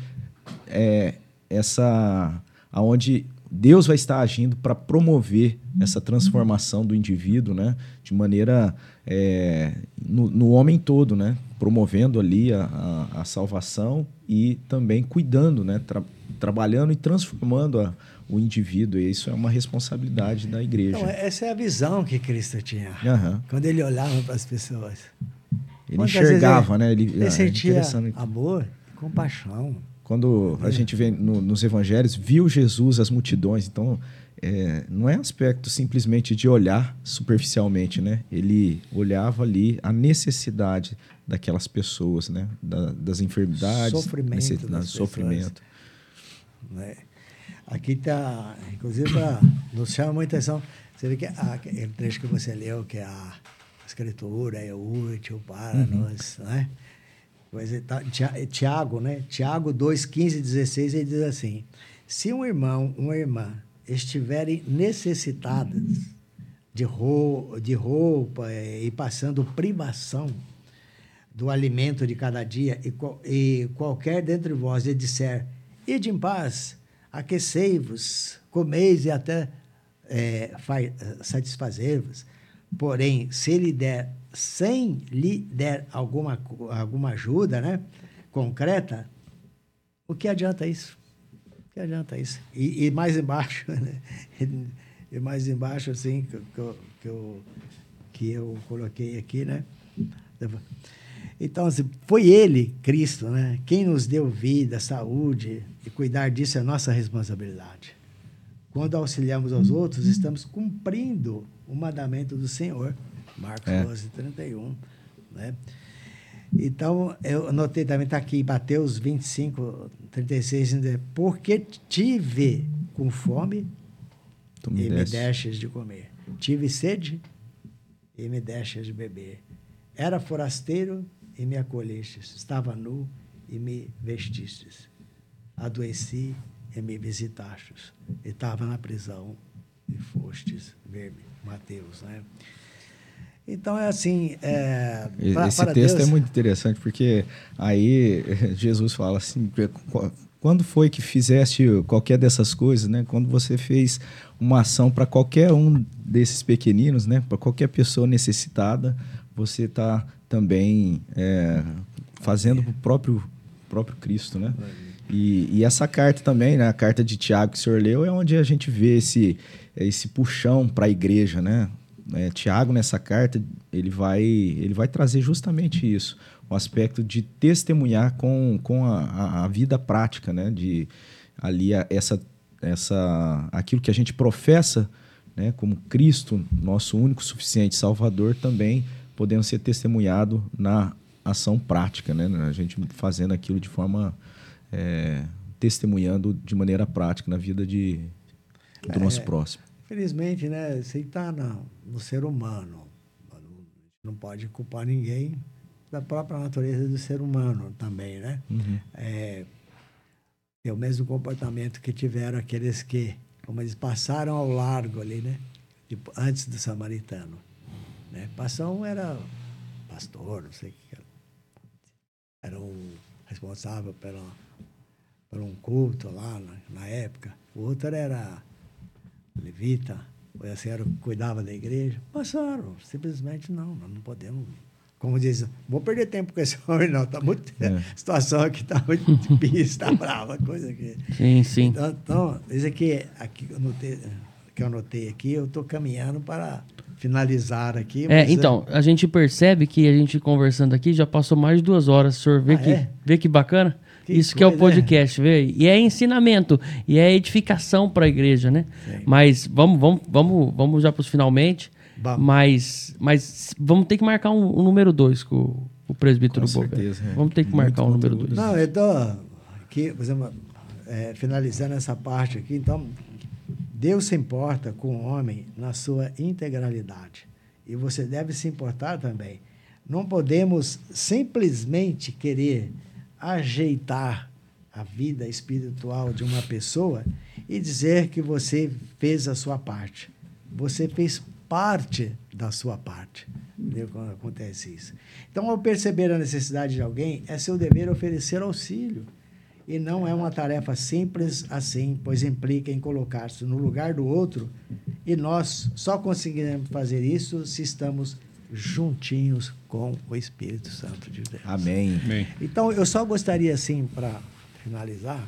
é, essa aonde Deus vai estar agindo para promover essa transformação do indivíduo, né, de maneira é, no, no, homem todo, né, promovendo ali a, a, a salvação e também cuidando, né, tra trabalhando e transformando a, o indivíduo. E isso é uma responsabilidade da igreja. Então, essa é a visão que Cristo tinha. Uhum. Quando ele olhava para as pessoas. Ele Quantas enxergava, né? Ele, ele é, sentia amor, compaixão. Quando a é. gente vê no, nos evangelhos, viu Jesus as multidões. Então, é, não é aspecto simplesmente de olhar superficialmente, né? Ele olhava ali a necessidade daquelas pessoas, né? Da, das enfermidades, sofrimento, das sofrimento. Né? Aqui está, inclusive, nos chama muita atenção. Você vê que a, aquele trecho que você leu, que é a escritura é útil para uhum. nós, né? Pois é, tá, Tiago, né? Tiago 2, 15 e 16, ele diz assim: Se um irmão, uma irmã estiverem necessitadas de, roupa, de roupa e passando privação do alimento de cada dia, e, e qualquer dentre vós lhe disser, ide em paz, aquecei-vos, comeis e até é, satisfazer-vos. Porém, se ele der, sem lhe der alguma, alguma ajuda né, concreta, o que adianta isso? O que adianta isso? E, e mais embaixo, né? e mais embaixo, assim, que, que, eu, que eu coloquei aqui, né? Então, assim, foi Ele, Cristo, né? quem nos deu vida, saúde, e cuidar disso é nossa responsabilidade. Quando auxiliamos aos outros, estamos cumprindo o mandamento do Senhor. Marcos é. 12, 31. Né? Então, eu anotei também, está aqui, Mateus 25, 36, porque tive com fome me e me deixes de comer. Tive sede e me deixes de beber. Era forasteiro e me acolhestes. Estava nu e me vestistes. Adoeci e me visitastes. Estava na prisão e fostes ver-me. Mateus, né? Então é assim. É, pra, Esse texto Deus... é muito interessante porque aí Jesus fala assim: quando foi que fizeste qualquer dessas coisas, né? Quando você fez uma ação para qualquer um desses pequeninos, né? Para qualquer pessoa necessitada, você está também é, fazendo para o próprio, próprio Cristo, né? E, e, essa carta também, né? A carta de Tiago que o senhor leu é onde a gente vê esse, esse puxão para a igreja, né? É, Tiago nessa carta ele vai ele vai trazer justamente isso, o aspecto de testemunhar com, com a, a vida prática, né? De ali a, essa essa aquilo que a gente professa, né? Como Cristo, nosso único suficiente Salvador, também podendo ser testemunhado na ação prática, né? A gente fazendo aquilo de forma é, testemunhando de maneira prática na vida de, do é, nosso próximo. Felizmente, né? Isso está no, no ser humano. Não pode culpar ninguém da própria natureza do ser humano também, né? Uhum. É, é o mesmo comportamento que tiveram aqueles que, como eles passaram ao largo ali, né? Tipo, antes do samaritano. Né? Passão era pastor, não sei o que era. Era um responsável pela, por um culto lá na, na época. O outro era levita, ou assim, era cuidava da igreja. Passaram, simplesmente não, nós não podemos como diz, vou perder tempo com esse homem, não. Tá muito, é. A situação aqui está muito difícil, está brava, coisa aqui. Sim, sim. Então, então isso aqui, aqui eu anotei, que eu anotei aqui, eu estou caminhando para finalizar aqui. É, então, é... a gente percebe que a gente conversando aqui já passou mais de duas horas. O senhor vê, ah, que, é? vê que bacana? Que Isso que é o podcast, é. vê? E é ensinamento, e é edificação para a igreja, né? Sim. Mas vamos, vamos, vamos, vamos já para os finalmente. Mas, mas vamos ter que marcar um, um número dois com, o presbítero Com Bober. certeza, é. Vamos ter que Muito marcar o número. 2. Não, eu estou aqui, por exemplo, é, finalizando essa parte aqui. Então, Deus se importa com o homem na sua integralidade. E você deve se importar também. Não podemos simplesmente querer ajeitar a vida espiritual de uma pessoa e dizer que você fez a sua parte. Você fez parte da sua parte. Entendeu? Quando acontece isso. Então, ao perceber a necessidade de alguém, é seu dever oferecer auxílio. E não é uma tarefa simples assim, pois implica em colocar-se no lugar do outro. E nós só conseguiremos fazer isso se estamos juntinhos com o Espírito Santo de Deus. Amém. Amém. Então, eu só gostaria, assim, para finalizar,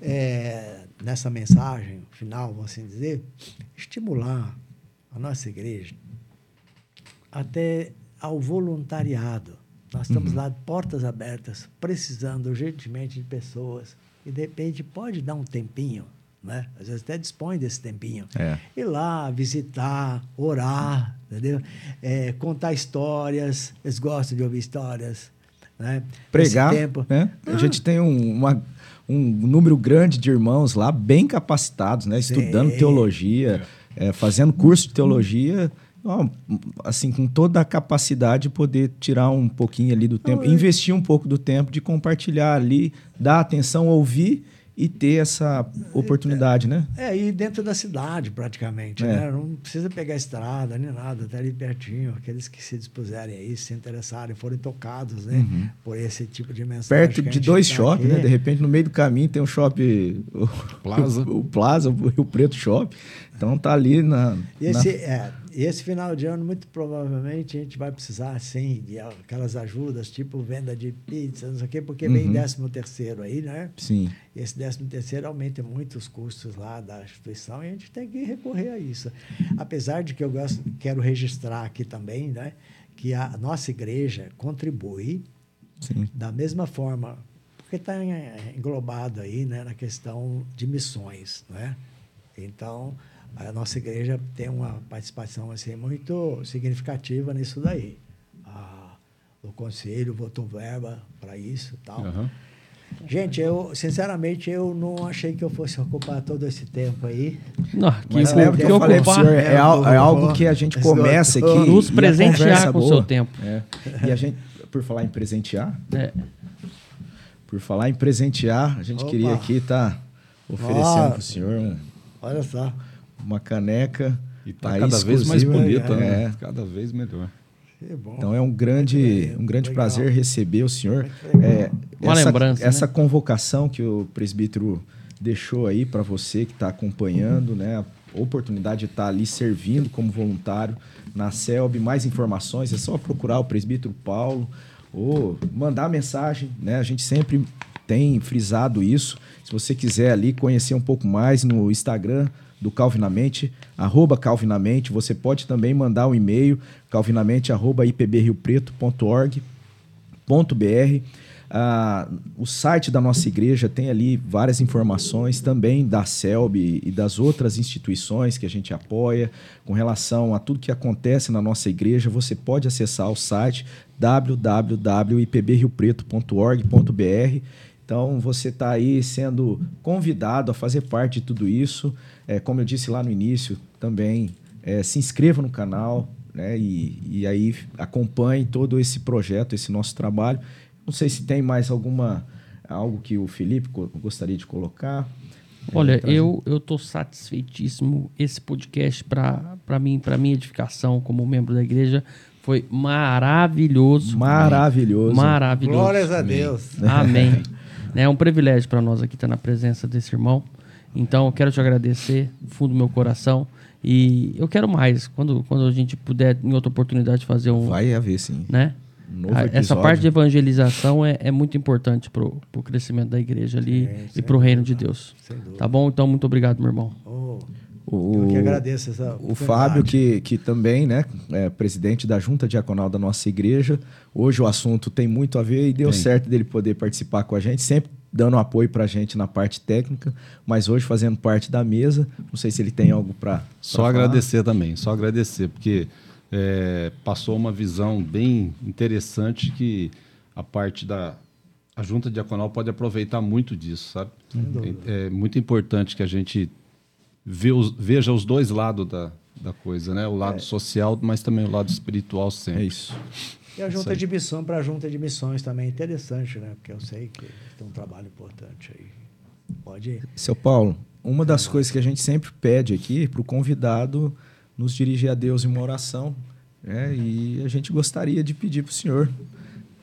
é, nessa mensagem final, vamos assim dizer, estimular a nossa igreja até ao voluntariado. Nós estamos lá, portas abertas, precisando urgentemente de pessoas. E, de repente, pode dar um tempinho, né? Às vezes até dispõe desse tempinho. É. Ir lá, visitar, orar, entendeu? É, contar histórias. Eles gostam de ouvir histórias. Né? Pregar, né? A Ah. gente tem um, uma- um número grande de irmãos lá, bem capacitados, né? Sim. Estudando teologia, é, fazendo curso de teologia, ó, assim, com toda a capacidade de poder tirar um pouquinho ali do tempo, é- investir um pouco do tempo de compartilhar ali, dar atenção, ouvir e ter essa oportunidade, né? É, e dentro da cidade, praticamente. É. Né? Não precisa pegar estrada nem nada, até ali pertinho. Aqueles que se dispuserem aí, se interessarem, forem tocados né? por esse tipo de mensagem. Uhum. Perto de dois tá shoppings, né? De repente, no meio do caminho tem um shopping... o- Plaza. O, Plaza, o Rio Preto Shopping. Então tá ali na... E na- esse, é, e esse final de ano, muito provavelmente, a gente vai precisar, sim, de aquelas ajudas, tipo venda de pizza, não sei o quê, porque vem Uhum. 13 terceiro aí, né? Sim. E esse 13 terceiro aumenta muito os custos lá da instituição e a gente tem que recorrer a isso. Apesar de que eu gosto, quero registrar aqui também, né, que a nossa igreja contribui Sim. da mesma forma, porque está englobado aí, né, na questão de missões, né? Então, a nossa igreja tem uma participação assim muito significativa nisso daí. A- o conselho votou verba para isso e tal. Aham. Gente, eu, sinceramente, eu não achei que eu fosse ocupar todo esse tempo aí. Não, que Mas o- lembra que que eu falei senhor, é, al- é algo que a gente começa aqui. Nos presentear com o seu tempo. É. E a gente, por falar em presentear, É. por falar em presentear, a gente Opa. queria aqui estar oferecendo Ó. pro senhor um- Olha só. Uma caneca. E tá cada vez mais bonita, né? É. Cada vez melhor. Que bom. Então é um grande, um grande legal. prazer receber o senhor. É, Uma essa, lembrança, Essa né? convocação que o presbítero deixou aí para você que está acompanhando, né? A oportunidade de estar ali servindo como voluntário na CELB. Mais informações é só procurar o presbítero Paulo ou mandar mensagem, né? A gente sempre tem frisado isso. Se você quiser ali conhecer um pouco mais no Instagram do Calvinamente, arroba Calvinamente, você pode também mandar um e-mail, calvinamente, arroba ipbriopreto.org br Ah, o site da nossa igreja tem ali várias informações também da CELB e das outras instituições que a gente apoia com relação a tudo que acontece na nossa igreja. Você pode acessar o site www.ipbriopreto.org.br. Então você está aí sendo convidado a fazer parte de tudo isso. É, como eu disse lá no início, também é, se inscreva no canal, né? E, e aí acompanhe todo esse projeto, esse nosso trabalho. Não sei se tem mais alguma algo que o Felipe gostaria de colocar. Olha, É, eu eu tô satisfeitíssimo. Esse podcast para para mim, para minha edificação como membro da igreja foi maravilhoso. maravilhoso. Maravilhoso. Glórias a Deus. Amém. É um privilégio para nós aqui estar na presença desse irmão. Então, eu quero te agradecer do fundo do meu coração. E eu quero mais. Quando, quando a gente puder, em outra oportunidade, fazer um. Vai haver sim. Né? Um novo A- Essa parte de evangelização é, é muito importante para o crescimento da igreja ali Sim, e para o reino de Deus. Tá bom? Então, muito obrigado, meu irmão. Oh, O, eu que agradeço essa O. Fábio, que, que também né, é presidente da junta diaconal da nossa igreja. Hoje o assunto tem muito a ver e deu Tem. certo dele poder participar com a gente, sempre dando apoio para a gente na parte técnica, mas hoje fazendo parte da mesa. Não sei se ele tem algo para. Só agradecer também, só agradecer, porque é, passou uma visão bem interessante que a parte da a junta diaconal pode aproveitar muito disso, sabe? É, é, muito importante que a gente os, veja os dois lados da, da coisa, né? O lado é. social, mas também o lado espiritual sempre. É isso. E a junta de missão para a junta de missões também é interessante, né? Porque eu sei que tem um trabalho importante aí. Pode ir. Seu Paulo, uma das é. coisas que a gente sempre pede aqui para o convidado nos dirigir a Deus em uma oração, né? E a gente gostaria de pedir para o senhor,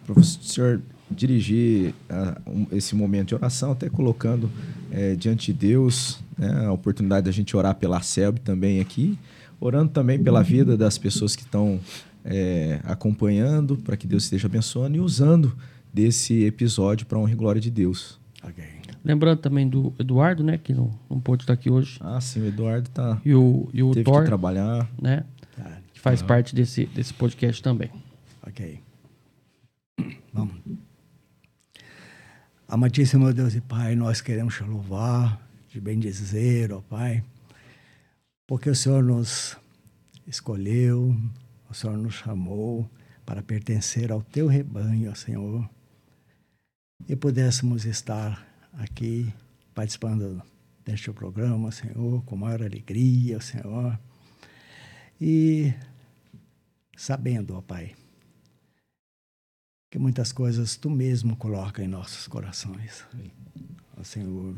para o senhor dirigir a, um, esse momento de oração, até colocando é, diante de Deus né, a oportunidade da gente orar pela CELB também aqui, orando também pela vida das pessoas que estão é, acompanhando, para que Deus esteja abençoando e usando desse episódio para honra e glória de Deus. Okay. Lembrando também do Eduardo, né, que não, não pôde estar aqui hoje. Ah, sim, o Eduardo tá. E o, e o teve Thor, que trabalhar. Né, que faz uhum. parte desse, desse podcast também. Ok. Vamos. Amadíssimo Deus e Pai, nós queremos te louvar, te bendizer, ó Pai, porque o Senhor nos escolheu, o Senhor nos chamou para pertencer ao teu rebanho, Senhor, e pudéssemos estar aqui participando deste programa, Senhor, com maior alegria, Senhor, e sabendo, ó Pai, que muitas coisas tu mesmo coloca em nossos corações, ó Senhor,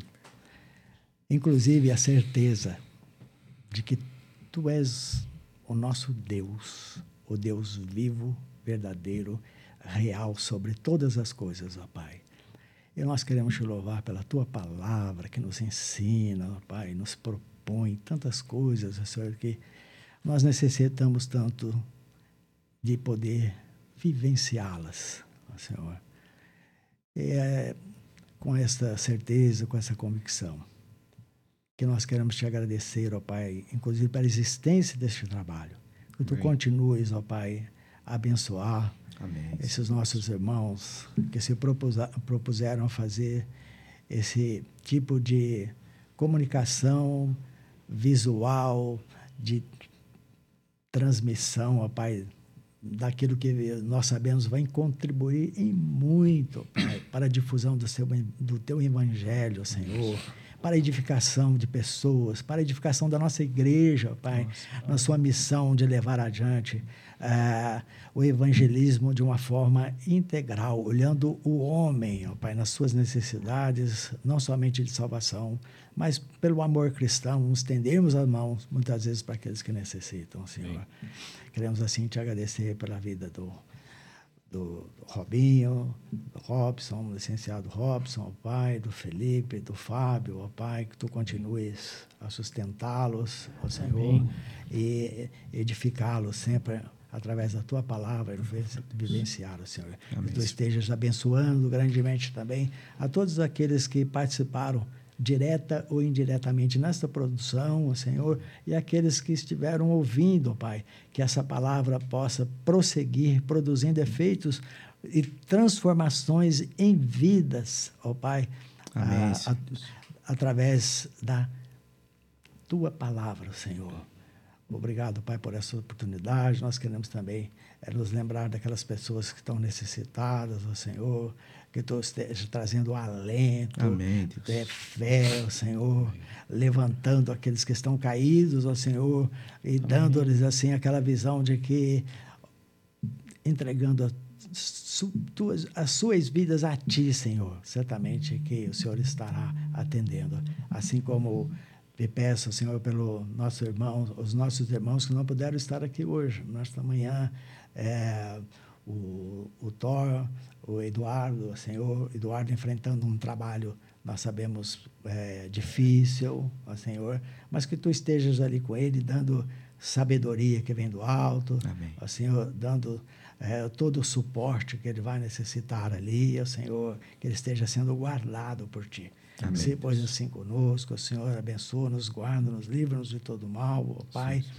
inclusive a certeza de que tu és o nosso Deus, o Deus vivo, verdadeiro, real sobre todas as coisas, ó Pai. E nós queremos te louvar pela tua palavra que nos ensina, ó Pai, nos propõe tantas coisas, ó Senhor, que nós necessitamos tanto de poder vivenciá-las, ó Senhor. E é com esta certeza, com essa convicção que nós queremos te agradecer, ó Pai, inclusive pela existência deste trabalho. Que tu Amém. continues, ó Pai, a abençoar Amém. esses nossos irmãos que se propuseram a fazer esse tipo de comunicação visual, de transmissão, ó Pai, daquilo que nós sabemos vai contribuir em muito, Pai, para a difusão do, seu, do teu evangelho, Senhor para a edificação de pessoas, para a edificação da nossa igreja, Pai, nossa, na sua missão de levar adiante uh, o evangelismo de uma forma integral, olhando o homem, ó Pai, nas suas necessidades, não somente de salvação, mas pelo amor cristão, estendemos as mãos muitas vezes para aqueles que necessitam, Senhor. Sim. Queremos assim te agradecer pela vida do do, Robinho, do Robson, do licenciado Robson, ó Pai, do Felipe, do Fábio, ó Pai, que tu continues a sustentá-los, ó Senhor, Amém. e edificá-los sempre através da tua palavra, vivenciar, Senhor. Amém. Que tu estejas abençoando grandemente também a todos aqueles que participaram direta ou indiretamente nesta produção, Senhor, e aqueles que estiveram ouvindo, Pai, que essa palavra possa prosseguir produzindo efeitos e transformações em vidas, ó Pai, Amém, a, a, através da tua palavra, Senhor. Obrigado, Pai, por essa oportunidade. Nós queremos também é, nos lembrar daquelas pessoas que estão necessitadas, ó Senhor, que tu esteja trazendo alento, Amém, é, fé, ó Senhor, Amém. levantando aqueles que estão caídos, ó Senhor, e dando-lhes assim aquela visão de que entregando a su, tuas, as suas vidas a ti, Senhor, certamente que o Senhor estará atendendo, assim como te peço, Senhor, pelo nosso irmão, os nossos irmãos que não puderam estar aqui hoje, nesta manhã, é, o, o Thor, o Eduardo, o Senhor, Eduardo enfrentando um trabalho, nós sabemos, é, difícil, ó Senhor, mas que tu estejas ali com ele, dando sabedoria que vem do alto, Amém. ó Senhor, dando é, todo o suporte que ele vai necessitar ali, ó Senhor, que ele esteja sendo guardado por ti. Amém. Se pois assim conosco, o Senhor abençoa-nos, guarda-nos, livra-nos de todo mal, ó Pai, sim.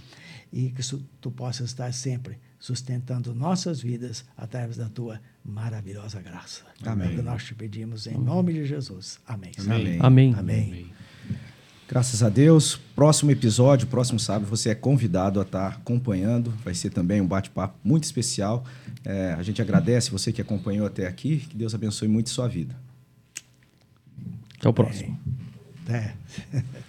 e que tu possas estar sempre sustentando nossas vidas através da tua maravilhosa graça. Amém. É o que nós te pedimos em nome de Jesus. Amém. Amém. Amém. Amém. Graças a Deus. Próximo episódio, próximo sábado, você é convidado a estar acompanhando. Vai ser também um bate-papo muito especial. É, a gente agradece você que acompanhou até aqui. Que Deus abençoe muito sua vida. Até o próximo. Até.